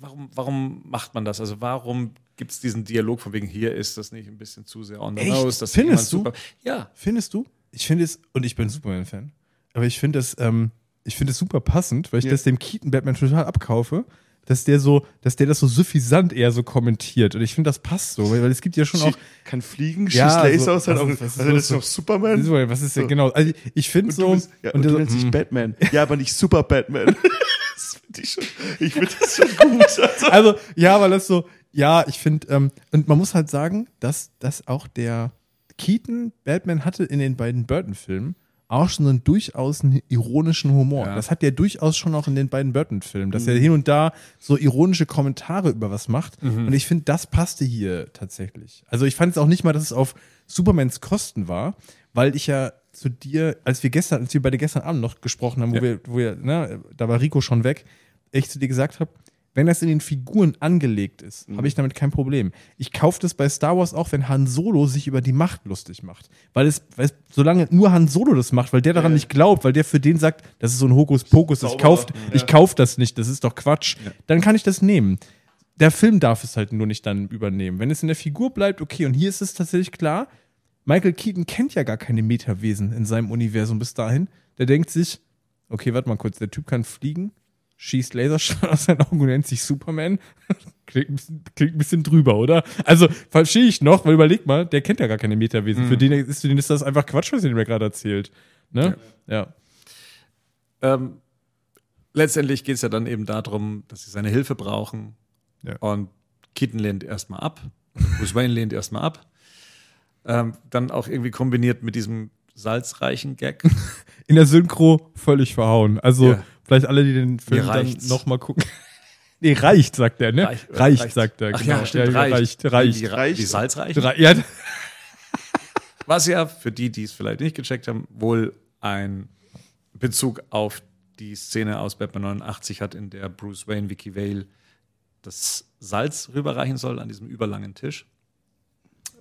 warum, warum macht man das? Also warum gibt es diesen Dialog von wegen, hier ist das nicht ein bisschen zu sehr on the Echt? nose? dass Findest du? Ja, Findest du? Ich finde es, und ich bin Superman-Fan, aber ich finde es, ähm, ich finde es super passend, weil ich Ja. das dem Keaton Batman total abkaufe, dass der so, dass der das so suffisant eher so kommentiert. Und ich finde, das passt so, weil, weil es gibt ja schon auch. Kann fliegen, schießt Ja, Laser so- aus, halt auch, was ist also das ist noch Superman. So, Was ist denn So. genau? Also ich finde so. bist, ja, und und du nennst dich hm. Batman. Ja, aber nicht Super Batman. das finde ich schon, ich finde das schon gut. Also, Also, ja, weil das so, ja, ich finde, ähm, und man muss halt sagen, dass, dass auch der Keaton Batman hatte in den beiden Burton-Filmen auch schon einen durchaus einen ironischen Humor. Ja. Das hat der durchaus schon auch in den beiden Burton-Filmen, dass er hin und da so ironische Kommentare über was macht. Und ich finde, das passte hier tatsächlich. Also ich fand es auch nicht mal, dass es auf Supermans Kosten war, weil ich ja zu dir, als wir gestern, als wir beide gestern Abend noch gesprochen haben, wo Ja. wir, wo wir, ne, da war Rico schon weg, ich zu dir gesagt habe, wenn das in den Figuren angelegt ist, habe ich damit kein Problem. Ich kaufe das bei Star Wars auch, wenn Han Solo sich über die Macht lustig macht. Weil es, weil es solange nur Han Solo das macht, weil der daran Ja. nicht glaubt, weil der für den sagt, das ist so ein Hokuspokus, ich Zauberer. kauf, Ja. ich kauf das nicht, das ist doch Quatsch, dann kann ich das nehmen. Der Film darf es halt nur nicht dann übernehmen. Wenn es in der Figur bleibt, okay, und hier ist es tatsächlich klar, Michael Keaton kennt ja gar keine Metawesen in seinem Universum bis dahin. Der denkt sich, okay, warte mal kurz, der Typ kann fliegen, schießt Laserstrahl aus seinen Augen und nennt sich Superman. klingt, ein bisschen, klingt ein bisschen drüber, oder? Also, verstehe ich noch, weil überleg mal, der kennt ja gar keine Metawesen. Für, den ist, für den ist das einfach Quatsch, was er mir gerade erzählt. Ne? Ja. Ähm, letztendlich geht es ja dann eben darum, dass sie seine Hilfe brauchen. Ja. Und Keaton lehnt erstmal ab. Bruce Wayne lehnt erstmal ab. Ähm, dann auch irgendwie kombiniert mit diesem salzreichen Gag. In der Synchro völlig verhauen. Also, Ja. Vielleicht alle, die den Film Mir dann nochmal gucken. nee, reicht, sagt er, ne? Reich- Reicht, reicht. sagt er. Ach genau. ja, stimmt, reicht. reicht. reicht. Die, Reicht. die salzreichen. Rei- Ja, Was ja für die, die es vielleicht nicht gecheckt haben, wohl ein Bezug auf die Szene aus Batman 89 hat, in der Bruce Wayne Vicky Vale das Salz rüberreichen soll an diesem überlangen Tisch.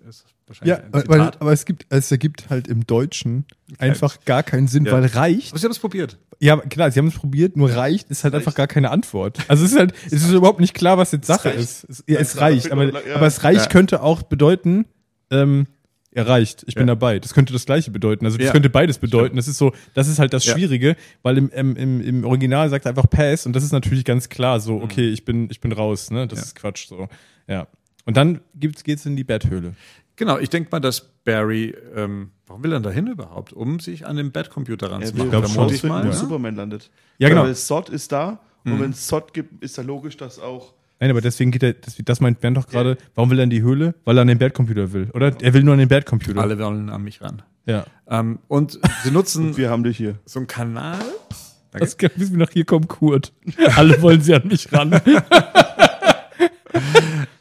Ist wahrscheinlich Ja, ein weil, Zitat. aber es gibt, es ergibt halt im Deutschen einfach gar keinen Sinn, Ja. weil reicht. Aber sie haben es probiert. Ja, klar, sie haben es probiert, nur reicht ist halt einfach gar keine Antwort. Also es ist halt, es ist überhaupt nicht klar, was jetzt Sache reicht. ist. Es, ja, es reicht, aber, ja. aber es reicht könnte auch bedeuten, ähm, er reicht, ich bin Ja. dabei. Das könnte das Gleiche bedeuten. Also das Ja. könnte beides bedeuten. Das ist so, das ist halt das Ja. Schwierige, weil im, im, im, Original sagt er einfach Pass und das ist natürlich ganz klar Mhm. so, okay, ich bin, ich bin raus, ne? Das ist Quatsch so. Ja. Und dann gibt's, geht's in die Betthöhle. Genau, ich denke mal, dass Barry, ähm, warum will er denn dahin überhaupt? Um sich an den Batcomputer er ranzumachen. schon. vermute ich mal. wo ne? Superman landet. Ja, genau. Weil Sod ist da und wenn es Sod gibt, ist ja logisch, dass auch Nein, aber deswegen geht er, das, das meint Bernd doch gerade, warum will er in die Höhle? Weil er an den Batcomputer will, oder? Er will nur an den Batcomputer. Alle wollen an mich ran. Ja. Ähm, und sie nutzen wir haben dich hier. so einen Kanal. Das wissen wir noch, hier kommt Kurt. Alle wollen sie an mich ran.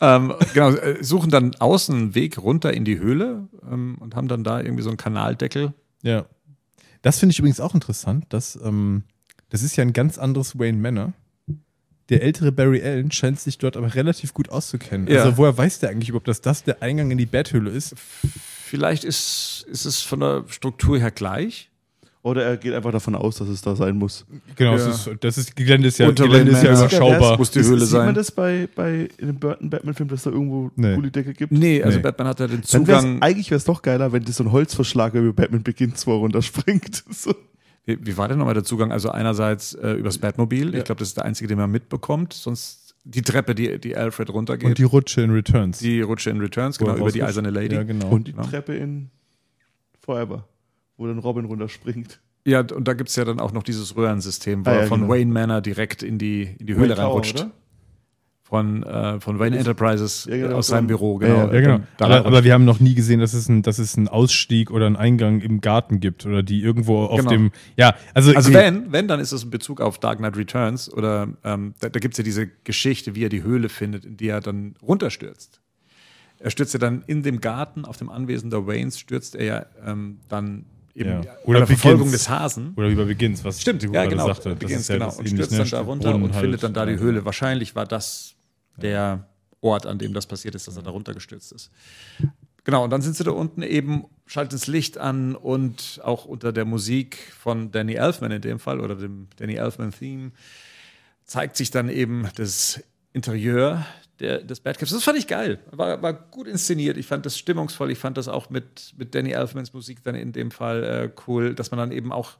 Ähm, genau, äh, suchen dann außen einen Weg runter in die Höhle ähm, und haben dann da irgendwie so einen Kanaldeckel. Ja. Das finde ich übrigens auch interessant, dass, ähm, das ist ja ein ganz anderes Wayne Manor. Der ältere Barry Allen scheint sich dort aber relativ gut auszukennen. Ja. Also woher weiß der eigentlich überhaupt, dass das der Eingang in die Betthöhle ist? Vielleicht ist, ist es von der Struktur her gleich. Oder er geht einfach davon aus, dass es da sein muss. Genau, Ja. das, ist, das ist, Gelände ist ja, Unter Gelände ist ja überschaubar. Muss die Ist- Höhle Sieht sein. man das bei, bei in dem Burton Batman-Film, dass da irgendwo Nee. Gullideckel gibt? Nee, also Nee. Batman hat ja den Zugang. eigentlich wäre es doch geiler, wenn das so ein Holzverschlag über Batman beginnt, wo er runterspringt. So. Wie, wie war denn nochmal der Zugang? Also einerseits äh, übers Batmobil. Ich glaube, das ist der einzige, den man mitbekommt. Sonst die Treppe, die, die Alfred runtergeht. Und die Rutsche in Returns. die Rutsche in Returns, genau, über die eiserne Lady. Ja, genau. Und die genau. Treppe in Forever, wo dann Robin runterspringt. Ja, und da gibt es ja dann auch noch dieses Röhrensystem, wo Ah, ja, er von genau. Wayne Manor direkt in die, in die Höhle Wayne reinrutscht. Von, äh, von Wayne Enterprises Ja, genau, aus seinem Büro, Ja, genau. ja, genau. Dann da Aber, aber wir haben noch nie gesehen, dass es, ein, dass es einen Ausstieg oder einen Eingang im Garten gibt oder die irgendwo auf Genau. dem. Ja, also, Also wenn, wenn, dann ist es in Bezug auf Dark Knight Returns oder ähm, da, da gibt es ja diese Geschichte, wie er die Höhle findet, in die er dann runterstürzt. Er stürzt ja dann in dem Garten auf dem Anwesen der Waynes, stürzt er ja ähm, dann eben Ja. Oder der Verfolgung des Hasen. Oder wie bei Begins, was Stimmt, ja gerade genau. sagte. Das Begins, ist ja genau. Und stürzt dann da runter Brunnen und halt. findet dann da die Höhle. Wahrscheinlich war das der Ort, an dem das passiert ist, dass er da runtergestürzt ist. Genau, und dann sind sie da unten eben, schalten das Licht an und auch unter der Musik von Danny Elfman in dem Fall oder dem Danny Elfman-Theme zeigt sich dann eben das Interieur der, des Batcaves. Das fand ich geil. War, war gut inszeniert. Ich fand das stimmungsvoll. Ich fand das auch mit, mit Danny Elfmans Musik dann in dem Fall äh, cool, dass man dann eben auch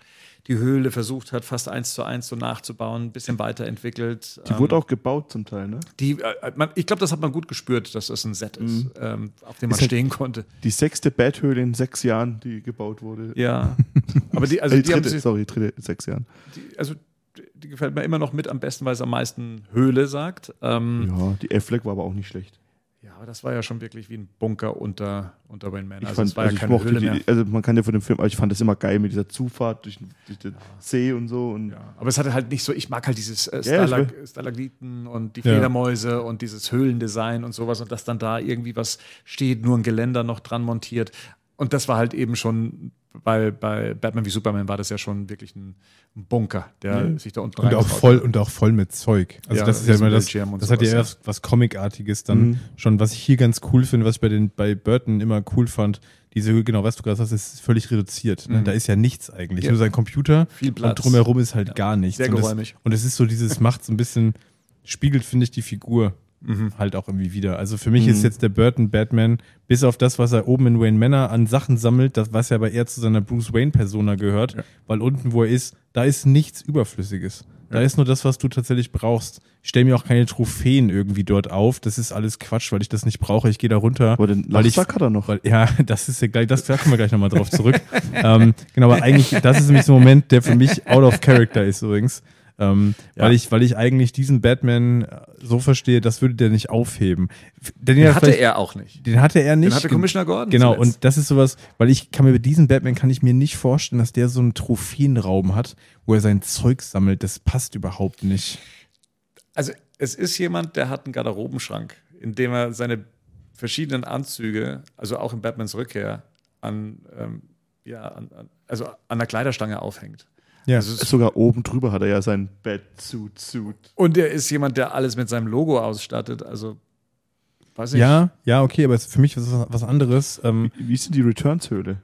die Höhle versucht hat, fast eins zu eins so nachzubauen, ein bisschen weiterentwickelt. Die wurde auch gebaut zum Teil, ne? Die, äh, man, ich glaube, das hat man gut gespürt, dass das ein Set ist, ähm, auf dem man Ist halt- stehen konnte. Die sechste Bathöhle in sechs Jahren, die gebaut wurde. Ja. Aber die, also Also die, haben dritte, sich, sorry, dritte in sechs Jahren. die, also die, gefällt mir immer noch mit am besten, weil es am meisten Höhle sagt. Ähm, Ja, die F-Fleck war aber auch nicht schlecht. ja. aber das war ja schon wirklich wie ein Bunker unter, unter Wayne Manor. Ich Also fand, es war also ja keine mochte Höhle die, mehr. also man kann ja von dem Film, aber ich fand das immer geil mit dieser Zufahrt durch, durch den See und so. Und Ja, aber es hatte halt nicht so, ich mag halt dieses äh, Ja, Stalag Stalagniten und die Ja. Fledermäuse und dieses Höhlendesign und sowas und dass dann da irgendwie was steht, nur ein Geländer noch dran montiert. Und das war halt eben schon, bei, bei Batman wie Superman war das ja schon wirklich ein, Bunker, der sich da unten Und auch voll und auch voll mit Zeug. Also Ja, das ist ja immer das, das hat ja ja. erst was Comicartiges dann Mhm. schon, was ich hier ganz cool finde, was ich bei den bei Burton immer cool fand. Diese, genau, was du gerade sagst, ist völlig reduziert. Ne? Da ist ja nichts eigentlich. Ja. Nur sein Computer Viel Platz. und drumherum ist halt gar nichts. Sehr und, das, geräumig. und es ist so dieses, macht so ein bisschen, spiegelt, finde ich, die Figur Mhm. halt auch irgendwie wieder. Also für mich ist jetzt der Burton Batman, bis auf das, was er oben in Wayne Manor an Sachen sammelt, das, was ja aber eher zu seiner Bruce Wayne Persona gehört, Ja. weil unten, wo er ist, da ist nichts Überflüssiges. Da ist nur das, was du tatsächlich brauchst. Ich stelle mir auch keine Trophäen irgendwie dort auf. Das ist alles Quatsch, weil ich das nicht brauche. Ich gehe da runter. aber den weil ich, hat er noch. weil, ja, das ist ja gleich, das da kommen wir gleich nochmal drauf zurück. ähm, genau, aber eigentlich, das ist nämlich so ein Moment, der für mich out of character ist übrigens. Ähm, Ja. weil, ich, weil ich eigentlich diesen Batman äh, so verstehe, das würde der nicht aufheben. Den, Den hatte er auch nicht. Den hatte er nicht. Den hatte Commissioner Gordon. Genau, zuletzt. und das ist sowas, weil ich kann mir bei diesem Batman kann ich mir nicht vorstellen, dass der so einen Trophäenraum hat, wo er sein Zeug sammelt. Das passt überhaupt nicht. Also es ist jemand, der hat einen Garderobenschrank, in dem er seine verschiedenen Anzüge, also auch in Batmans Rückkehr, an, ähm, ja, an, an, also an der Kleiderstange aufhängt. Ja. Also es ist, Sogar oben drüber hat er ja sein Batsuit-Suit. und er ist jemand, der alles mit seinem Logo ausstattet. Also, weiß ich. Ja, ja, okay, aber es ist für mich was, was anderes. Ähm, Wie ist denn die Returns-Höhle?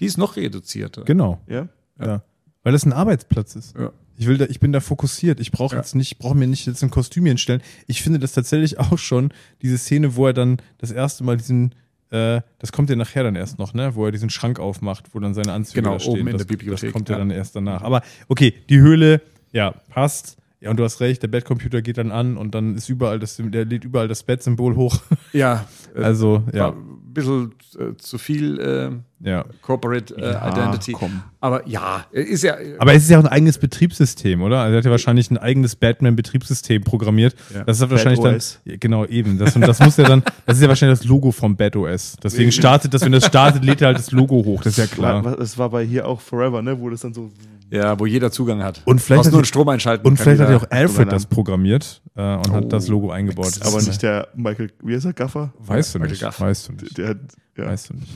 Die ist noch reduzierter. genau, Ja? ja. Weil das ein Arbeitsplatz ist. Ja. Ich will da, ich bin da fokussiert. Ich brauche Ja. jetzt nicht, brauche mir nicht jetzt ein Kostüm hinstellen. Ich finde das tatsächlich auch schon, diese Szene, wo er dann das erste Mal diesen, äh, das kommt ja nachher dann erst noch, ne, wo er diesen Schrank aufmacht, wo dann seine Anzüge Genau, da stehen. oben in das, der Bibliothek, Das kommt ja ja. dann erst danach. Aber okay, die Höhle, ja, passt. Ja, und du hast recht, der Bettcomputer geht dann an und dann ist überall das, der lädt überall das Bettsymbol hoch. Ja, äh, Also, ja, ein bisschen äh, zu viel äh, ja. Corporate äh, Ja, Identity. komm. Aber ja, ist ja. Aber es ist ja auch ein eigenes Betriebssystem, oder? Also er hat ja wahrscheinlich ein eigenes Batman-Betriebssystem programmiert. Ja. Das ist wahrscheinlich dann. OS. Ja, genau, eben. Das, und das muss ja dann, das ist ja wahrscheinlich das Logo vom Bad OS. Deswegen startet das, wenn das startet, lädt er halt das Logo hoch. Das ist ja klar. War- Das war bei hier auch Forever, ne? Wo das dann so. ja, wo jeder Zugang hat. Und vielleicht hat nur einen Strom einschalten. Und vielleicht hat ja auch Alfred das programmiert äh, und hat Oh. das Logo eingebaut. Aber nicht der Michael, wie heißt er, Gaffer? Weißt du Michael nicht. Weißt du nicht. Der hat, ja. Weißt du nicht.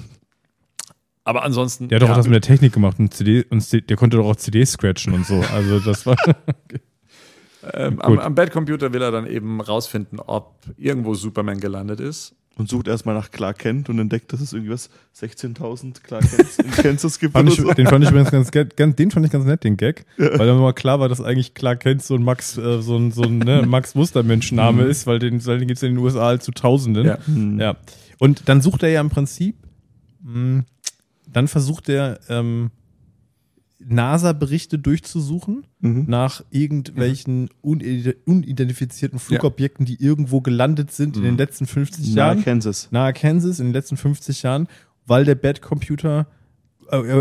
Aber ansonsten. Der hat doch ja, auch das mit der Technik gemacht und CD und C- der konnte doch auch CDs scratchen und so. Also das war. ähm, am, am Bad-Computer will er dann eben rausfinden, ob irgendwo Superman gelandet ist. Und sucht erstmal nach Clark Kent und entdeckt, dass es irgendwie was 16.000 Clark Kents in Kansas gibt. Fand ich, so. Den fand ich übrigens ganz, ganz, den fand ich ganz nett, den Gag, weil dann mal klar war, dass eigentlich Clark Kent so ein Max, äh, so ein, so ein ne, Max Mustermensch-Name ist, weil den, weil den gibt es in den USA halt zu Tausenden. Ja. Hm. Ja. Und dann sucht er ja im Prinzip, mh, dann versucht er ähm, NASA-Berichte durchzusuchen Mhm. nach irgendwelchen unide- unidentifizierten Flugobjekten, die irgendwo gelandet sind in den letzten 50 Nahe Jahren Kansas. nahe Kansas in den letzten 50 Jahren, weil der Bad-Computer äh,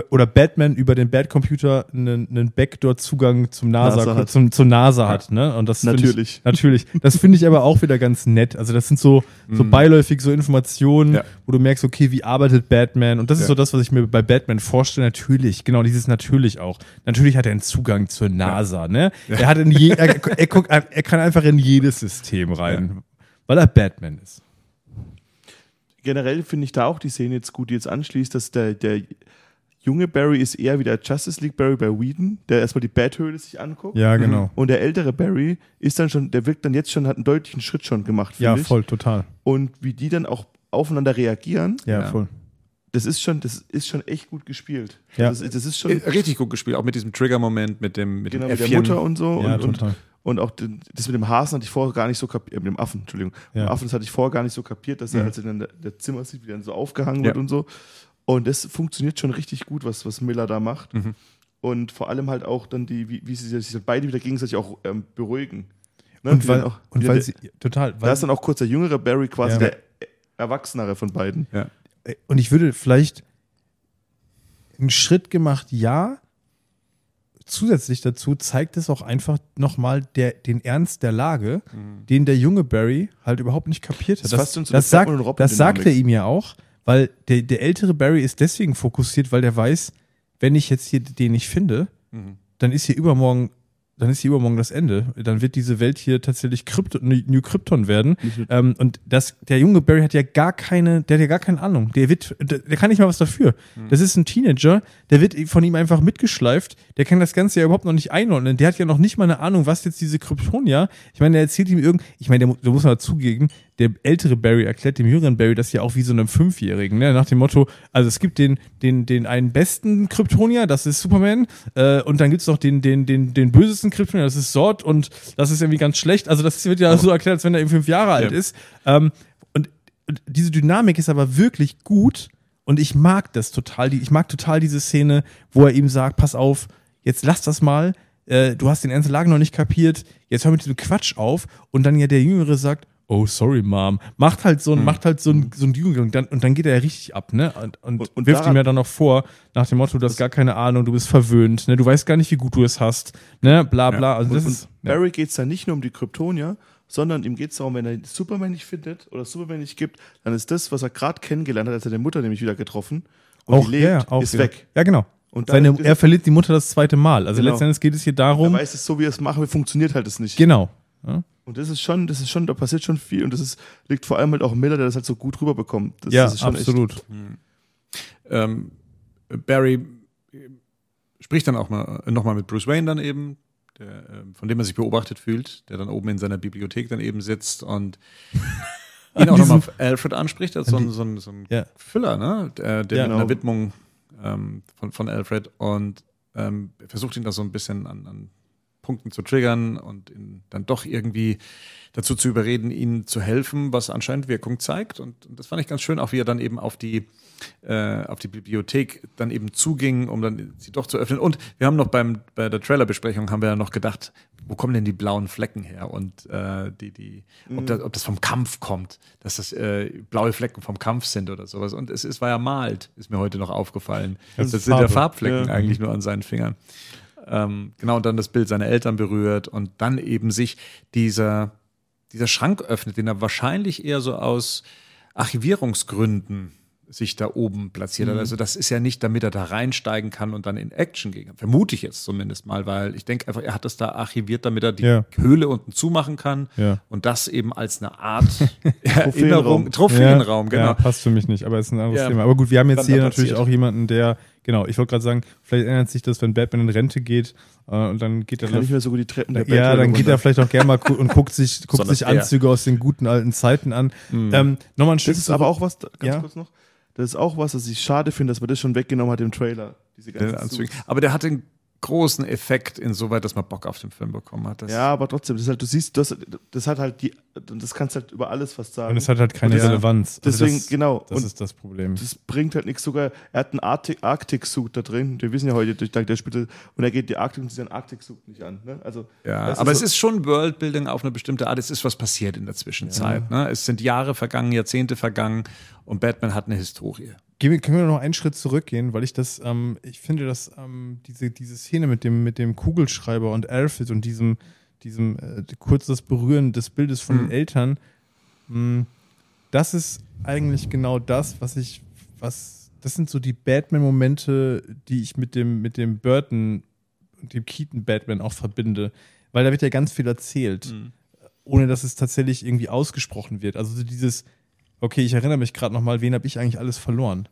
oder Batman über den Bad-Computer einen, einen Backdoor-Zugang zum NASA, NASA zum, zur NASA hat. Ne? Und das find Natürlich. Ich, natürlich. Das finde ich aber auch wieder ganz nett. Also das sind so, so beiläufig so Informationen. Ja. wo du merkst, okay, wie arbeitet Batman? Und das ist Ja. so das, was ich mir bei Batman vorstelle. Natürlich, genau, dieses natürlich auch. Natürlich hat er einen Zugang zur NASA. Ne? Er hat in je, er, er, guckt, er kann einfach in jedes System rein, weil er Batman ist. Generell finde ich da auch die Szene jetzt gut, die jetzt anschließt, dass der, der junge Barry ist eher wie der Justice League Barry bei Whedon, der erstmal die Bathöhle sich anguckt. Ja, genau. Und der ältere Barry ist dann schon, der wirkt dann jetzt schon, hat einen deutlichen Schritt schon gemacht, Ja, ich. voll, total. Und wie die dann auch aufeinander reagieren, Ja, Ja. voll. das ist schon, das ist schon echt gut gespielt. Ja. Das, ist- das ist schon Äh, Richtig gut gespielt, auch mit diesem Trigger-Moment, mit dem, mit genau dem mit F4. der Mutter und so. Ja, und, und, total. Und auch den, das mit dem Hasen hatte ich vorher gar nicht so kapiert, äh, mit dem Affen, Entschuldigung. Mit Ja. dem Affen, das hatte ich vorher gar nicht so kapiert, dass er, Mhm. als er dann der, der Zimmer sieht, wie er dann so aufgehangen Ja. wird und so. Und das funktioniert schon richtig gut, was, was Miller da macht. Mhm. Und vor allem halt auch dann die, wie, wie sie sich beide wieder gegenseitig auch ähm, beruhigen. Ne? Und weil, auch, und weil der, sie, total, da weil, ist dann auch kurz der jüngere Barry quasi Ja. der Erwachsenere von beiden. Ja. und ich würde vielleicht einen Schritt gemacht, ja. Zusätzlich dazu zeigt es auch einfach nochmal den Ernst der Lage, den der junge Barry halt überhaupt nicht kapiert hat. Das Das, das, sagt, das sagt er ihm ja auch, weil der, der ältere Barry ist deswegen fokussiert, weil der weiß, wenn ich jetzt hier den nicht finde, dann ist hier übermorgen, dann ist hier übermorgen das Ende. Dann wird diese Welt hier tatsächlich Krypto, New Krypton werden. Ähm, und das, der junge Barry hat ja gar keine, der hat ja gar keine Ahnung. Der wird, der, der kann nicht mal was dafür. Das ist ein Teenager, der wird von ihm einfach mitgeschleift. Der kann das Ganze ja überhaupt noch nicht einordnen. Der hat ja noch nicht mal eine Ahnung, was jetzt diese Kryptonier. Ich meine, der erzählt ihm irgend, ich meine, der, da muss man dazugeben, der ältere Barry erklärt dem jüngeren Barry das ja auch wie so einem Fünfjährigen, ne? nach dem Motto, also es gibt den, den, den einen besten Kryptonier, das ist Superman, äh, und dann gibt's noch den, den, den, den bösesten Kryptonier, das ist Zod, und das ist irgendwie ganz schlecht. Also das wird ja so erklärt, als wenn er eben fünf Jahre alt Ja. ist. Ähm, und, und diese Dynamik ist aber wirklich gut und ich mag das total. Ich mag total diese Szene, wo er ihm sagt, pass auf, jetzt lass das mal, äh, du hast den ernsten Lage noch nicht kapiert, jetzt hör mit diesem Quatsch auf und dann ja der Jüngere sagt, oh sorry Mom, macht halt so ein, macht halt so ein, so ein und dann, und dann geht er ja richtig ab, ne? Und, und, Und- und wirft daran- ihm ja dann noch vor, nach dem Motto, du hast gar keine Ahnung, du bist verwöhnt, ne? Du weißt gar nicht, wie gut du es hast, ne? Bla bla. Also Und, das ist. Ja. Barry geht es dann nicht nur um die Kryptonier, sondern ihm geht es darum, wenn er Superman nicht findet oder Superman nicht gibt, dann ist das, was er gerade kennengelernt hat, als er die Mutter nämlich wieder getroffen und Auch, lebt, ja, ja, auch ist wieder. weg. Ja, genau. Und Seine, er verliert die Mutter das zweite Mal. Also Genau. letztendlich geht es hier Er darum. weiß es so, wie er es machen will, funktioniert halt es nicht. Genau. Ja, Und das ist schon, das ist schon, da passiert schon viel und das ist, liegt vor allem halt auch Miller, der das halt so gut rüberbekommt. Das, ja das ist schon absolut. ähm, Barry spricht dann auch mal nochmal mit Bruce Wayne dann eben, der, ähm, von dem er sich beobachtet fühlt, der dann oben in seiner Bibliothek dann eben sitzt und ihn auch nochmal auf Alfred anspricht, als so ein, so ein, so ein Ja. Füller, ne? Der, der Ja, mit einer genau. Widmung ähm, von, von Alfred und ähm, versucht ihn da so ein bisschen an, an Punkten zu triggern und ihn dann doch irgendwie dazu zu überreden, ihnen zu helfen, was anscheinend Wirkung zeigt. Und, und das fand ich ganz schön, auch wie er dann eben auf die, äh, auf die Bibliothek dann eben zuging, um dann sie doch zu öffnen. Und wir haben noch beim, bei der Trailerbesprechung haben wir ja noch gedacht, wo kommen denn die blauen Flecken her? Und äh, die, die, ob, das, ob das vom Kampf kommt, dass das äh, blaue Flecken vom Kampf sind oder sowas. Und es, es war ja malt, ist mir heute noch aufgefallen. Das Das, sind ja. Farbflecken Ja. eigentlich nur an seinen Fingern. Ähm, genau, und dann das Bild seiner Eltern berührt und dann eben sich dieser, dieser Schrank öffnet, den er wahrscheinlich eher so aus Archivierungsgründen sich da oben platziert hat. Also das ist ja nicht, damit er da reinsteigen kann und dann in Action gehen kann. Vermute ich jetzt zumindest mal, weil ich denke einfach, er hat das da archiviert, damit er die Ja. Höhle unten zumachen kann Ja. und das eben als eine Art Erinnerung, Trophäenraum. Trophäenraum, genau. Ja, passt für mich nicht, aber ist ein anderes Ja. Thema. Aber gut, wir haben jetzt Dann hier natürlich auch jemanden, der, genau, ich wollte gerade sagen, vielleicht ändert sich das, wenn Batman in Rente geht äh, und dann geht er Kann nicht mehr so gut die Treppen der ja, Batman dann geht er vielleicht auch gerne mal und guckt sich, guckt sich. Anzüge aus den guten alten Zeiten an. Ähm, Nochmal ein Stück Das ist aber auch was, ganz Ja. kurz noch, das ist auch was, was ich schade finde, dass man das schon weggenommen hat im Trailer. Diese ganzen. Aber der hat den großen Effekt insoweit, dass man Bock auf den Film bekommen hat. Das Ja, aber trotzdem, das halt, du siehst, das, das hat halt die, das kannst halt über alles fast sagen. und es hat halt keine das- Relevanz. Also deswegen, das, genau. Das Und ist das Problem. das bringt halt nichts. Sogar, er hat einen Arctic- Arctic-Suit da drin. Wir wissen ja heute, durch der spielt, und er geht die Arktik und sieht seinen Arctic-Suit nicht an. Ne? Also, Ja, aber ist es ist schon Worldbuilding auf eine bestimmte Art. Es ist was passiert in der Zwischenzeit. Ne? Es sind Jahre vergangen, Jahrzehnte vergangen und Batman hat eine Historie. Gehen Können wir noch einen Schritt zurückgehen, weil ich das, ähm, ich finde, dass ähm, diese, diese Szene mit dem, mit dem Kugelschreiber und Alfred und diesem, diesem äh, kurzes Berühren des Bildes von den Eltern, mh, das ist eigentlich genau das, was ich, was, das sind so die Batman-Momente, die ich mit dem, mit dem Burton und dem Keaton-Batman auch verbinde. Weil da wird ja ganz viel erzählt, ohne dass es tatsächlich irgendwie ausgesprochen wird. Also so dieses, okay, ich erinnere mich gerade nochmal, wen habe ich eigentlich alles verloren?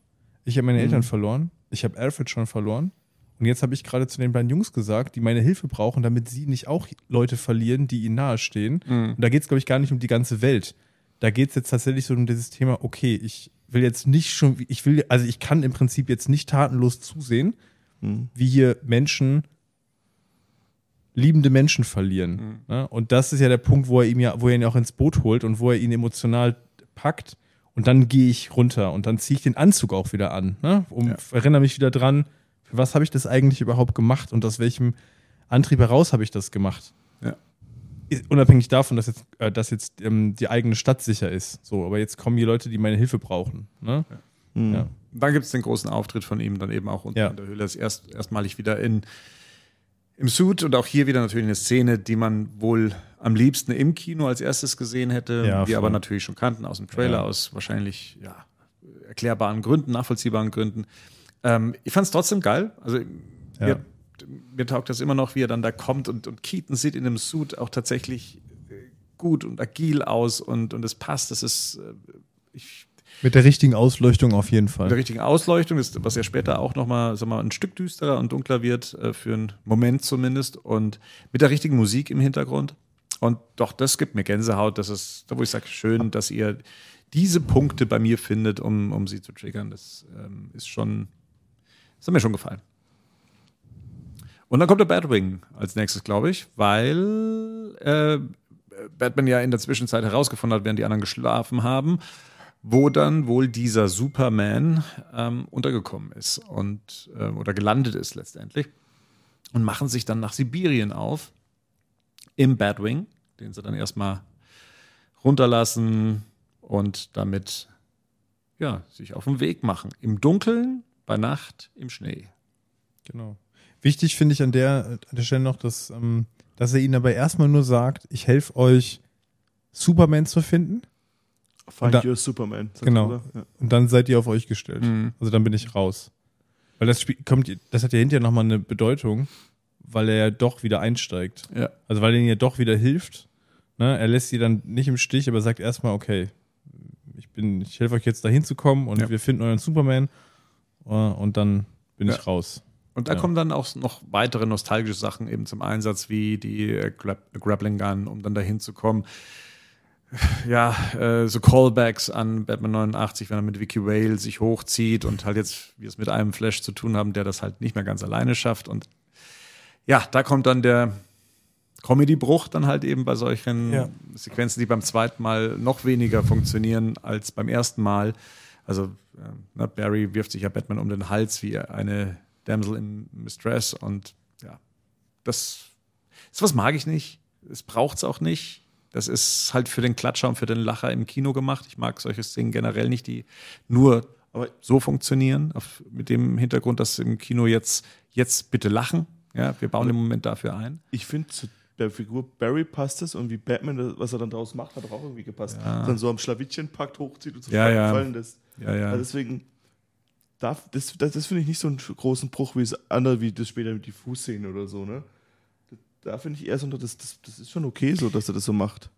Ich habe meine Eltern verloren, ich habe Alfred schon verloren und jetzt habe ich gerade zu den beiden Jungs gesagt, die meine Hilfe brauchen, damit sie nicht auch Leute verlieren, die ihnen nahestehen. Und da geht es, glaube ich, gar nicht um die ganze Welt. Da geht es jetzt tatsächlich so um dieses Thema, okay, ich will jetzt nicht schon, ich will, also ich kann im Prinzip jetzt nicht tatenlos zusehen, wie hier Menschen liebende Menschen verlieren. Ne? Und das ist ja der Punkt, wo er ihm ja, wo er ihn auch ins Boot holt und wo er ihn emotional packt. Und dann gehe ich runter und dann ziehe ich den Anzug auch wieder an. Ne? Um, Ja. Erinnere mich wieder dran, für was habe ich das eigentlich überhaupt gemacht und aus welchem Antrieb heraus habe ich das gemacht. Ja. Unabhängig davon, dass jetzt, äh, dass jetzt ähm, die eigene Stadt sicher ist. So, aber jetzt kommen hier Leute, die meine Hilfe brauchen. Ne? Mhm. Ja. Dann gibt es den großen Auftritt von ihm dann eben auch unten Ja. in der Höhle. Das erst, erstmalig wieder in, im Suit und auch hier wieder natürlich eine Szene, die man wohl am liebsten im Kino als erstes gesehen hätte, Ja, wir aber natürlich schon kannten aus dem Trailer, Ja. aus wahrscheinlich ja, erklärbaren Gründen, nachvollziehbaren Gründen. Ähm, ich fand es trotzdem geil. Also mir, mir taugt das immer noch, wie er dann da kommt und, und Keaton sieht in dem Suit auch tatsächlich äh, gut und agil aus und, und es passt. Das ist, äh, ich, Mit der richtigen Ausleuchtung auf jeden mit der Fall. richtigen Ausleuchtung, ist, was ja später auch nochmal ein Stück düsterer und dunkler wird, äh, für einen Moment zumindest. Und mit der richtigen Musik im Hintergrund. Und doch, das gibt mir Gänsehaut. Das ist, da wo ich sage, schön, dass ihr diese Punkte bei mir findet, um, um sie zu triggern. Das ähm, ist schon, das hat mir schon gefallen. Und dann kommt der Batwing als nächstes, glaube ich, weil äh, Batman ja in der Zwischenzeit herausgefunden hat, während die anderen geschlafen haben, wo dann wohl dieser Superman ähm, untergekommen ist und äh, oder gelandet ist letztendlich und machen sich dann nach Sibirien auf im Batwing, den sie dann erstmal runterlassen und damit ja, sich auf den Weg machen. Im Dunkeln, bei Nacht, im Schnee. Genau. Wichtig finde ich an der, an der Stelle noch, dass, ähm, dass er ihnen aber erstmal nur sagt, ich helfe euch, Superman zu finden Find Da- your Superman. Genau. Ja. und dann seid ihr auf euch gestellt. Mhm. Also dann bin ich raus. Weil das Spiel kommt, das hat ja hinterher nochmal eine Bedeutung, weil er ja doch wieder einsteigt. Ja. Also weil er ihnen ja doch wieder hilft. Ne? Er lässt sie dann nicht im Stich, aber sagt erstmal, okay, ich bin, ich helfe euch jetzt dahin zu kommen und Ja. wir finden euren Superman äh, und dann bin Ja. ich raus. Und da Ja. kommen dann auch noch weitere nostalgische Sachen eben zum Einsatz, wie die Grappling Gun, um dann dahin zu kommen. Ja, äh, so Callbacks an Batman 89, wenn er mit Vicky Whale sich hochzieht und halt jetzt wir es mit einem Flash zu tun haben, der das halt nicht mehr ganz alleine schafft. Und ja, da kommt dann der Comedy-Bruch dann halt eben bei solchen Ja. Sequenzen, die beim zweiten Mal noch weniger funktionieren als beim ersten Mal. Also äh, na, Barry wirft sich ja Batman um den Hals wie eine Damsel in Mistress und ja, das ist was mag ich nicht. Es braucht es auch nicht. Das ist halt für den Klatscher und für den Lacher im Kino gemacht. Ich mag solche Szenen generell nicht, die nur Aber so funktionieren, auf, mit dem Hintergrund, dass im Kino jetzt, jetzt bitte lachen. Ja, wir bauen den Moment dafür ein. ich finde, zu der Figur Barry passt es und wie Batman, was er dann daraus macht, hat auch irgendwie gepasst. Ja. Dann so am Schlawittchen packt, hochzieht und so Ja, ja. fallen lässt. Ja, ja. Also deswegen, darf, das, das, das finde ich nicht so einen großen Bruch wie das andere, wie das später mit die Fußszene oder so, ne? Da finde ich eher so, das, das, das ist schon okay so, dass er das so macht.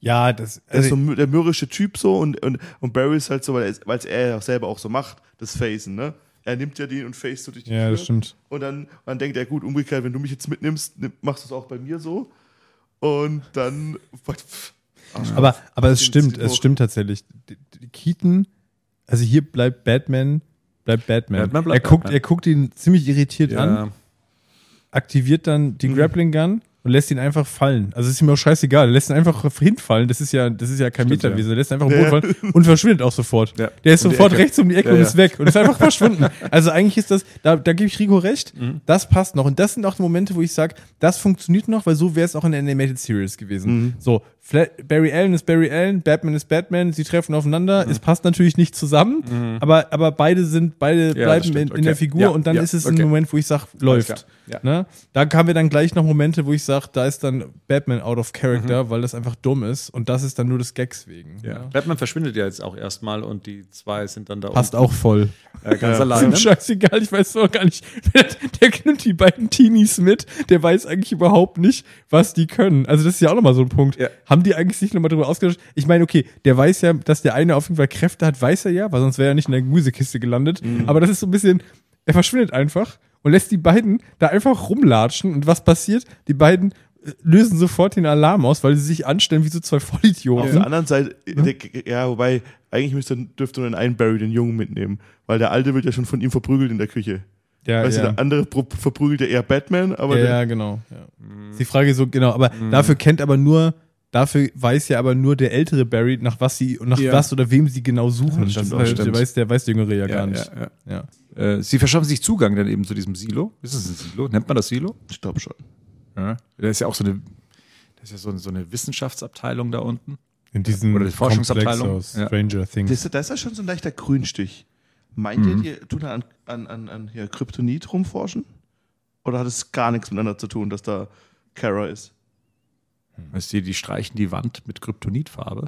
Ja, das, ist also, so der mürrische Typ so und, und, und Barry ist halt so, weil er es er ja auch selber auch so macht, das Facen, ne? Er nimmt ja den und face so durch die ja, das Tür. stimmt. Und dann, dann denkt er, gut, umgekehrt, wenn du mich jetzt mitnimmst, nimm- machst du es auch bei mir so. Und dann. Aber, aber es stimmt, es stimmt tatsächlich. Keaton, also hier bleibt Batman, bleibt Batman. Batman bleibt er, guckt, Batman. er guckt ihn ziemlich irritiert an, ja. Aktiviert dann die Mhm. Grappling Gun und lässt ihn einfach fallen. Also ist ihm auch scheißegal. Er lässt ihn einfach hinfallen. Das ist ja, das ist ja kein Stimmt, Meterwesen. Er lässt ihn einfach Ja. im Boden fallen und verschwindet auch sofort. Ja. Der ist die sofort rechts um die Ecke Ja, und ist weg und ist einfach verschwunden. Also eigentlich ist das, da, da gebe ich Rico recht, Mhm. das passt noch. Und das sind auch die Momente, wo ich sage, das funktioniert noch, weil so wäre es auch in der Animated Series gewesen. Mhm. So, Barry Allen ist Barry Allen, Batman ist Batman, sie treffen aufeinander. Mhm. Es passt natürlich nicht zusammen, aber, aber beide sind, beide das bleiben in, in der Okay. Figur Ja, und dann ja, ist es okay. ein Moment, wo ich sage, läuft. Ja. Ne? Da haben wir dann gleich noch Momente, wo ich sage, da ist dann Batman out of character, weil das einfach dumm ist und das ist dann nur des Gags wegen. Ja. ne? Batman verschwindet ja jetzt auch erstmal und die zwei sind dann da Passt unten, auch voll. Äh, ganz Ist alleine. ihm scheißegal, ich weiß doch gar nicht. Der, der nimmt die beiden Teenies mit, der weiß eigentlich überhaupt nicht, was die können. Also das ist ja auch nochmal so ein Punkt. Ja. Haben die eigentlich sich nochmal drüber ausgetauscht? Ich meine, okay, der weiß ja, dass der eine auf jeden Fall Kräfte hat, weiß er ja, weil sonst wäre er nicht in der Gemüsekiste gelandet. Aber das ist so ein bisschen, er verschwindet einfach und lässt die beiden da einfach rumlatschen. Und was passiert? Die beiden lösen sofort den Alarm aus, weil sie sich anstellen wie so zwei Auf Vollidioten. der anderen Seite, der, ja, wobei, eigentlich müsste, dürfte nur einen Barry den Jungen mitnehmen, weil der Alte wird ja schon von ihm verprügelt in der Küche. Ja, weißt ja. du, der andere verprügelt ja eher Batman, aber ja, ja, genau. Ja. Ist Die Frage ist so, genau, aber dafür kennt aber nur, dafür weiß ja aber nur der ältere Barry, nach was sie, nach Ja. was oder wem sie genau suchen. das stimmt das auch, weiß, stimmt. der weiß der weiß der Jüngere ja, gar nicht. Ja, Ja. ja. Äh, sie verschaffen sich Zugang dann eben zu diesem Silo. Ist es ein Silo? Nennt man das Silo? ich glaube schon. Ja. Da ist ja auch so eine, das ist ja so, so eine Wissenschaftsabteilung da unten. In diesem Oder die Forschungsabteilung. Komplex aus Ja. Stranger Things. Das, da ist ja schon so ein leichter Grünstich. Meint Mhm. ihr, die tun da an, an, an, an hier Kryptonit rumforschen? Oder hat es gar nichts miteinander zu tun, dass da Kara ist? Weißt du, die streichen die Wand mit Kryptonitfarbe.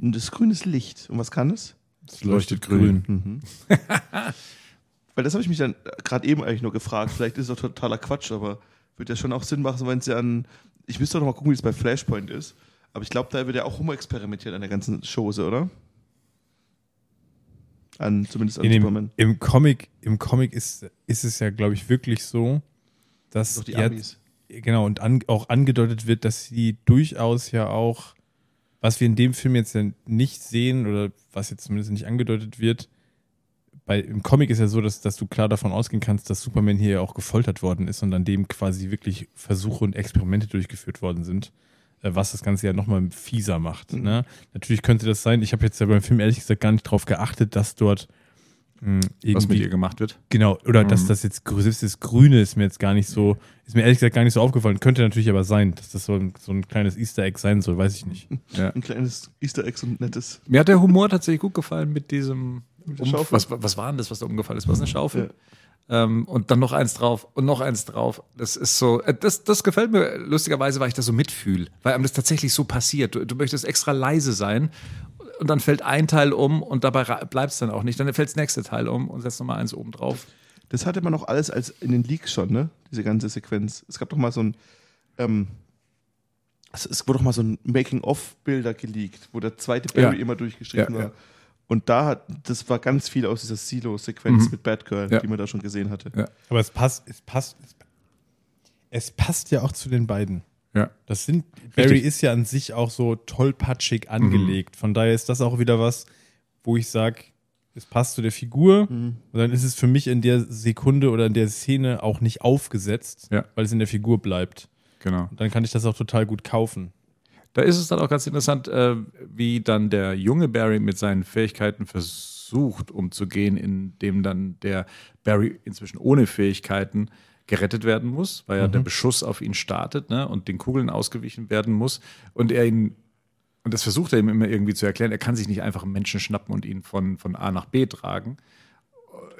Und das grün ist Licht. Und was kann es? Es leuchtet grün. Mhm. Weil das habe ich mich dann gerade eben eigentlich nur gefragt. Vielleicht ist es auch totaler Quatsch, aber würde ja schon auch Sinn machen, wenn es ja an. Ich müsste doch noch mal gucken, wie es bei Flashpoint ist. Aber ich glaube, da wird ja auch rumexperimentiert an der ganzen Chose, oder? An, zumindest an In Superman. dem, Im Comic, im Comic ist, ist es ja, glaube ich, wirklich so, dass Doch die jetzt- Amis. genau und an, auch angedeutet wird, dass sie durchaus ja auch, was wir in dem Film jetzt ja nicht sehen oder was jetzt zumindest nicht angedeutet wird, bei, im Comic ist ja so, dass, dass du klar davon ausgehen kannst, dass Superman hier ja auch gefoltert worden ist und an dem quasi wirklich Versuche und Experimente durchgeführt worden sind, äh, was das Ganze ja nochmal fieser macht. Mhm. Ne? Natürlich könnte das sein, ich habe jetzt ja beim Film ehrlich gesagt gar nicht drauf geachtet, dass dort mh, Was mit irgendwie ihr gemacht wird. Genau, oder dass Mhm. das jetzt das Grüne ist mir jetzt gar nicht so, ist mir ehrlich gesagt gar nicht so aufgefallen. Könnte natürlich aber sein, dass das so ein, so ein kleines Easter Egg sein soll, weiß ich nicht. Ja. Ein kleines Easter Egg und nettes. Mir hat der Humor tatsächlich gut gefallen mit diesem. Um, was, was war denn das, was da umgefallen ist? Was eine Schaufel? Ähm, und dann noch eins drauf und noch eins drauf. Das ist so, äh, das, das gefällt mir lustigerweise, weil ich das so mitfühle, weil einem das tatsächlich so passiert. Du, du möchtest extra leise sein und dann fällt ein Teil um und dabei bleibt es dann auch nicht. Dann fällt das nächste Teil um und setzt nochmal eins oben drauf. Das hatte man auch alles als in den Leaks schon, ne? Diese ganze Sequenz. Es gab doch mal so ein. Ähm, es, es wurde doch mal so ein Making-of-Bilder geleakt, wo der zweite Barry Ja. immer durchgestrichen Ja, war. Und da hat, das war ganz viel aus dieser Silo-Sequenz Mhm. mit Batgirl, Ja. die man da schon gesehen hatte. Ja. Aber es passt, es passt, es, passt ja auch zu den beiden. Ja. Das sind, Barry Richtig. ist ja an sich auch so tollpatschig angelegt. Von daher ist das auch wieder was, wo ich sage, es passt zu der Figur. Und dann ist es für mich in der Sekunde oder in der Szene auch nicht aufgesetzt, Ja. weil es in der Figur bleibt. Genau. Und dann kann ich das auch total gut kaufen. Da ist es dann auch ganz interessant, äh, wie dann der junge Barry mit seinen Fähigkeiten versucht umzugehen, indem dann der Barry inzwischen ohne Fähigkeiten gerettet werden muss, weil ja der Beschuss auf ihn startet ne, und den Kugeln ausgewichen werden muss. Und er ihn, und das versucht er ihm immer irgendwie zu erklären, er kann sich nicht einfach einen Menschen schnappen und ihn von, von A nach B tragen.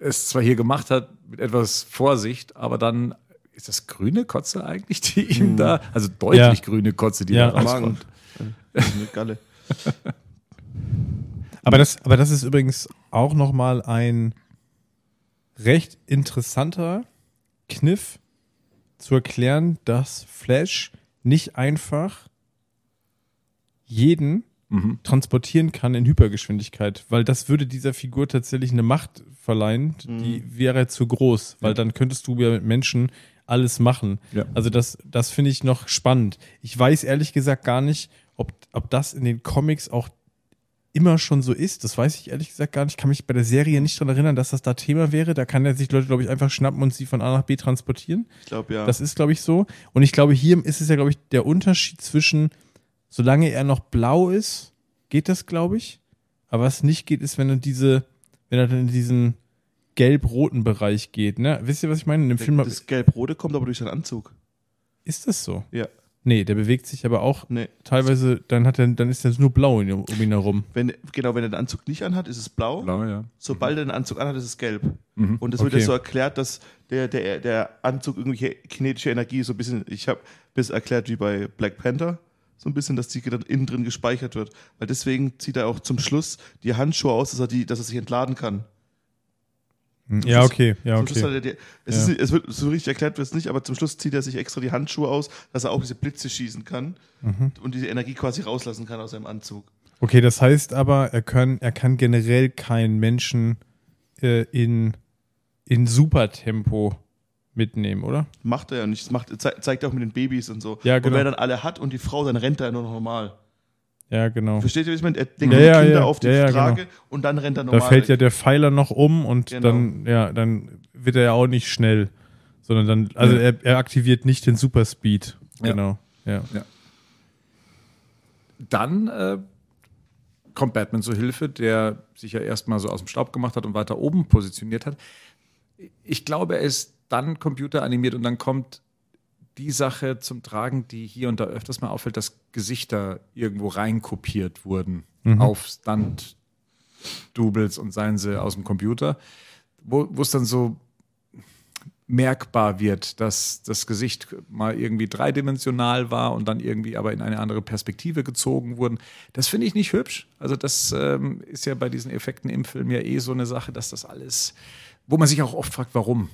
Es zwar hier gemacht hat mit etwas Vorsicht, aber dann ist das grüne Kotze eigentlich, die ihm da, also deutlich Ja. grüne Kotze, die Ja. da rauskommt. Eine Galle. Aber das, aber das ist übrigens auch nochmal ein recht interessanter Kniff zu erklären, dass Flash nicht einfach jeden Mhm. transportieren kann in Hypergeschwindigkeit, weil das würde dieser Figur tatsächlich eine Macht verleihen, die wäre zu groß, weil Ja. dann könntest du ja mit Menschen alles machen. Ja. Also das, das finde ich noch spannend. Ich weiß ehrlich gesagt gar nicht, ob, ob das in den Comics auch immer schon so ist. Das weiß ich ehrlich gesagt gar nicht. Ich kann mich bei der Serie nicht dran erinnern, dass das da Thema wäre. Da kann er sich Leute, glaube ich, einfach schnappen und sie von A nach B transportieren. Ich glaube, ja. Das ist, glaube ich, so. Und ich glaube, hier ist es ja, glaube ich, der Unterschied zwischen, solange er noch blau ist, geht das, glaube ich. Aber was nicht geht, ist, wenn er diese, wenn er dann in diesen gelb-roten Bereich geht. Ne? Wisst ihr, was ich meine? In dem Film das Gelb-Rote kommt aber durch seinen Anzug. ist das so. Ja. Nee, der bewegt sich aber auch Nee. teilweise, dann hat er, dann ist er nur blau um ihn herum. Wenn, genau, wenn er den Anzug nicht anhat, ist es blau. Blau, ja. Sobald er den Anzug anhat, ist es gelb. Mhm. Und das wird Okay. ja so erklärt, dass der, der, der Anzug irgendwelche kinetische Energie so ein bisschen, ich habe bis erklärt wie bei Black Panther, so ein bisschen, dass die dann innen drin gespeichert wird. Weil deswegen zieht er auch zum Schluss die Handschuhe aus, dass er, die, dass er sich entladen kann. Ja, Schluss- okay, ja, Zum Schluss okay. er die, es, Ja. ist, es wird so richtig erklärt wird es nicht, aber zum Schluss zieht er sich extra die Handschuhe aus, dass er auch diese Blitze schießen kann Mhm. und diese Energie quasi rauslassen kann aus seinem Anzug. Okay, das heißt aber, er kann, er kann generell keinen Menschen äh, in, in Supertempo mitnehmen, oder? Macht er ja nicht. Das macht, zei- zeigt er auch mit den Babys und so. Ja, Und genau. wenn er dann alle hat und die Frau, dann rennt er nur noch normal. Ja, genau. Versteht ihr, wie ich meine? Er denkt Ja, die ja, Kinder ja. auf die Ja, ja, Trage und dann rennt er Da normal. fällt ja weg. der Pfeiler noch um und Genau. dann, ja, dann wird er ja auch nicht schnell, sondern dann, also Ja. er, er aktiviert nicht den Superspeed. Ja. Genau. Ja. Dann äh, kommt Batman zu Hilfe, der sich ja erstmal so aus dem Staub gemacht hat und weiter oben positioniert hat. Ich glaube, er ist dann computeranimiert und dann kommt die Sache zum Tragen, die hier und da öfters mal auffällt, dass Gesichter irgendwo reinkopiert wurden auf Stunt-Doubles und seien sie aus dem Computer, wo wo es dann so merkbar wird, dass das Gesicht mal irgendwie dreidimensional war und dann irgendwie aber in eine andere Perspektive gezogen wurden. Das finde ich nicht hübsch. Also das ähm, ist ja bei diesen Effekten im Film ja eh so eine Sache, dass das alles, wo man sich auch oft fragt, warum.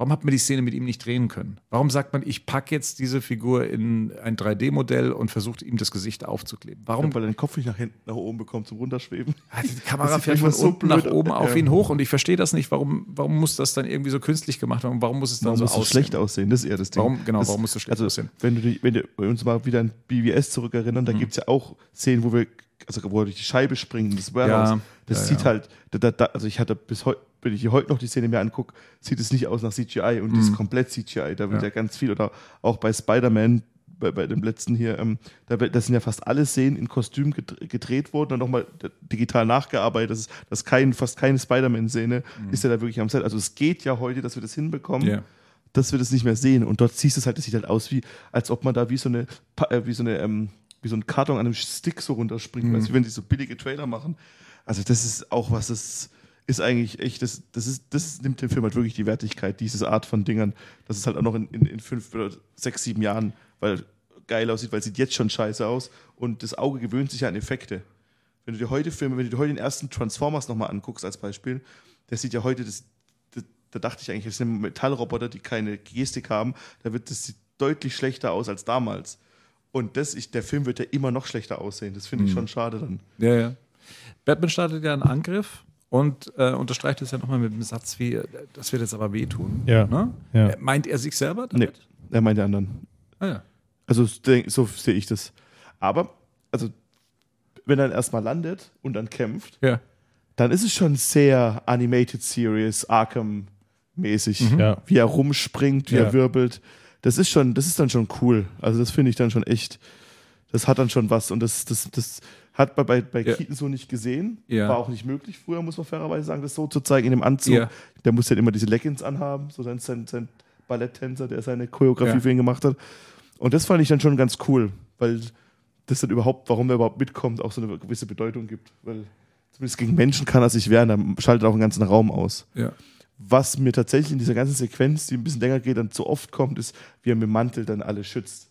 Warum hat man die Szene mit ihm nicht drehen können? Warum sagt man, ich packe jetzt diese Figur in ein 3D-Modell und versuche ihm das Gesicht aufzukleben? Warum? weil er den Kopf nicht nach hinten, nach oben bekommt zum Runterschweben. Ja, die Kamera fährt von so unten nach oben auf Ja. ihn hoch und ich verstehe das nicht. Warum, warum muss das dann irgendwie so künstlich gemacht werden? Warum muss es dann Warum so muss aussehen? schlecht aussehen? Das ist eher das Ding. Warum- genau, das, warum muss so schlecht also, aussehen? Wenn, du die, wenn wir uns mal wieder an BWS zurückerinnern, Mhm. da gibt es ja auch Szenen, wo wir, also wo wir durch die Scheibe springen, das Warehouse, Ja, das ja, sieht ja. halt, da, da, also ich hatte bis heute, wenn ich hier heute noch die Szene mir angucke, sieht es nicht aus nach CGI und das ist komplett CGI. Da wird Mhm. Ja. ja, ganz viel, oder auch bei Spider-Man, bei, bei dem letzten hier, ähm, da, das sind ja fast alle Szenen in Kostüm gedr- gedreht worden und nochmal digital nachgearbeitet. Das ist, das kein, fast keine Spider-Man-Szene, ist ja da wirklich am Set. Also es geht ja heute, dass wir das hinbekommen Mhm. Ja. dass wir das nicht mehr sehen. Und dort siehst du es halt, das sieht halt aus wie, als ob man da wie so eine, äh, wie so eine, ähm, wie so ein Karton an einem Stick so runterspringt, Mhm. du, wenn die so billige Trailer machen. Also das ist auch was, das ist eigentlich echt, das, das ist, das nimmt dem Film halt wirklich die Wertigkeit, diese Art von Dingern, dass es halt auch noch in, in, in fünf oder sechs, sieben Jahren, weil geil aussieht, weil es sieht jetzt schon scheiße aus und das Auge gewöhnt sich ja an Effekte. Wenn du dir heute Filme, wenn du dir heute den ersten Transformers nochmal anguckst als Beispiel, der sieht ja heute das, da, da dachte ich eigentlich, das sind Metallroboter, die keine Gestik haben, da wird das sieht deutlich schlechter aus als damals. Und das, ich, der Film wird ja immer noch schlechter aussehen. Das finde ich schon schade dann. Ja, ja. Batman startet ja einen Angriff und äh, unterstreicht es ja nochmal mit einem Satz wie, äh, das wird jetzt aber wehtun. Ja. Ne? Ja. Äh, Meint er sich selber Nee, damit? er meint die anderen. Ah, ja. Also so sehe ich das. Aber, also, wenn er dann erstmal landet und dann kämpft, ja. dann ist es schon sehr Animated Series, Arkham-mäßig. Ja. Wie er rumspringt, wie Ja. er wirbelt. Das ist schon, das ist dann schon cool. Also das finde ich dann schon echt, das hat dann schon was. Und das, das, das hat man bei, bei Ja. Keaton so nicht gesehen. Ja. War auch nicht möglich früher, muss man fairerweise sagen, das so zu zeigen in dem Anzug. Ja. Der muss ja immer diese Leggings anhaben, so sein, sein, sein Balletttänzer, der seine Choreografie für ihn gemacht hat. Und das fand ich dann schon ganz cool, weil das dann überhaupt, warum er überhaupt mitkommt, auch so eine gewisse Bedeutung gibt. Weil zumindest gegen Menschen kann er sich wehren, dann schaltet er auch einen ganzen Raum aus. ja. Was mir tatsächlich in dieser ganzen Sequenz, die ein bisschen länger geht, dann zu oft kommt, ist, wie er mit dem Mantel dann alle schützt.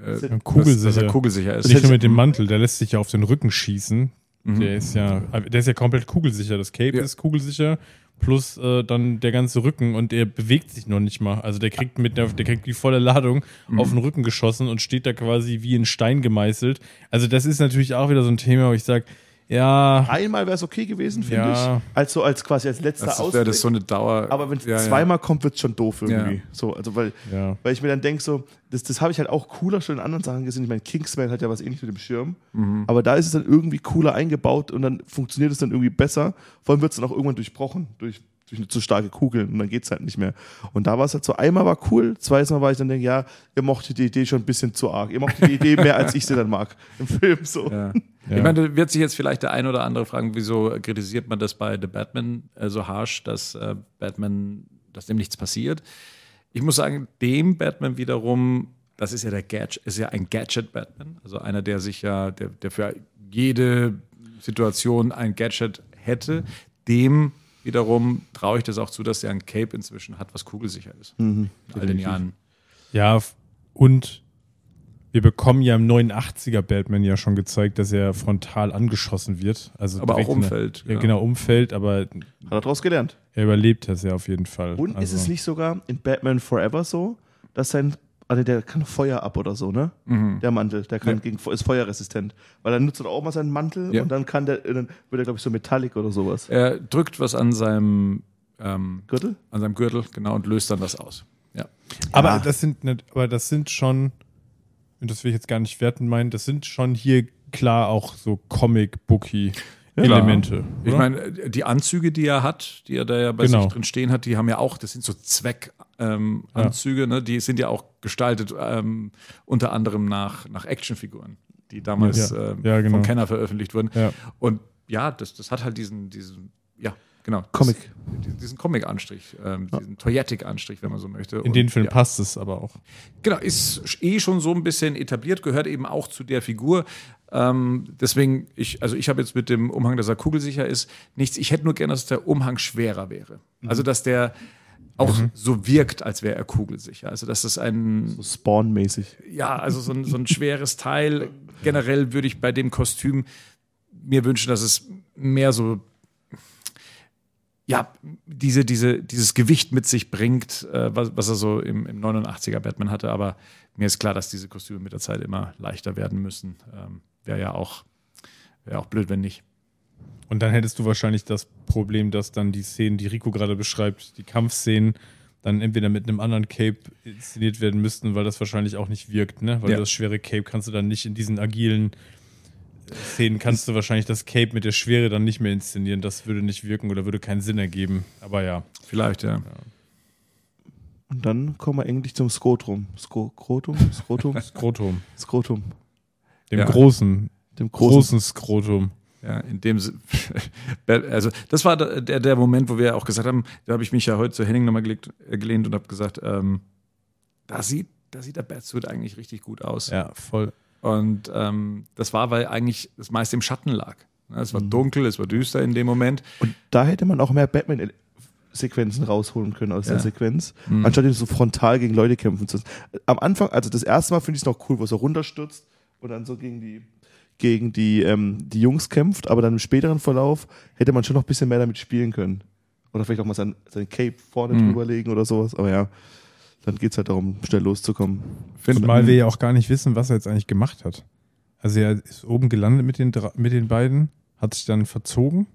Äh, Dass er- dass, Kugelsicher. dass er kugelsicher ist. Nicht nur mit dem Mantel, der lässt sich ja auf den Rücken schießen. Mhm. Der ist ja, der ist ja komplett kugelsicher. Das Cape Ja. ist kugelsicher, plus äh, dann der ganze Rücken und er bewegt sich noch nicht mal. Also der kriegt mit der, der kriegt die volle Ladung Mhm. auf den Rücken geschossen und steht da quasi wie in Stein gemeißelt. Also das ist natürlich auch wieder so ein Thema, wo ich sage, ja, Einmal wäre es okay gewesen, finde Ja. ich. Als so als quasi als letzter das Ausweg. wäre das so eine Dauer. Aber wenn es ja, ja. zweimal kommt, wird es schon doof irgendwie. Ja. So, also weil, ja. weil ich mir dann denke, so, das, das habe ich halt auch cooler schon in anderen Sachen gesehen. Ich meine, Kingsman hat ja was ähnliches mit dem Schirm. Mhm. Aber da ist es dann irgendwie cooler eingebaut und dann funktioniert es dann irgendwie besser. Vor allem wird es dann auch irgendwann durchbrochen durch, durch eine zu starke Kugel und dann geht es halt nicht mehr. Und da war es halt so, einmal war cool, zweites Mal war ich dann denke, ja, ihr mochtet die Idee schon ein bisschen zu arg. Ihr mochtet die Idee mehr, als ich sie dann mag im Film. So. Ja. Ja. Ich meine, da wird sich jetzt vielleicht der ein oder andere fragen, wieso kritisiert man das bei The Batman äh, so harsch, dass äh, Batman, dass dem nichts passiert. Ich muss sagen, dem Batman wiederum, das ist ja der Gadget, ist ja ein Gadget-Batman, also einer, der sich ja, der, der für jede Situation ein Gadget hätte, dem wiederum traue ich das auch zu, dass er ein Cape inzwischen hat, was kugelsicher ist. Mhm, In all den Jahren. Ja, und wir bekommen ja im 89er Batman ja schon gezeigt, dass er frontal angeschossen wird. Also Aber auch umfällt, Ja, ja. genau, umfällt, aber Hat er daraus gelernt. er überlebt das ja auf jeden Fall. Und ist Also- es nicht sogar in Batman Forever so, dass sein, also der kann Feuer ab oder so, ne? Der Mantel, der kann Ja. gegen, ist feuerresistent. Weil dann nutzt er auch mal seinen Mantel Ja. und dann kann der, dann wird er, glaube ich, so metallic oder sowas. Er drückt was an seinem, ähm, Gürtel? an seinem Gürtel, genau, und löst dann das aus. Ja. Aber das sind nicht, aber das sind schon, und das will ich jetzt gar nicht werten meinen, das sind schon hier klar auch so Comic-Booky-Elemente. Ich meine, die Anzüge, die er hat, die er da ja bei Genau. sich drin stehen hat, die haben ja auch, das sind so Zweckanzüge, ähm, Anzüge, ne? die sind ja auch gestaltet ähm, unter anderem nach, nach Actionfiguren, die damals Ja. ähm, Ja, genau. vom Kenner veröffentlicht wurden. Und ja, das, das hat halt diesen, diesen ja, genau. Comic. Das, diesen- Comic-Anstrich, ähm, diesen Toyetic-Anstrich, wenn man so möchte. In Und, den Film ja. passt es aber auch. Genau, ist eh schon so ein bisschen etabliert, gehört eben auch zu der Figur. Ähm, deswegen, ich, also ich habe jetzt mit dem Umhang, dass er kugelsicher ist, nichts. Ich hätte nur gerne, dass der Umhang schwerer wäre. Also, dass der auch so wirkt, als wäre er kugelsicher. Also, das ein, So Spawn-mäßig. ja, also so ein, so ein schweres Teil. Generell würde ich bei dem Kostüm mir wünschen, dass es mehr so, ja, diese, diese, dieses Gewicht mit sich bringt, äh, was, was er so im, im 89er Batman hatte. Aber mir ist klar, dass diese Kostüme mit der Zeit immer leichter werden müssen. Ähm, wäre ja auch, wäre auch blöd, wenn nicht. Und dann hättest du wahrscheinlich das Problem, dass dann die Szenen, die Rico gerade beschreibt, die Kampfszenen, dann entweder mit einem anderen Cape inszeniert werden müssten, weil das wahrscheinlich auch nicht wirkt, ne? Weil Ja. das schwere Cape kannst du dann nicht in diesen agilen äh, Szenen kannst du wahrscheinlich das Cape mit der Schwere dann nicht mehr inszenieren. Das würde nicht wirken oder würde keinen Sinn ergeben. Aber ja. Vielleicht, ja. Und dann kommen wir endlich zum Skrotum. Sko Skrotum? Skrotum? Skrotum. Skrotum. Dem Ja. großen, Dem großen. großen Skrotum. Ja, in dem also das war der, der Moment, wo wir auch gesagt haben, da habe ich mich ja heute zu Henning nochmal gelegt, äh, gelehnt und habe gesagt, ähm, da sieht, da sieht der Batsuit eigentlich richtig gut aus. Ja, voll. Und ähm, das war, weil eigentlich das meiste im Schatten lag. Ja, Es war dunkel, es war düster in dem Moment. Und da hätte man auch mehr Batman-Sequenzen rausholen können aus Ja. der Sequenz, anstatt ihn so frontal gegen Leute kämpfen zu lassen. Am Anfang, also das erste Mal finde ich es noch cool, wo er so runterstürzt und dann so gegen die gegen die, ähm, die Jungs kämpft, aber dann im späteren Verlauf hätte man schon noch ein bisschen mehr damit spielen können. Oder vielleicht auch mal sein, sein Cape vorne drüber legen oder sowas. Aber ja, dann geht es halt darum, schnell loszukommen. Zumal wir ja auch gar nicht wissen, was er jetzt eigentlich gemacht hat. Also er ist oben gelandet mit den, mit den beiden, hat sich dann verzogen,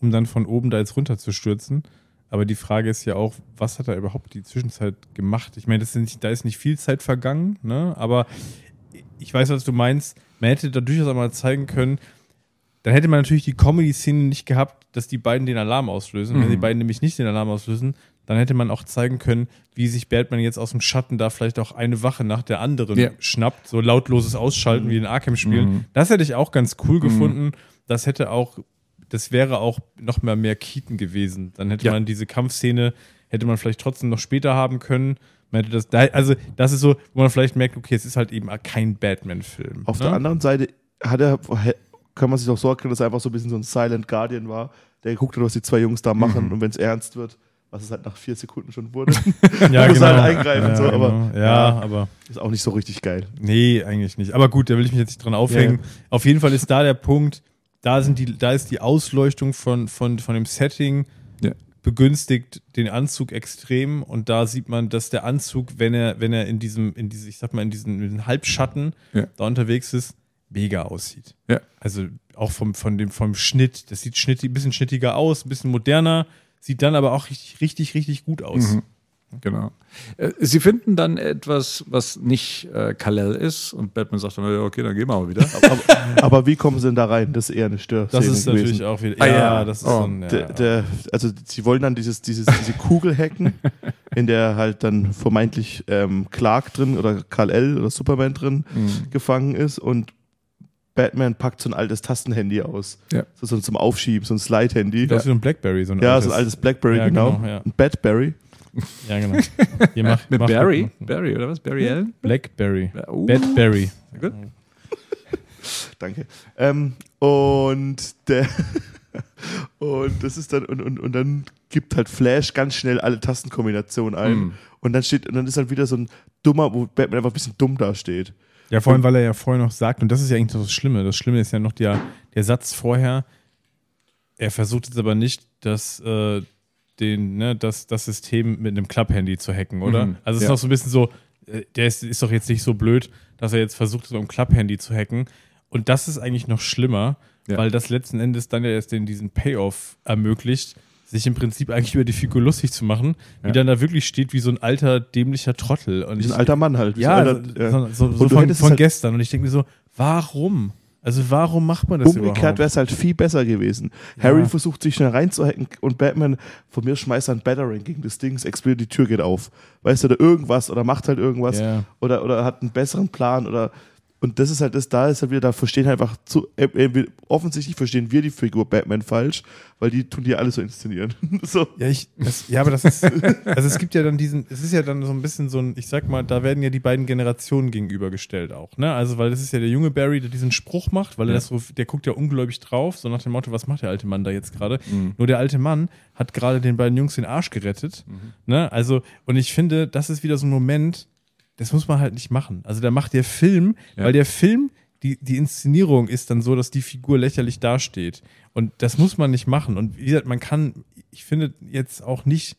um dann von oben da jetzt runter zu stürzen. Aber die Frage ist ja auch, was hat er überhaupt die Zwischenzeit gemacht? Ich meine, das sind da ist nicht viel Zeit vergangen, ne? aber ich weiß, was du meinst. Man hätte da durchaus einmal zeigen können, dann hätte man natürlich die Comedy-Szene nicht gehabt, dass die beiden den Alarm auslösen. Wenn die beiden nämlich nicht den Alarm auslösen, dann hätte man auch zeigen können, wie sich Batman jetzt aus dem Schatten da vielleicht auch eine Wache nach der anderen Ja. schnappt. So lautloses Ausschalten wie in Arkham-Spielen. Das hätte ich auch ganz cool gefunden. Das hätte auch, das wäre auch noch mal mehr Keaton gewesen. Dann hätte Ja. man diese Kampfszene, hätte man vielleicht trotzdem noch später haben können. Hätte das, da, also das ist so, wo man vielleicht merkt, okay, es ist halt eben kein Batman-Film. Auf ne? der anderen Seite hat er, kann man sich auch so erklären, dass er einfach so ein bisschen so ein Silent Guardian war, der guckt hat, was die zwei Jungs da machen und wenn es ernst wird, was es halt nach vier Sekunden schon wurde, ja, muss halt eingreifen, Ja, so, aber genau. ja, ja. aber ist auch nicht so richtig geil. Nee, eigentlich nicht. Aber gut, da will ich mich jetzt nicht dran aufhängen. Ja. Auf jeden Fall ist da der Punkt, da, sind die, da ist die Ausleuchtung von, von, von dem Setting Ja. Begünstigt den Anzug extrem und da sieht man, dass der Anzug, wenn er, wenn er in diesem, in diese, ich sag mal, in diesen, in diesen Halbschatten Ja. da unterwegs ist, mega aussieht. Ja. Also auch vom, von dem, vom Schnitt, das sieht schnittig, ein bisschen schnittiger aus, ein bisschen moderner, sieht dann aber auch richtig, richtig, richtig gut aus. Mhm. Genau. Äh, Sie finden dann etwas, was nicht äh, Kal-El ist und Batman sagt dann, ja, okay, dann gehen wir mal wieder. Aber, aber wie kommen sie denn da rein? Das ist eher eine Störszene Das ist natürlich gewesen. auch wieder. Ah, ja, ja. das ist Oh. so ein, ja, Der, der, also sie wollen dann dieses, dieses, diese Kugel hacken, in der halt dann vermeintlich ähm, Clark drin oder Kal-El oder Superman drin Mhm. gefangen ist und Batman packt so ein altes Tastenhandy aus. Ja. So, so zum Aufschieben, so ein Slide-Handy. Das ist so ein Blackberry, so ein Ja, altes. so ein altes Blackberry, Ja, genau. genau, ja. Ein Batberry. Ja, genau. Macht, Mit macht Barry? Barry, oder was? Barry Allen? Blackberry. Uh. Batberry. Gut. Danke. Ähm, und der und das ist dann und, und, und dann gibt halt Flash ganz schnell alle Tastenkombinationen ein Mhm. und dann steht und dann ist halt wieder so ein dummer, wo Batman einfach ein bisschen dumm dasteht. Ja, vor allem, weil er ja vorher noch sagt, und das ist ja eigentlich das Schlimme. Das Schlimme ist ja noch der, der Satz vorher. Er versucht jetzt aber nicht, das, äh, den, ne, das, das System mit einem Club-Handy zu hacken, oder? Mhm, Also es ist ja. noch so ein bisschen so, äh, der ist, ist doch jetzt nicht so blöd, dass er jetzt versucht, so ein Club-Handy zu hacken. Und das ist eigentlich noch schlimmer, Ja. weil das letzten Endes dann ja erst den, diesen Payoff ermöglicht, sich im Prinzip eigentlich über die Figur lustig zu machen, die Ja. dann da wirklich steht wie so ein alter, dämlicher Trottel. Und Wie ein alter Mann halt. ja, alter, so, so, so von, von halt- gestern. Und ich denke mir so, warum? Also warum macht man das Umgekehrt wäre es halt viel besser gewesen. Harry versucht sich schnell reinzuhacken und Batman von mir schmeißt ein Battering gegen das Ding, es explodiert, die Tür geht auf. Weißt du, oder irgendwas oder macht halt irgendwas Ja. oder, oder hat einen besseren Plan oder und das ist halt das, da ist halt wieder, da verstehen halt einfach zu, äh, äh, offensichtlich verstehen wir die Figur Batman falsch, weil die tun die alle so inszenieren. so. Ja, ich, das, ja, aber das ist, also es gibt ja dann diesen, es ist ja dann so ein bisschen so ein, ich sag mal, da werden ja die beiden Generationen gegenübergestellt auch, ne? Also, weil das ist ja der junge Barry, der diesen Spruch macht, weil er das so, der guckt ja ungläubig drauf, so nach dem Motto, was macht der alte Mann da jetzt gerade? Nur der alte Mann hat gerade den beiden Jungs den Arsch gerettet, ne? Also, und ich finde, das ist wieder so ein Moment, das muss man halt nicht machen. Also, da macht der Film, Ja. weil der Film, die, die Inszenierung ist dann so, dass die Figur lächerlich dasteht. Und das muss man nicht machen. Und wie gesagt, man kann, ich finde jetzt auch nicht,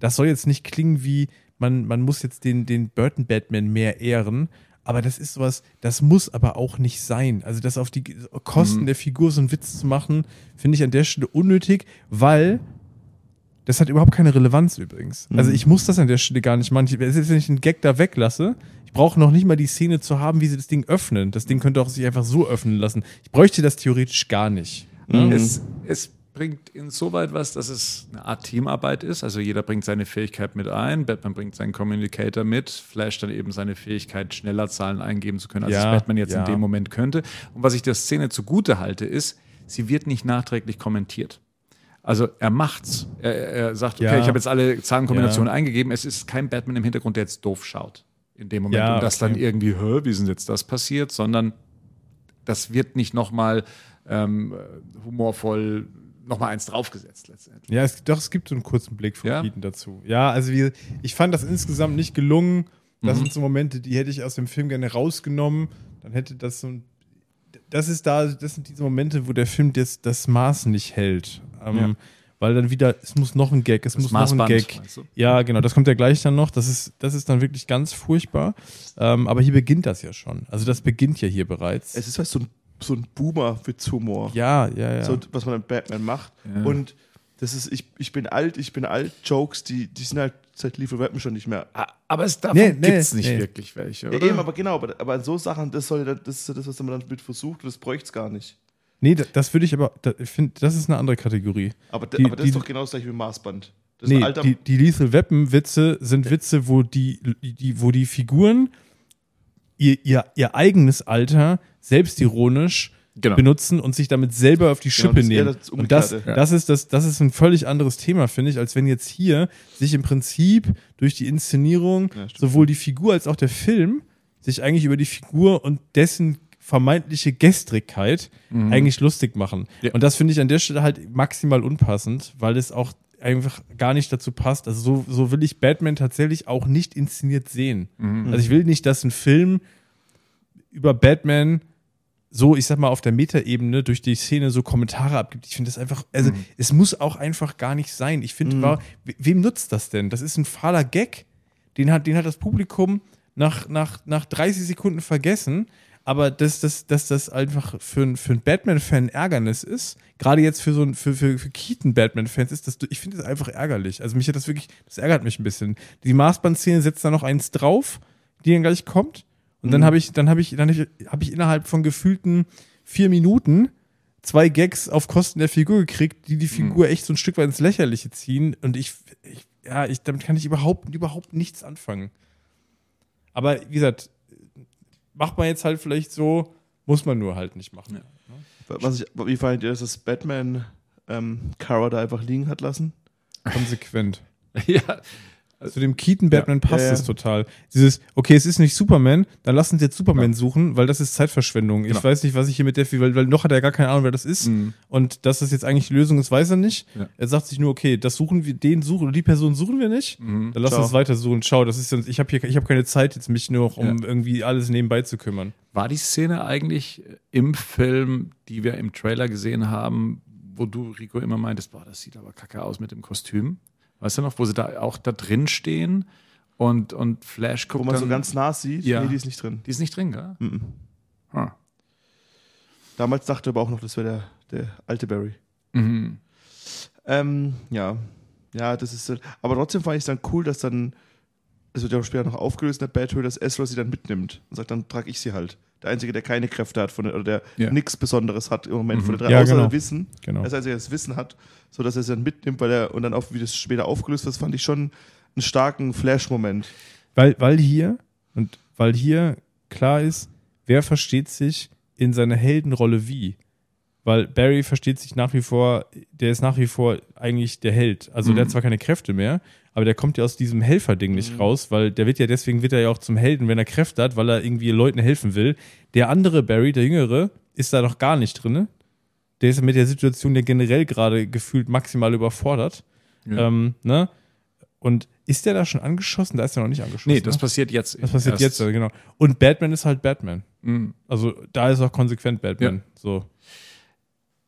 das soll jetzt nicht klingen wie, man, man muss jetzt den, den Burton Batman mehr ehren. Aber das ist sowas, das muss aber auch nicht sein. Also das auf die Kosten der Figur so einen Witz zu machen, finde ich an der Stelle unnötig, weil das hat überhaupt keine Relevanz übrigens. Also ich muss das an der Stelle gar nicht machen. Ich- Es ist, wenn ich einen Gag da weglasse, ich brauche noch nicht mal die Szene zu haben, wie sie das Ding öffnen. Das Ding könnte auch sich einfach so öffnen lassen. Ich bräuchte das theoretisch gar nicht. Ne? Es, es bringt insoweit was, dass es eine Art Teamarbeit ist. Also jeder bringt seine Fähigkeit mit ein. Batman bringt seinen Communicator mit. Flash dann eben seine Fähigkeit, schneller Zahlen eingeben zu können, als Ja, Batman jetzt ja. in dem Moment könnte. Und was ich der Szene zugute halte, ist, sie wird nicht nachträglich kommentiert. Also er macht's. Er, er sagt, okay, Ja. ich habe jetzt alle Zahlenkombinationen Ja. eingegeben. Es ist kein Batman im Hintergrund, der jetzt doof schaut. In dem Moment. Ja, und das okay. dann irgendwie, wie ist denn jetzt das passiert? Sondern das wird nicht nochmal ähm, humorvoll nochmal eins draufgesetzt letztendlich. Ja, es, doch, es gibt so einen kurzen Blick von Ja? Keaton dazu. Ja, also wie, ich fand das insgesamt nicht gelungen. Das sind so Momente, die hätte ich aus dem Film gerne rausgenommen. Dann hätte das so ein. Das ist da, das sind diese Momente, wo der Film das, das Maß nicht hält. Ähm, Ja. Weil dann wieder, es muss noch ein Gag, es muss noch ein Maßband, Gag. meinst du? Ja, genau, das kommt ja gleich dann noch. Das ist, das ist dann wirklich ganz furchtbar. Ähm, aber hier beginnt das ja schon. Also das beginnt ja hier bereits. Es ist halt so ein, so ein Boomer-Witz-Humor. ja, ja, ja. so, was man an Batman macht. Ja. Und das ist, ich, ich bin alt, ich bin alt, Jokes, die, die sind halt seit Lethal Weapon schon nicht mehr. Ah, Aber es, davon Nee, nee, gibt es nicht nee. wirklich welche, Ja, oder? eben, aber genau, aber, aber so Sachen, das soll ja- das ist das, was man dann mit versucht und das bräuchte es gar nicht. Nee, das, das würde ich aber, da- ich finde, das ist eine andere Kategorie. Aber, Die- aber das die- ist doch genau das gleiche wie Maßband. Das Nee, die, die Lethal Weapon Witze sind Witze, wo die, die, wo die Figuren ihr, ihr, ihr eigenes Alter selbstironisch Genau. benutzen und sich damit selber auf die Genau, Schippe eher nehmen. das und das, Umgekehrte. das, ist das, das ist ein völlig anderes Thema, finde ich, als wenn jetzt hier sich im Prinzip durch die Inszenierung Ja, sowohl die Figur als auch der Film sich eigentlich über die Figur und dessen vermeintliche Gestrigkeit eigentlich lustig machen. Ja. Und das finde ich an der Stelle halt maximal unpassend, weil es auch einfach gar nicht dazu passt. Also so, so will ich Batman tatsächlich auch nicht inszeniert sehen. Also ich will nicht, dass ein Film über Batman so, ich sag mal, auf der Metaebene durch die Szene so Kommentare abgibt. Ich finde das einfach, also es muss auch einfach gar nicht sein. Ich finde, we- wem nutzt das denn? Das ist ein fahler Gag. Den hat, den hat das Publikum nach, nach, nach 30 Sekunden vergessen. Aber dass, dass, dass das einfach für, ein- für einen Batman-Fan Ärgernis ist, gerade jetzt für so ein, für, für, für Keaton-Batman-Fans ist das, ich finde das einfach ärgerlich. Also mich hat das wirklich, das ärgert mich ein bisschen. Die Maßband-Szene setzt da noch eins drauf, die dann gleich kommt. Und dann habe ich, dann habe ich, dann habe ich, hab ich innerhalb von gefühlten vier Minuten zwei Gags auf Kosten der Figur gekriegt, die die Figur echt so ein Stück weit ins Lächerliche ziehen. Und ich, ich ja, ich, damit kann ich überhaupt, überhaupt nichts anfangen. Aber wie gesagt, macht man jetzt halt vielleicht so, muss man nur halt nicht machen. was ich, wie fand ihr, dass das Batman ähm, Kara da einfach liegen hat lassen? Konsequent. ja, Zu dem Keaton-Batman passt Ja, ja. es total. Dieses, okay, es ist nicht Superman, dann lassen Sie jetzt Superman suchen, weil das ist Zeitverschwendung. Ich Genau. weiß nicht, was ich hier mit der, weil, weil noch hat er gar keine Ahnung, wer das ist. Mhm. Und dass das jetzt eigentlich die Lösung ist, weiß er nicht. Ja. Er sagt sich nur, okay, das suchen wir, den suchen, oder die Person suchen wir nicht. Mhm. Dann lass Ciao. uns weiter suchen. Schau, das ist sonst, ich habe hier, ich habe keine Zeit, jetzt mich nur noch um irgendwie alles nebenbei zu kümmern. War die Szene eigentlich im Film, die wir im Trailer gesehen haben, wo du, Rico, immer meintest, boah, das sieht aber kacke aus mit dem Kostüm? Weißt du noch, wo sie da auch da drin stehen und, und Flash guckt Wo man dann, so ganz nah sieht? Ja. Nee, die ist nicht drin. Die ist nicht drin, gell? Mhm. Hm. Damals dachte er aber auch noch, das wäre der, der alte Barry. Mhm. Ähm, ja. Ja, das ist. äh, Aber trotzdem fand ich es dann cool, dass dann. Es wird ja auch später noch aufgelöst in der Battle, dass Ezra sie dann mitnimmt und sagt, dann trage ich sie halt. der Einzige, der keine Kräfte hat von, oder der Ja. nichts Besonderes hat im Moment von den drei, Mhm. Ja, außer genau. Wissen. Genau. Er der Einzige, der das Wissen hat, sodass er es dann mitnimmt, weil er und dann auch, wie das später aufgelöst wird, fand ich schon einen starken Flash-Moment. Weil, weil hier, und weil hier klar ist, wer versteht sich in seiner Heldenrolle wie. Weil Barry versteht sich nach wie vor, der ist nach wie vor eigentlich der Held. Also der hat zwar keine Kräfte mehr, aber der kommt ja aus diesem Helferding nicht raus, weil der wird ja, deswegen wird er ja auch zum Helden, wenn er Kräfte hat, weil er irgendwie Leuten helfen will. Der andere Barry, der Jüngere, ist da noch gar nicht drin. Der ist mit der Situation ja generell gerade gefühlt maximal überfordert. Ja. Ähm, ne? Und ist der da schon angeschossen? Da ist er noch nicht angeschossen. Nee, das ne? passiert jetzt. Das passiert erst. jetzt, genau. Und Batman ist halt Batman. Mhm. Also da ist auch konsequent Batman. Ja. So.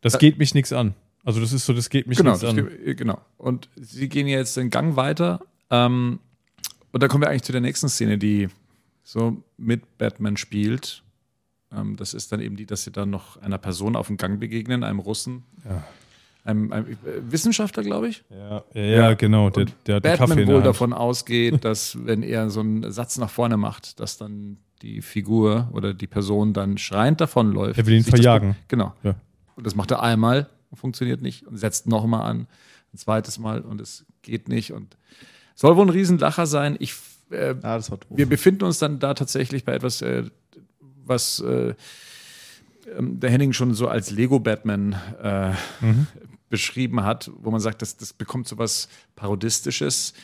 Das Da- geht mich nichts an. Also das ist so, das geht mich Genau, nichts an. geht- äh, genau. Und sie gehen jetzt den Gang weiter. Ähm, und da kommen wir eigentlich zu der nächsten Szene, die so mit Batman spielt. Ähm, das ist dann eben die, dass sie dann noch einer Person auf dem Gang begegnen, einem Russen. Ja. Einem, einem äh, Wissenschaftler, glaube ich. Ja, ja, ja, genau. Der, der hat einen Kaffee Batman in der wohl Hand. davon ausgeht, dass wenn er so einen Satz nach vorne macht, dass dann die Figur oder die Person dann schreiend davonläuft. Er will ihn Sich das- verjagen. genau. Ja. Und das macht er einmal, funktioniert nicht und setzt nochmal an, ein zweites Mal und es geht nicht und soll wohl ein Riesenlacher sein. Ich, äh, Ah, wir befinden uns dann da tatsächlich bei etwas, äh, was äh, ähm, der Henning schon so als Lego-Batman äh, beschrieben hat, wo man sagt, das, das bekommt so was Parodistisches.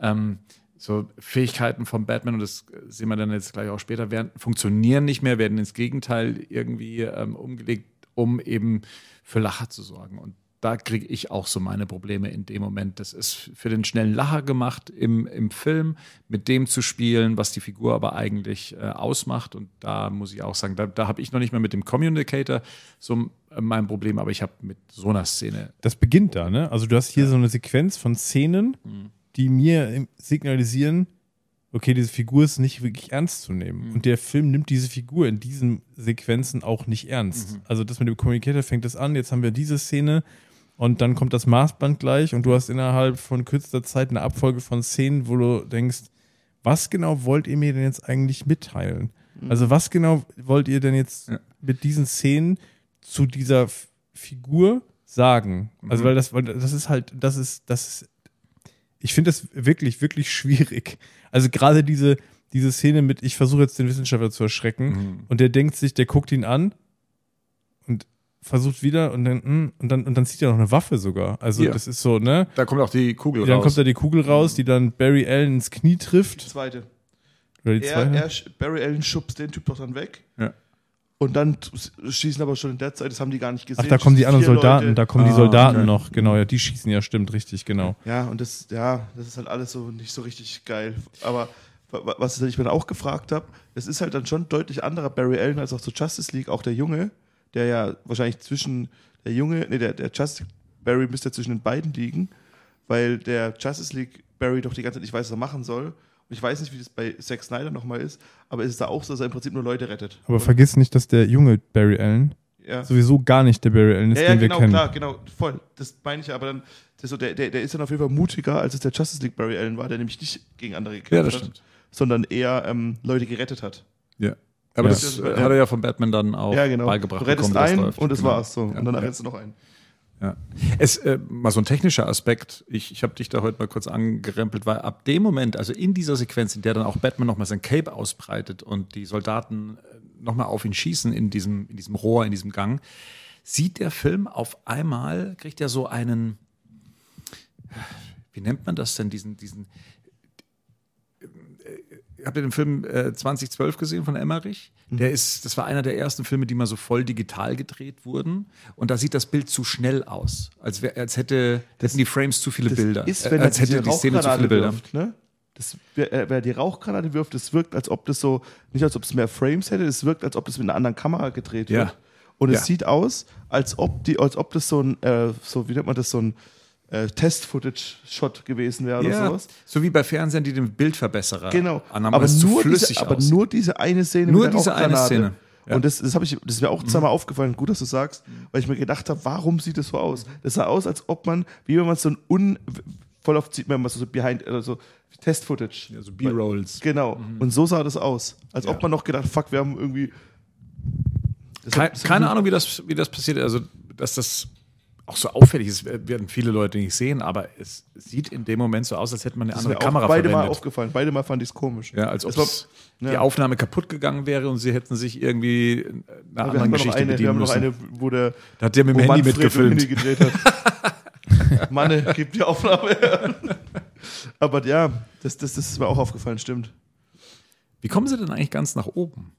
Ähm, so Fähigkeiten von Batman, und das sehen wir dann jetzt gleich auch später, werden, funktionieren nicht mehr, werden ins Gegenteil irgendwie ähm, umgelegt, um eben für Lacher zu sorgen. Und da kriege ich auch so meine Probleme in dem Moment. Das ist für den schnellen Lacher gemacht im, im Film, mit dem zu spielen, was die Figur aber eigentlich äh, ausmacht. Und da muss ich auch sagen, da, da habe ich noch nicht mal mit dem Communicator so äh, mein Problem, aber ich habe mit so einer Szene. Das beginnt da, ne? Also du hast hier so eine Sequenz von Szenen, Mhm. die mir signalisieren, okay, diese Figur ist nicht wirklich ernst zu nehmen. Mhm. Und der Film nimmt diese Figur in diesen Sequenzen auch nicht ernst. Mhm. Also das mit dem Communicator fängt das an, jetzt haben wir diese Szene und dann kommt das Maßband gleich und du hast innerhalb von kürzester Zeit eine Abfolge von Szenen, wo du denkst, was genau wollt ihr mir denn jetzt eigentlich mitteilen? Also was genau wollt ihr denn jetzt Ja. mit diesen Szenen zu dieser F Figur sagen? Also weil das, weil das ist halt, das ist, das ist, ich finde das wirklich, wirklich schwierig. Also gerade diese, diese Szene mit, ich versuche jetzt den Wissenschaftler zu erschrecken Mhm. und der denkt sich, der guckt ihn an versucht wieder und dann, hm, und dann, und dann zieht er noch eine Waffe sogar. Also Ja. das ist so, ne? Da kommt auch die Kugel Dann raus. kommt da die Kugel raus, die dann Barry Allen ins Knie Die trifft. zweite. Oder die Er, zweite? er, Barry Allen schubst den Typ doch dann weg. Ja. Und dann schießen aber schon in der Zeit, das haben die gar nicht gesehen. Ach, da kommen die anderen Soldaten, Leute. da kommen die Ah, Soldaten okay. noch, genau, ja, die schießen ja, stimmt, richtig, genau. Ja, und das, ja, das ist halt alles so nicht so richtig geil. Aber wa- wa- was ich mir dann auch gefragt habe, es ist halt dann schon deutlich anderer Barry Allen als auch zur Justice League, auch der Junge, der ja wahrscheinlich zwischen der Junge, nee, der, der Justice Barry müsste ja zwischen den beiden liegen, weil der Justice League Barry doch die ganze Zeit nicht weiß, was er machen soll. Und ich weiß nicht, wie das bei Zack Snyder nochmal ist, aber ist es da auch so, dass er im Prinzip nur Leute rettet. Aber Und- vergiss nicht, dass der junge Barry Allen ja. sowieso gar nicht der Barry Allen ist, Ja, ja, den wir genau, kennen. klar, genau, voll. Das meine ich ja, aber dann, das ist so, der, der, der ist dann auf jeden Fall mutiger, als es der Justice League Barry Allen war, der nämlich nicht gegen andere gekämpft Ja, hat, stimmt. sondern eher ähm, Leute gerettet hat. Ja. Aber Ja. das äh, hat er ja von Batman dann auch ja, genau. beigebracht. du rettest bekommen, das einen läuft. und das Genau. war's so. Ja, und dann ja. rennst du noch einen. Ja. Es, äh, mal so ein technischer Aspekt, ich, ich habe dich da heute mal kurz angerempelt, weil ab dem Moment, also in dieser Sequenz, in der dann auch Batman nochmal sein Cape ausbreitet und die Soldaten nochmal auf ihn schießen in diesem, in diesem Rohr, in diesem Gang, sieht der Film auf einmal, kriegt er so einen, wie nennt man das denn, diesen, diesen, habt ihr den Film äh, 2012 gesehen von Emmerich? Der ist, das war einer der ersten Filme, die mal so voll digital gedreht wurden. Und da sieht das Bild zu schnell aus. Als, wär, als hätte, hätten die Frames zu viele Das Bilder. ist, Äh, wenn als er diese hätte die Szene zu viele Bilder. wirft, ne? Das, wer, äh, wer die Rauchgranate wirft, das wirkt, als ob das so, nicht als ob es mehr Frames hätte, es wirkt, als ob das mit einer anderen Kamera gedreht Ja. wird. Und es Ja. sieht aus, als ob die, als ob das so ein, äh, so, wie nennt man das, so ein äh, Test-Footage-Shot gewesen wäre oder Ja, sowas. so wie bei Fernsehern, die den Bildverbesserer Genau. annahmen, aber, nur flüssig diese, aber nur diese eine Szene Nur diese eine. Szene. Ja. Mhm. Und das, das, ich, das ist mir auch zweimal aufgefallen, gut, dass du sagst, weil ich mir gedacht habe, warum sieht das so aus? Das sah aus, als ob man, wie wenn man so ein un, voll oft sieht man immer so Behind, oder so Test-Footage. Ja, so B-Rolls. Genau. Und so sah das aus. Als Ja. ob man noch gedacht, fuck, wir haben irgendwie Kein, keine Ahnung, wie das, wie das passiert. Also, dass das auch so auffällig ist, werden viele Leute nicht sehen, aber es sieht in dem Moment so aus, als hätte man eine Das andere Kamera beide verwendet. Mal aufgefallen. Beide Mal fand ich es komisch. ja, als ob ja. die Aufnahme kaputt gegangen wäre und sie hätten sich irgendwie einer wir anderen haben, noch Geschichte eine, wir bedienen haben noch müssen. eine, wo der da hat der mit dem Handy Manfred mitgefilmt. Handy gedreht hat. Manne, gib die Aufnahme her. Aber ja, das, das, das ist mir auch aufgefallen, stimmt. Wie kommen sie denn eigentlich ganz nach oben?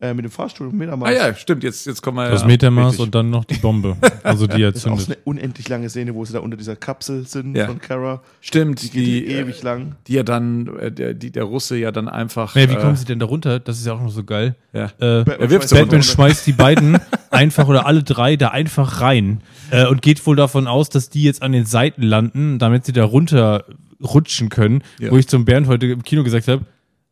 Äh, mit dem Fahrstuhl und Metamaß. Ah ja, stimmt, jetzt, jetzt kommen wir Das ja, Metamaß richtig. und dann noch die Bombe. Also die Das ist auch so erzündet. eine unendlich lange Szene, wo sie da unter dieser Kapsel sind Ja. von Kara. Stimmt, Die die, geht die, ewig lang. die ja dann, äh, der, die, der Russe ja dann einfach. Naja, wie äh, kommen sie denn da runter? Das ist ja auch noch so geil. Ja. Äh, Batman er wirft Batman schmeißt die beiden einfach oder alle drei da einfach rein äh, und geht wohl davon aus, dass die jetzt an den Seiten landen, damit sie da runter rutschen können. Ja. Wo ich zum Bernd heute im Kino gesagt habe,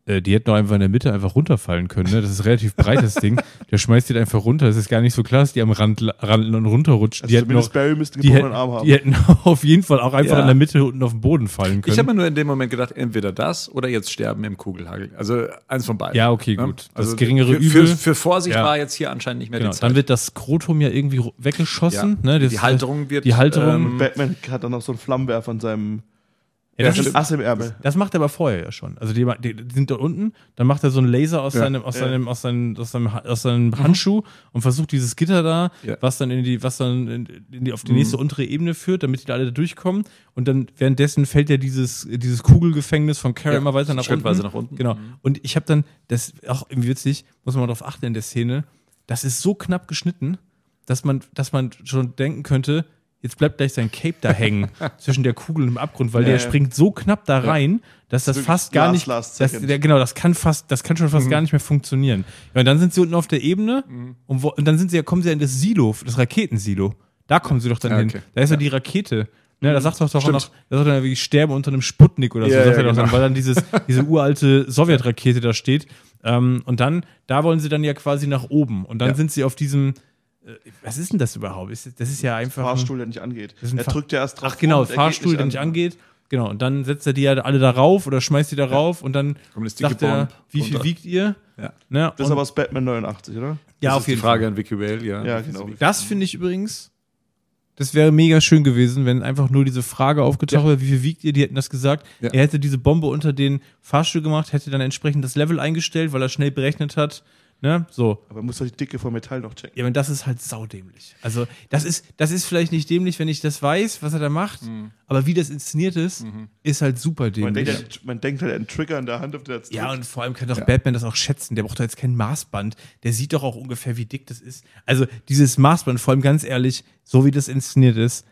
äh, die hätten doch einfach in der Mitte einfach runterfallen können. Ne? Das ist ein relativ breites Ding. Der schmeißt die da einfach runter. Es ist gar nicht so klar, dass die am Rand randen und runterrutschen. Also die hätten, zumindest noch, Barry müsste einen die, gebrochenen hätten, Arm haben. die hätten auf jeden Fall auch einfach Ja. in der Mitte unten auf dem Boden fallen können. Ich habe mir nur in dem Moment gedacht, entweder das oder jetzt sterben im Kugelhagel. Also eins von beiden. Ja, okay, Ne? gut. Das Also geringere für, Übel. Für, für Vorsicht Ja. war jetzt hier anscheinend nicht mehr genau. die Zeit. Dann wird das Skrotum ja irgendwie weggeschossen. Ja. Ne? Das, die Halterung wird. die Halterung- ähm, Batman hat dann noch so einen Flammenwerfer an seinem ja, das, ist, Ass im Ärmel. das macht er aber vorher ja schon. Also die, die, sind da unten, dann macht er so einen Laser aus Ja. seinem, aus Ja. seinem, aus seinem, aus seinem, aus seinem Handschuh und versucht dieses Gitter da, Ja. was dann in die, was dann in, die, auf die nächste untere Ebene führt, damit die da alle da durchkommen. Und dann währenddessen fällt ja dieses, dieses Kugelgefängnis von Carrie immer weiter nach schrittweise unten. nach unten. Genau. Und ich habe dann, das auch irgendwie witzig, muss man mal drauf achten in der Szene, das ist so knapp geschnitten, dass man, dass man schon denken könnte, jetzt bleibt gleich sein Cape da hängen zwischen der Kugel und dem Abgrund, weil Ja, der ja. springt so knapp da rein, dass das Wirklich fast gar nicht, last das, der, genau, das kann fast, das kann schon fast gar nicht mehr funktionieren. Ja, und dann sind sie unten auf der Ebene und, wo, und dann sind sie ja, kommen sie ja in das Silo, das Raketensilo. Da kommen sie doch dann Ja, hin. okay. Da ist ja, die Rakete. Ne, da sagt doch doch Stimmt. noch, da sagt er wie sterben unter einem Sputnik oder so, Ja, ja, doch dann, genau. weil dann dieses, diese uralte Sowjetrakete da steht. Ähm, und dann, da wollen sie dann ja quasi nach oben. Und dann Ja. sind sie auf diesem, was ist denn das überhaupt? Ist, das ist ja einfach. ein- Fahrstuhl, der nicht angeht. Das ein Er Fa- drückt ja erst drauf. Ach genau, geht Fahrstuhl, der an. nicht angeht. Genau, und dann setzt er die ja alle da rauf oder schmeißt die da rauf und dann Kommt das sagt er, wie viel wiegt ihr? Ja. Ne, Das ist und- aber aus Batman 89, oder? ja, das auf ist die jeden Frage Fall. an Vicky Vale, ja. Ja, genau. Das finde ich übrigens, das wäre mega schön gewesen, wenn einfach nur diese Frage aufgetaucht wäre, wie viel wiegt ihr? Die hätten das gesagt. Ja. Er hätte diese Bombe unter den Fahrstuhl gemacht, hätte dann entsprechend das Level eingestellt, weil er schnell berechnet hat. Ne? So. Aber man muss doch die Dicke vom Metall noch checken. Ja, aber das ist halt saudämlich. Also, das ist, das ist vielleicht nicht dämlich, wenn ich das weiß, was er da macht, aber wie das inszeniert ist, ist halt super Man dämlich. denkt, halt, man denkt halt einen Trigger in der Hand, auf der jetzt Ja, und vor allem kann doch Batman das auch schätzen. Der braucht doch jetzt kein Maßband. Der sieht doch auch ungefähr, wie dick das ist. Also dieses Maßband, vor allem ganz ehrlich, so wie das inszeniert ist,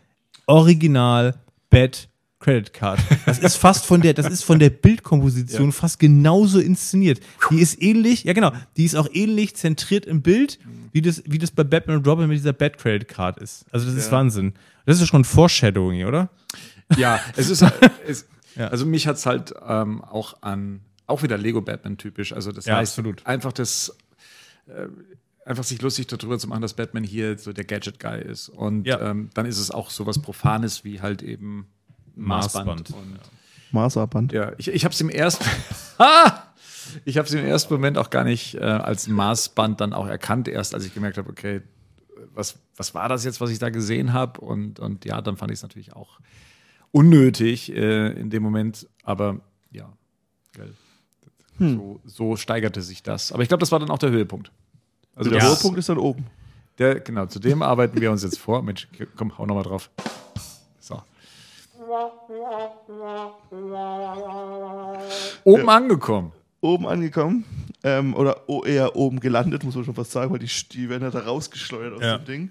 original Bat Credit Card. Das ist fast von der, das ist von der Bildkomposition fast genauso inszeniert. Die ist ähnlich, ja genau, die ist auch ähnlich zentriert im Bild, wie das, wie das bei Batman und Robin mit dieser Bat Credit Card ist. Also das ist Ja. Wahnsinn. Das ist ja schon Foreshadowing, oder? Ja, es ist, es, also mich hat's halt ähm, auch an, auch wieder Lego Batman typisch. Also das Ja, heißt absolut. einfach das, äh, einfach sich lustig darüber zu machen, dass Batman hier so der Gadget Guy ist. Und Ja. ähm, dann ist es auch sowas Profanes wie halt eben Maßband. Maßband. Und, ja, ich, ich habe es im ersten, ich habe es im ersten Moment auch gar nicht äh, als Maßband dann auch erkannt, erst als ich gemerkt habe, okay, was, was war das jetzt, was ich da gesehen habe? Und, und ja, dann fand ich es natürlich auch unnötig äh, in dem Moment, aber ja, geil. So, so steigerte sich das. Aber ich glaube, das war dann auch der Höhepunkt. Also der Höhepunkt ist dann oben. Der, genau, zu dem arbeiten wir uns jetzt vor. Mensch, komm, hau nochmal drauf. Oben angekommen. Oben angekommen. Ähm, oder eher oben gelandet, muss man schon fast sagen, weil die, die werden ja da rausgeschleudert aus Ja. dem Ding.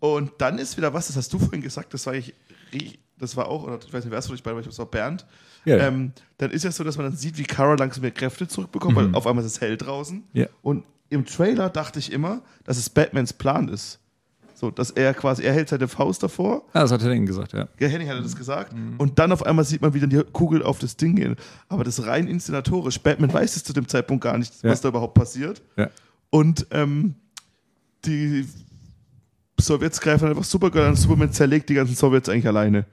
Und dann ist wieder was, das hast du vorhin gesagt, das war ich, das war auch, oder ich weiß nicht, wer es von euch beiden war, ich glaube, es war Bernd. Ja, ja. Ähm, dann ist ja so, dass man dann sieht, wie Kara langsam mehr Kräfte zurückbekommt, weil auf einmal ist es hell draußen. Ja. Und im Trailer dachte ich immer, dass es Batmans Plan ist. So, dass er quasi, er hält seine Faust davor Ja, das hat Henning gesagt, ja. ja, Henning hatte das gesagt. Und dann auf einmal sieht man, wie dann die Kugel auf das Ding geht. Aber das rein inszenatorisch. Batman weiß es zu dem Zeitpunkt gar nicht, Ja. was da überhaupt passiert. ja. Und ähm, die Sowjets greifen einfach Supergirl an. Superman zerlegt die ganzen Sowjets eigentlich alleine.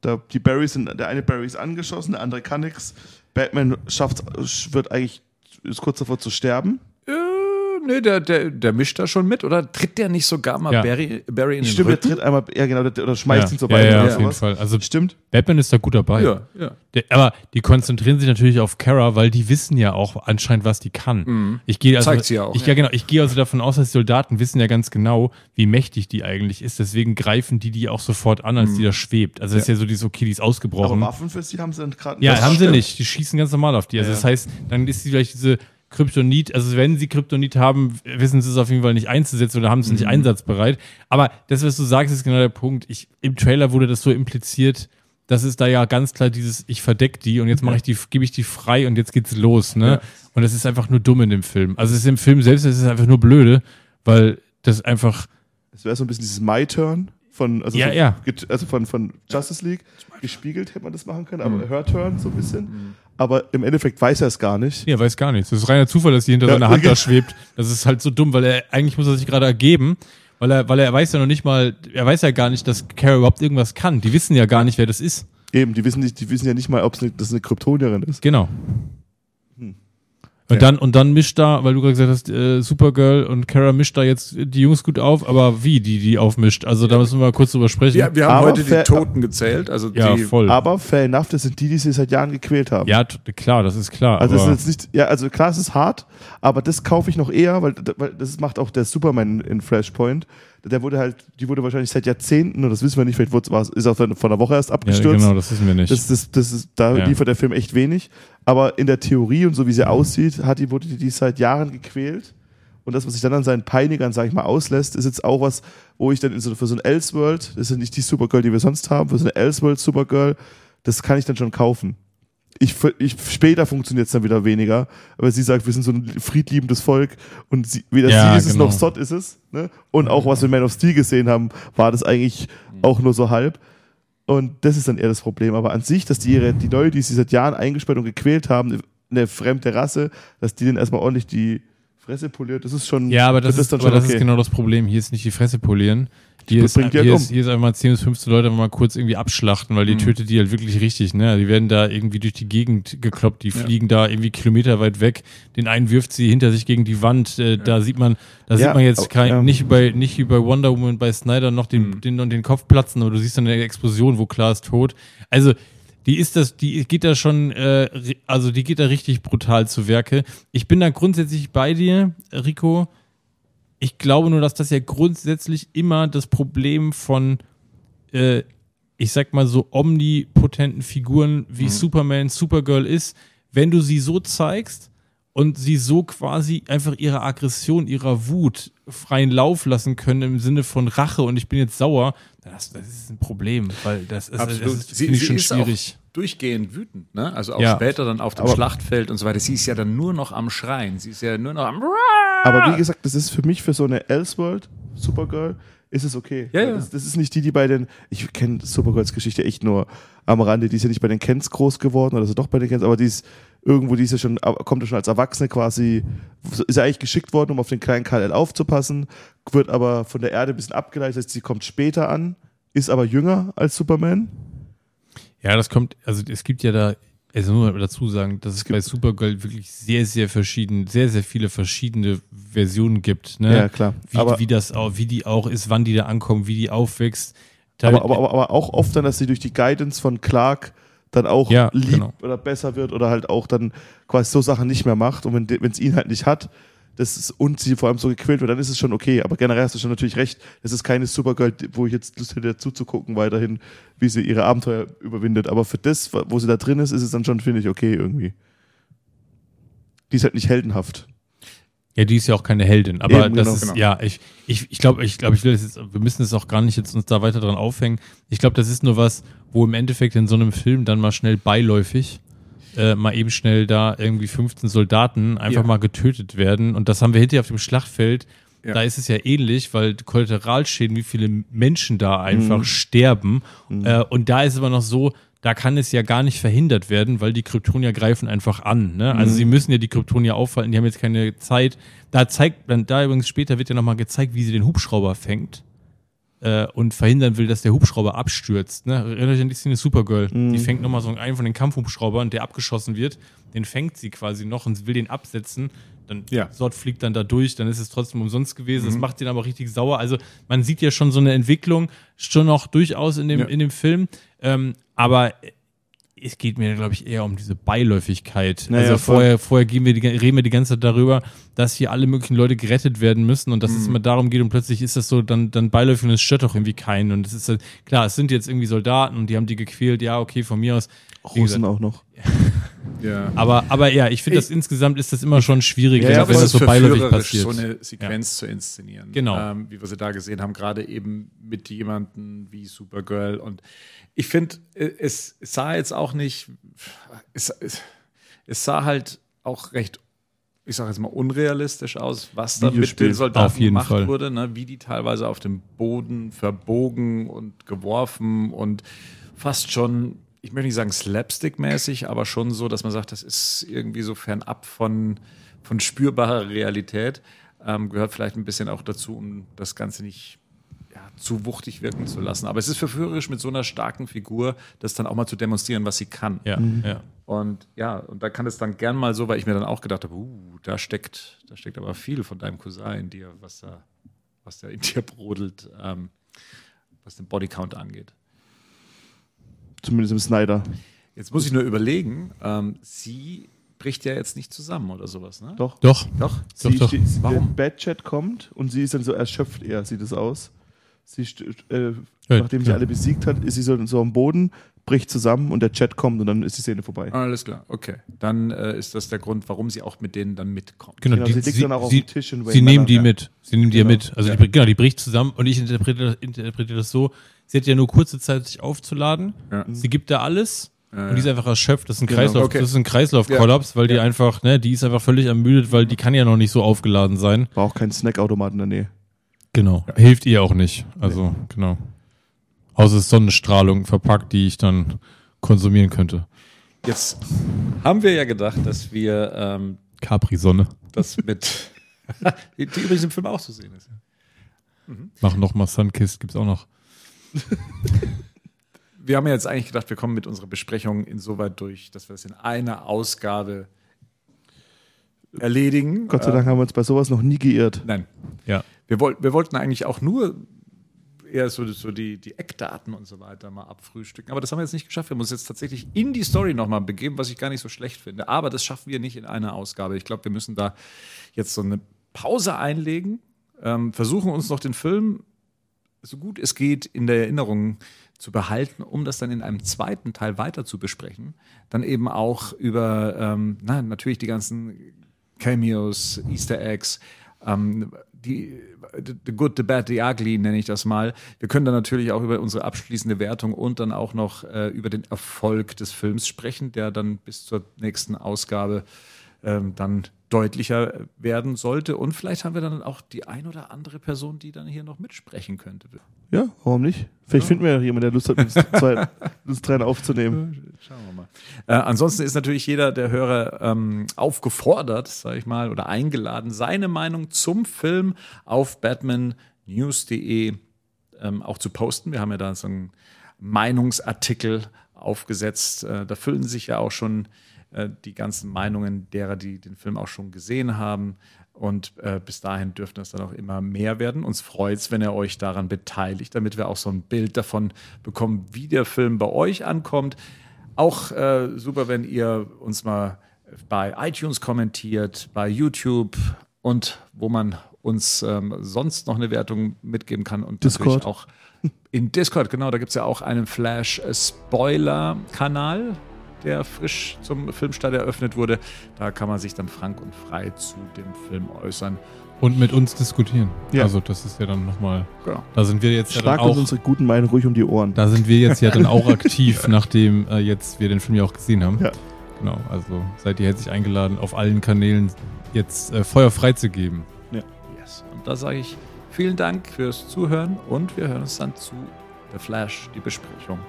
Da, die Barrys sind, der eine Barry ist angeschossen, der andere kann nichts. Batman schafft, wird eigentlich, ist kurz davor zu sterben. Nee, der, der, der mischt da schon mit, oder? Tritt der nicht sogar mal Ja. Barry, Barry in den Stimmt, der tritt einmal, ja genau, der, oder schmeißt ihn so ja, weit ja, oder auf jeden sowas. Fall. Also Stimmt. Batman ist da gut dabei. Ja, ja. Der, aber die konzentrieren sich natürlich auf Kara, weil die wissen ja auch anscheinend, was die kann. Ich gehe also, Mhm. Zeigt sie ja auch, ich, ja. ja. genau, ich gehe also davon aus, dass die Soldaten wissen ja ganz genau, wie mächtig die eigentlich ist. Deswegen greifen die die auch sofort an, als Mhm. die da schwebt. Also das ist ja so dieses, okay, die ist Aber ausgebrochen. Waffen für sie haben sie dann gerade Ja, Das haben sie stimmt. nicht. Die schießen ganz normal auf die. Also das heißt, dann ist sie vielleicht diese Kryptonit, also wenn sie Kryptonit haben, wissen sie es auf jeden Fall nicht einzusetzen oder haben es Mhm. nicht einsatzbereit. Aber das, was du sagst, ist genau der Punkt. Ich, Im Trailer wurde das so impliziert, dass es da ja ganz klar dieses, ich verdeck die und jetzt mache ich die, gebe ich die frei und jetzt geht's los, ne? Und das ist einfach nur dumm in dem Film. Also es ist im Film selbst, es ist einfach nur blöde, weil das einfach, Es wäre so ein bisschen dieses My Turn von, also, Ja, so, ja. also von, von Justice League. Gespiegelt hätte man das machen können, Mhm. aber Her Turn so ein bisschen. Aber im Endeffekt weiß er es gar nicht. ja, weiß gar nichts. Das ist reiner Zufall, dass sie hinter Ja, seiner Hand da schwebt. Das ist halt so dumm, weil er, eigentlich muss er sich gerade ergeben. Weil er, weil er weiß ja noch nicht mal, er weiß ja gar nicht, dass Kara überhaupt irgendwas kann. Die wissen ja gar nicht, wer das ist. Eben, die wissen nicht, die wissen ja nicht mal, ob es eine, das eine Kryptonierin ist. Genau. Und Ja. dann, und dann mischt da, weil du gerade gesagt hast, äh, Supergirl und Kara mischt da jetzt die Jungs gut auf, aber wie die die aufmischt? Also da müssen wir mal kurz drüber sprechen. Ja, wir haben Aber heute die Toten gezählt. Also Ja, die, voll. Aber fair enough, das sind die, die sie seit Jahren gequält haben. Ja, klar, das ist klar. Also das aber, ist jetzt nicht, ja, also klar, es ist hart, aber das kaufe ich noch eher, weil, weil das macht auch der Superman in Flashpoint. Der wurde halt, die wurde wahrscheinlich seit Jahrzehnten, und das wissen wir nicht, vielleicht wurde ist auch vor einer Woche erst ja, abgestürzt. genau, das wissen wir nicht. Das, das, das ist, da Ja. liefert der Film echt wenig. Aber in der Theorie und so wie sie aussieht, hat die, wurde die, die seit Jahren gequält. Und das, was sich dann an seinen Peinigern, sag ich mal, auslässt, ist jetzt auch was, wo ich dann in so, für so ein Elseworld, das ist ja nicht die Supergirl, die wir sonst haben, für so eine Elseworld Supergirl, das kann ich dann schon kaufen. Ich, ich, später funktioniert es dann wieder weniger, aber sie sagt, wir sind so ein friedliebendes Volk und sie, weder Ja, sie ist es genau. noch Sott ist es. Ne? Und auch was wir in Man of Steel gesehen haben, war das eigentlich auch nur so halb. Und das ist dann eher das Problem. Aber an sich, dass die ihre, die Leute, die sie seit Jahren eingesperrt und gequält haben, eine fremde Rasse, dass die denen erstmal ordentlich die Fresse poliert, das ist schon. ja, aber das, wird ist, dann aber das okay. ist genau das Problem. Hier ist nicht die Fresse polieren. Hier ist, bringt die halt hier, um. ist, hier ist einfach mal 10 bis 15 Leute einfach mal kurz irgendwie abschlachten, weil die tötet die halt wirklich richtig. Ne? Die werden da irgendwie durch die Gegend gekloppt, die fliegen da irgendwie Kilometer weit weg. Den einen wirft sie hinter sich gegen die Wand. Äh, Da sieht man, da Ja, sieht man jetzt aber- kein, ja. nicht wie bei nicht wie bei Wonder Woman bei Snyder noch den, den, den Kopf platzen, aber du siehst dann eine Explosion, wo klar ist tot. Also die ist das, die geht da schon, äh, also die geht da richtig brutal zu Werke. Ich bin da grundsätzlich bei dir, Rico. Ich glaube nur, dass das ja grundsätzlich immer das Problem von, äh, ich sag mal so omnipotenten Figuren wie Superman, Supergirl ist, wenn du sie so zeigst und sie so quasi einfach ihre Aggression, ihrer Wut freien Lauf lassen können im Sinne von Rache und ich bin jetzt sauer, das, das ist ein Problem, weil das ist, das Absolut. ist Sie, finde ich sie schon ist schwierig. auch durchgehend wütend, ne? Also auch Ja. später dann auf dem Aber- Schlachtfeld und so weiter. Sie ist ja dann nur noch am Schreien. Sie ist ja nur noch am. Aber wie gesagt, das ist für mich für so eine Elseworld Supergirl ist es okay. Ja, ja. Das, das ist nicht die, die bei den, ich kenne Supergirls Geschichte echt nur am Rande, die ist ja nicht bei den Kents groß geworden oder so doch bei den Kents, aber die ist irgendwo, die ist ja schon, kommt ja schon als Erwachsene quasi, ist ja eigentlich geschickt worden, um auf den kleinen Kal-El aufzupassen, wird aber von der Erde ein bisschen abgeleitet, das heißt, sie kommt später an, ist aber jünger als Superman. Ja, das kommt, also es gibt ja da, also nur mal dazu sagen, dass es bei Supergirl wirklich sehr, sehr verschieden, sehr, sehr viele verschiedene Versionen gibt. Ne? Ja, klar. Wie, Aber- wie das auch, wie die auch ist, wann die da ankommen, wie die aufwächst. Aber, aber, aber, aber auch oft dann, dass sie durch die Guidance von Clark dann auch Ja, lieb genau. oder besser wird oder halt auch dann quasi so Sachen nicht mehr macht. Und wenn es ihn halt nicht hat, das ist, und sie vor allem so gequält wird, dann ist es schon okay. Aber generell hast du schon natürlich recht, es ist keine Supergirl, wo ich jetzt Lust hätte, zuzugucken weiterhin, wie sie ihre Abenteuer überwindet. Aber für das, wo sie da drin ist, ist es dann schon, finde ich, okay irgendwie. Die ist halt nicht heldenhaft. Ja, die ist ja auch keine Heldin, aber Eben, das genau, ist, genau. ja, ich, ich, ich glaube, ich glaube, ich will das jetzt, wir müssen es auch gar nicht jetzt uns da weiter dran aufhängen. Ich glaube, das ist nur was, wo im Endeffekt in so einem Film dann mal schnell beiläufig äh, mal eben schnell da irgendwie 15 Soldaten einfach Ja. mal getötet werden. Und das haben wir hinterher auf dem Schlachtfeld. Ja. Da ist es ja ähnlich, weil Kollateralschäden, wie viele Menschen da einfach sterben. Äh, und da ist es aber noch so, da kann es ja gar nicht verhindert werden, weil die Kryptonier greifen einfach an. Ne? Also sie müssen ja die Kryptonier aufhalten, die haben jetzt keine Zeit. Da zeigt, dann, da übrigens später wird ja nochmal gezeigt, wie sie den Hubschrauber fängt. Äh, und verhindern will, dass der Hubschrauber abstürzt. Ne? Erinnert euch an die Szene Supergirl. Die fängt nochmal so einen von den Kampfhubschraubern, der abgeschossen wird, den fängt sie quasi noch und will den absetzen. Dann Ja. Sort fliegt dann da durch, dann ist es trotzdem umsonst gewesen. Das macht den aber richtig sauer. Also man sieht ja schon so eine Entwicklung schon noch durchaus in dem, Ja. in dem Film. Ähm, aber es geht mir, glaube ich, eher um diese Beiläufigkeit. Naja, also vorher, vorher gehen wir die, reden wir die ganze Zeit darüber, dass hier alle möglichen Leute gerettet werden müssen und dass Mhm. es immer darum geht und plötzlich ist das so dann, dann beiläufig und es stört doch irgendwie keinen. Und es ist halt, klar, es sind jetzt irgendwie Soldaten und die haben die gequält, ja, okay, von mir aus. Wie gesagt, Russen auch noch. Ja. aber, aber ja, ich finde, das insgesamt ist das immer schon schwierig, Ja, wenn, ja, wenn das so beiläufig passiert. so eine Sequenz zu inszenieren. Genau. Ähm, wie wir sie da gesehen haben, gerade eben mit jemandem wie Supergirl. Und ich finde, es, es sah jetzt auch nicht, es, es, es sah halt auch recht, ich sage jetzt mal, unrealistisch aus, was da mit den Soldaten Auf jeden gemacht Fall. wurde, ne? wie die teilweise auf dem Boden verbogen und geworfen und fast schon, ich möchte nicht sagen slapstick-mäßig, aber schon so, dass man sagt, das ist irgendwie so fernab von, von spürbarer Realität. Ähm, gehört vielleicht ein bisschen auch dazu, um das Ganze nicht ja, zu wuchtig wirken zu lassen. Aber es ist verführerisch mit so einer starken Figur, das dann auch mal zu demonstrieren, was sie kann. ja, ja. Und ja, und da kann es dann gern mal so, weil ich mir dann auch gedacht habe, uh, da steckt, da steckt aber viel von deinem Cousin in dir, was da, was da in dir brodelt, ähm, was den Bodycount angeht. Zumindest im Snyder. Jetzt muss ich nur überlegen, ähm, sie bricht ja jetzt nicht zusammen oder sowas, ne? Doch. Doch. Doch. Sie Doch, doch. steht- sie- Warum? Der Badchat kommt und sie ist dann so erschöpft eher, sieht es aus. Sie, äh, Ja, nachdem sie ja. alle besiegt hat, ist sie so, so am Boden, bricht zusammen und der Chat kommt und dann ist die Szene vorbei. Alles klar, okay. Dann äh, ist das der Grund, warum sie auch mit denen dann mitkommt. Genau, Genau, die, sie liegt sie, dann auch auf sie, dem Tisch in sie nehmen die mit. Sie nehmen die ja Genau. mit. Also die, genau, die bricht zusammen und ich interpretiere, interpretiere das so, sie hat ja nur kurze Zeit, sich aufzuladen. Ja. Sie gibt da alles Ja, und die ist einfach erschöpft. Das ist ein Genau. Kreislauf, Okay. das ist ein Kreislaufkollaps, weil die Ja. einfach, ne, die ist einfach völlig ermüdet, weil die kann ja noch nicht so aufgeladen sein. War auch kein Snackautomat in der Nähe. Genau. Hilft ihr auch nicht. Also, genau. Außer es ist Sonnenstrahlung verpackt, die ich dann konsumieren könnte. Jetzt haben wir ja gedacht, dass wir ähm, Capri-Sonne. das mit, die, übrigens im Film auch zu sehen ist. Machen noch mal Sunkist, gibt's auch noch. Wir haben ja jetzt eigentlich gedacht, wir kommen mit unserer Besprechung insoweit durch, dass wir es in einer Ausgabe erledigen. Gott sei Äh, Dank haben wir uns bei sowas noch nie geirrt. Nein. Ja. Wir, woll, wir wollten eigentlich auch nur eher so, so die, die Eckdaten und so weiter mal abfrühstücken. Aber das haben wir jetzt nicht geschafft. Wir haben uns jetzt tatsächlich in die Story nochmal begeben, was ich gar nicht so schlecht finde. Aber das schaffen wir nicht in einer Ausgabe. Ich glaube, wir müssen da jetzt so eine Pause einlegen, ähm, versuchen uns noch den Film so gut es geht in der Erinnerung zu behalten, um das dann in einem zweiten Teil weiter zu besprechen. Dann eben auch über, ähm, na, natürlich die ganzen Cameos, Easter Eggs, ähm, die, the good, the bad, the ugly nenne ich das mal. Wir können dann natürlich auch über unsere abschließende Wertung und dann auch noch äh, über den Erfolg des Films sprechen, der dann bis zur nächsten Ausgabe ähm, dann deutlicher werden sollte. Und vielleicht haben wir dann auch die ein oder andere Person, die dann hier noch mitsprechen könnte. Ja, warum nicht? Vielleicht finden wir ja jemanden, der Lust hat, uns, zwei, uns dreien aufzunehmen. Schauen wir mal. Äh, ansonsten ist natürlich jeder der Hörer ähm, aufgefordert, sage ich mal, oder eingeladen, seine Meinung zum Film auf batmannews.de ähm, auch zu posten. Wir haben ja da so einen Meinungsartikel aufgesetzt. Äh, da füllen sich ja auch schon äh, die ganzen Meinungen derer, die den Film auch schon gesehen haben. Und äh, bis dahin dürften es dann auch immer mehr werden. Uns freut es, wenn ihr euch daran beteiligt, damit wir auch so ein Bild davon bekommen, wie der Film bei euch ankommt. Auch äh, super, wenn ihr uns mal bei iTunes kommentiert, bei YouTube und wo man uns ähm, sonst noch eine Wertung mitgeben kann. Und Discord. natürlich auch in Discord, genau, da gibt es ja auch einen Flash-Spoiler-Kanal, der frisch zum Filmstart eröffnet wurde. Da kann man sich dann frank und frei zu dem Film äußern. Und mit uns diskutieren. Ja. Also das ist ja dann nochmal, Genau. da sind wir jetzt ja Schlag dann uns auch, unsere guten Meinungen ruhig um die Ohren. da sind wir jetzt ja dann auch aktiv, nachdem äh, jetzt wir den Film ja auch gesehen haben. Ja. Genau, also seid ihr herzlich eingeladen, auf allen Kanälen jetzt äh, Feuer freizugeben. Yes. Und da sage ich vielen Dank fürs Zuhören und wir hören uns dann zu The Flash, die Besprechung,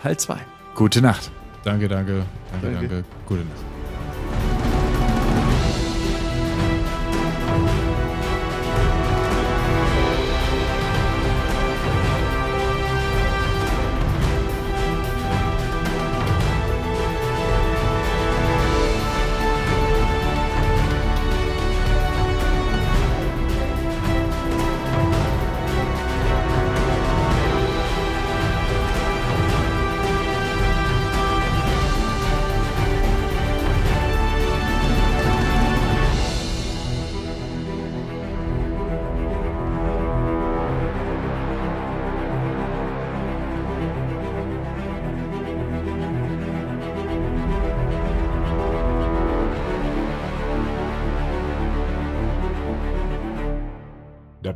Teil 2. Gute Nacht. Danke, danke, danke, Danke. danke. Gute Nacht.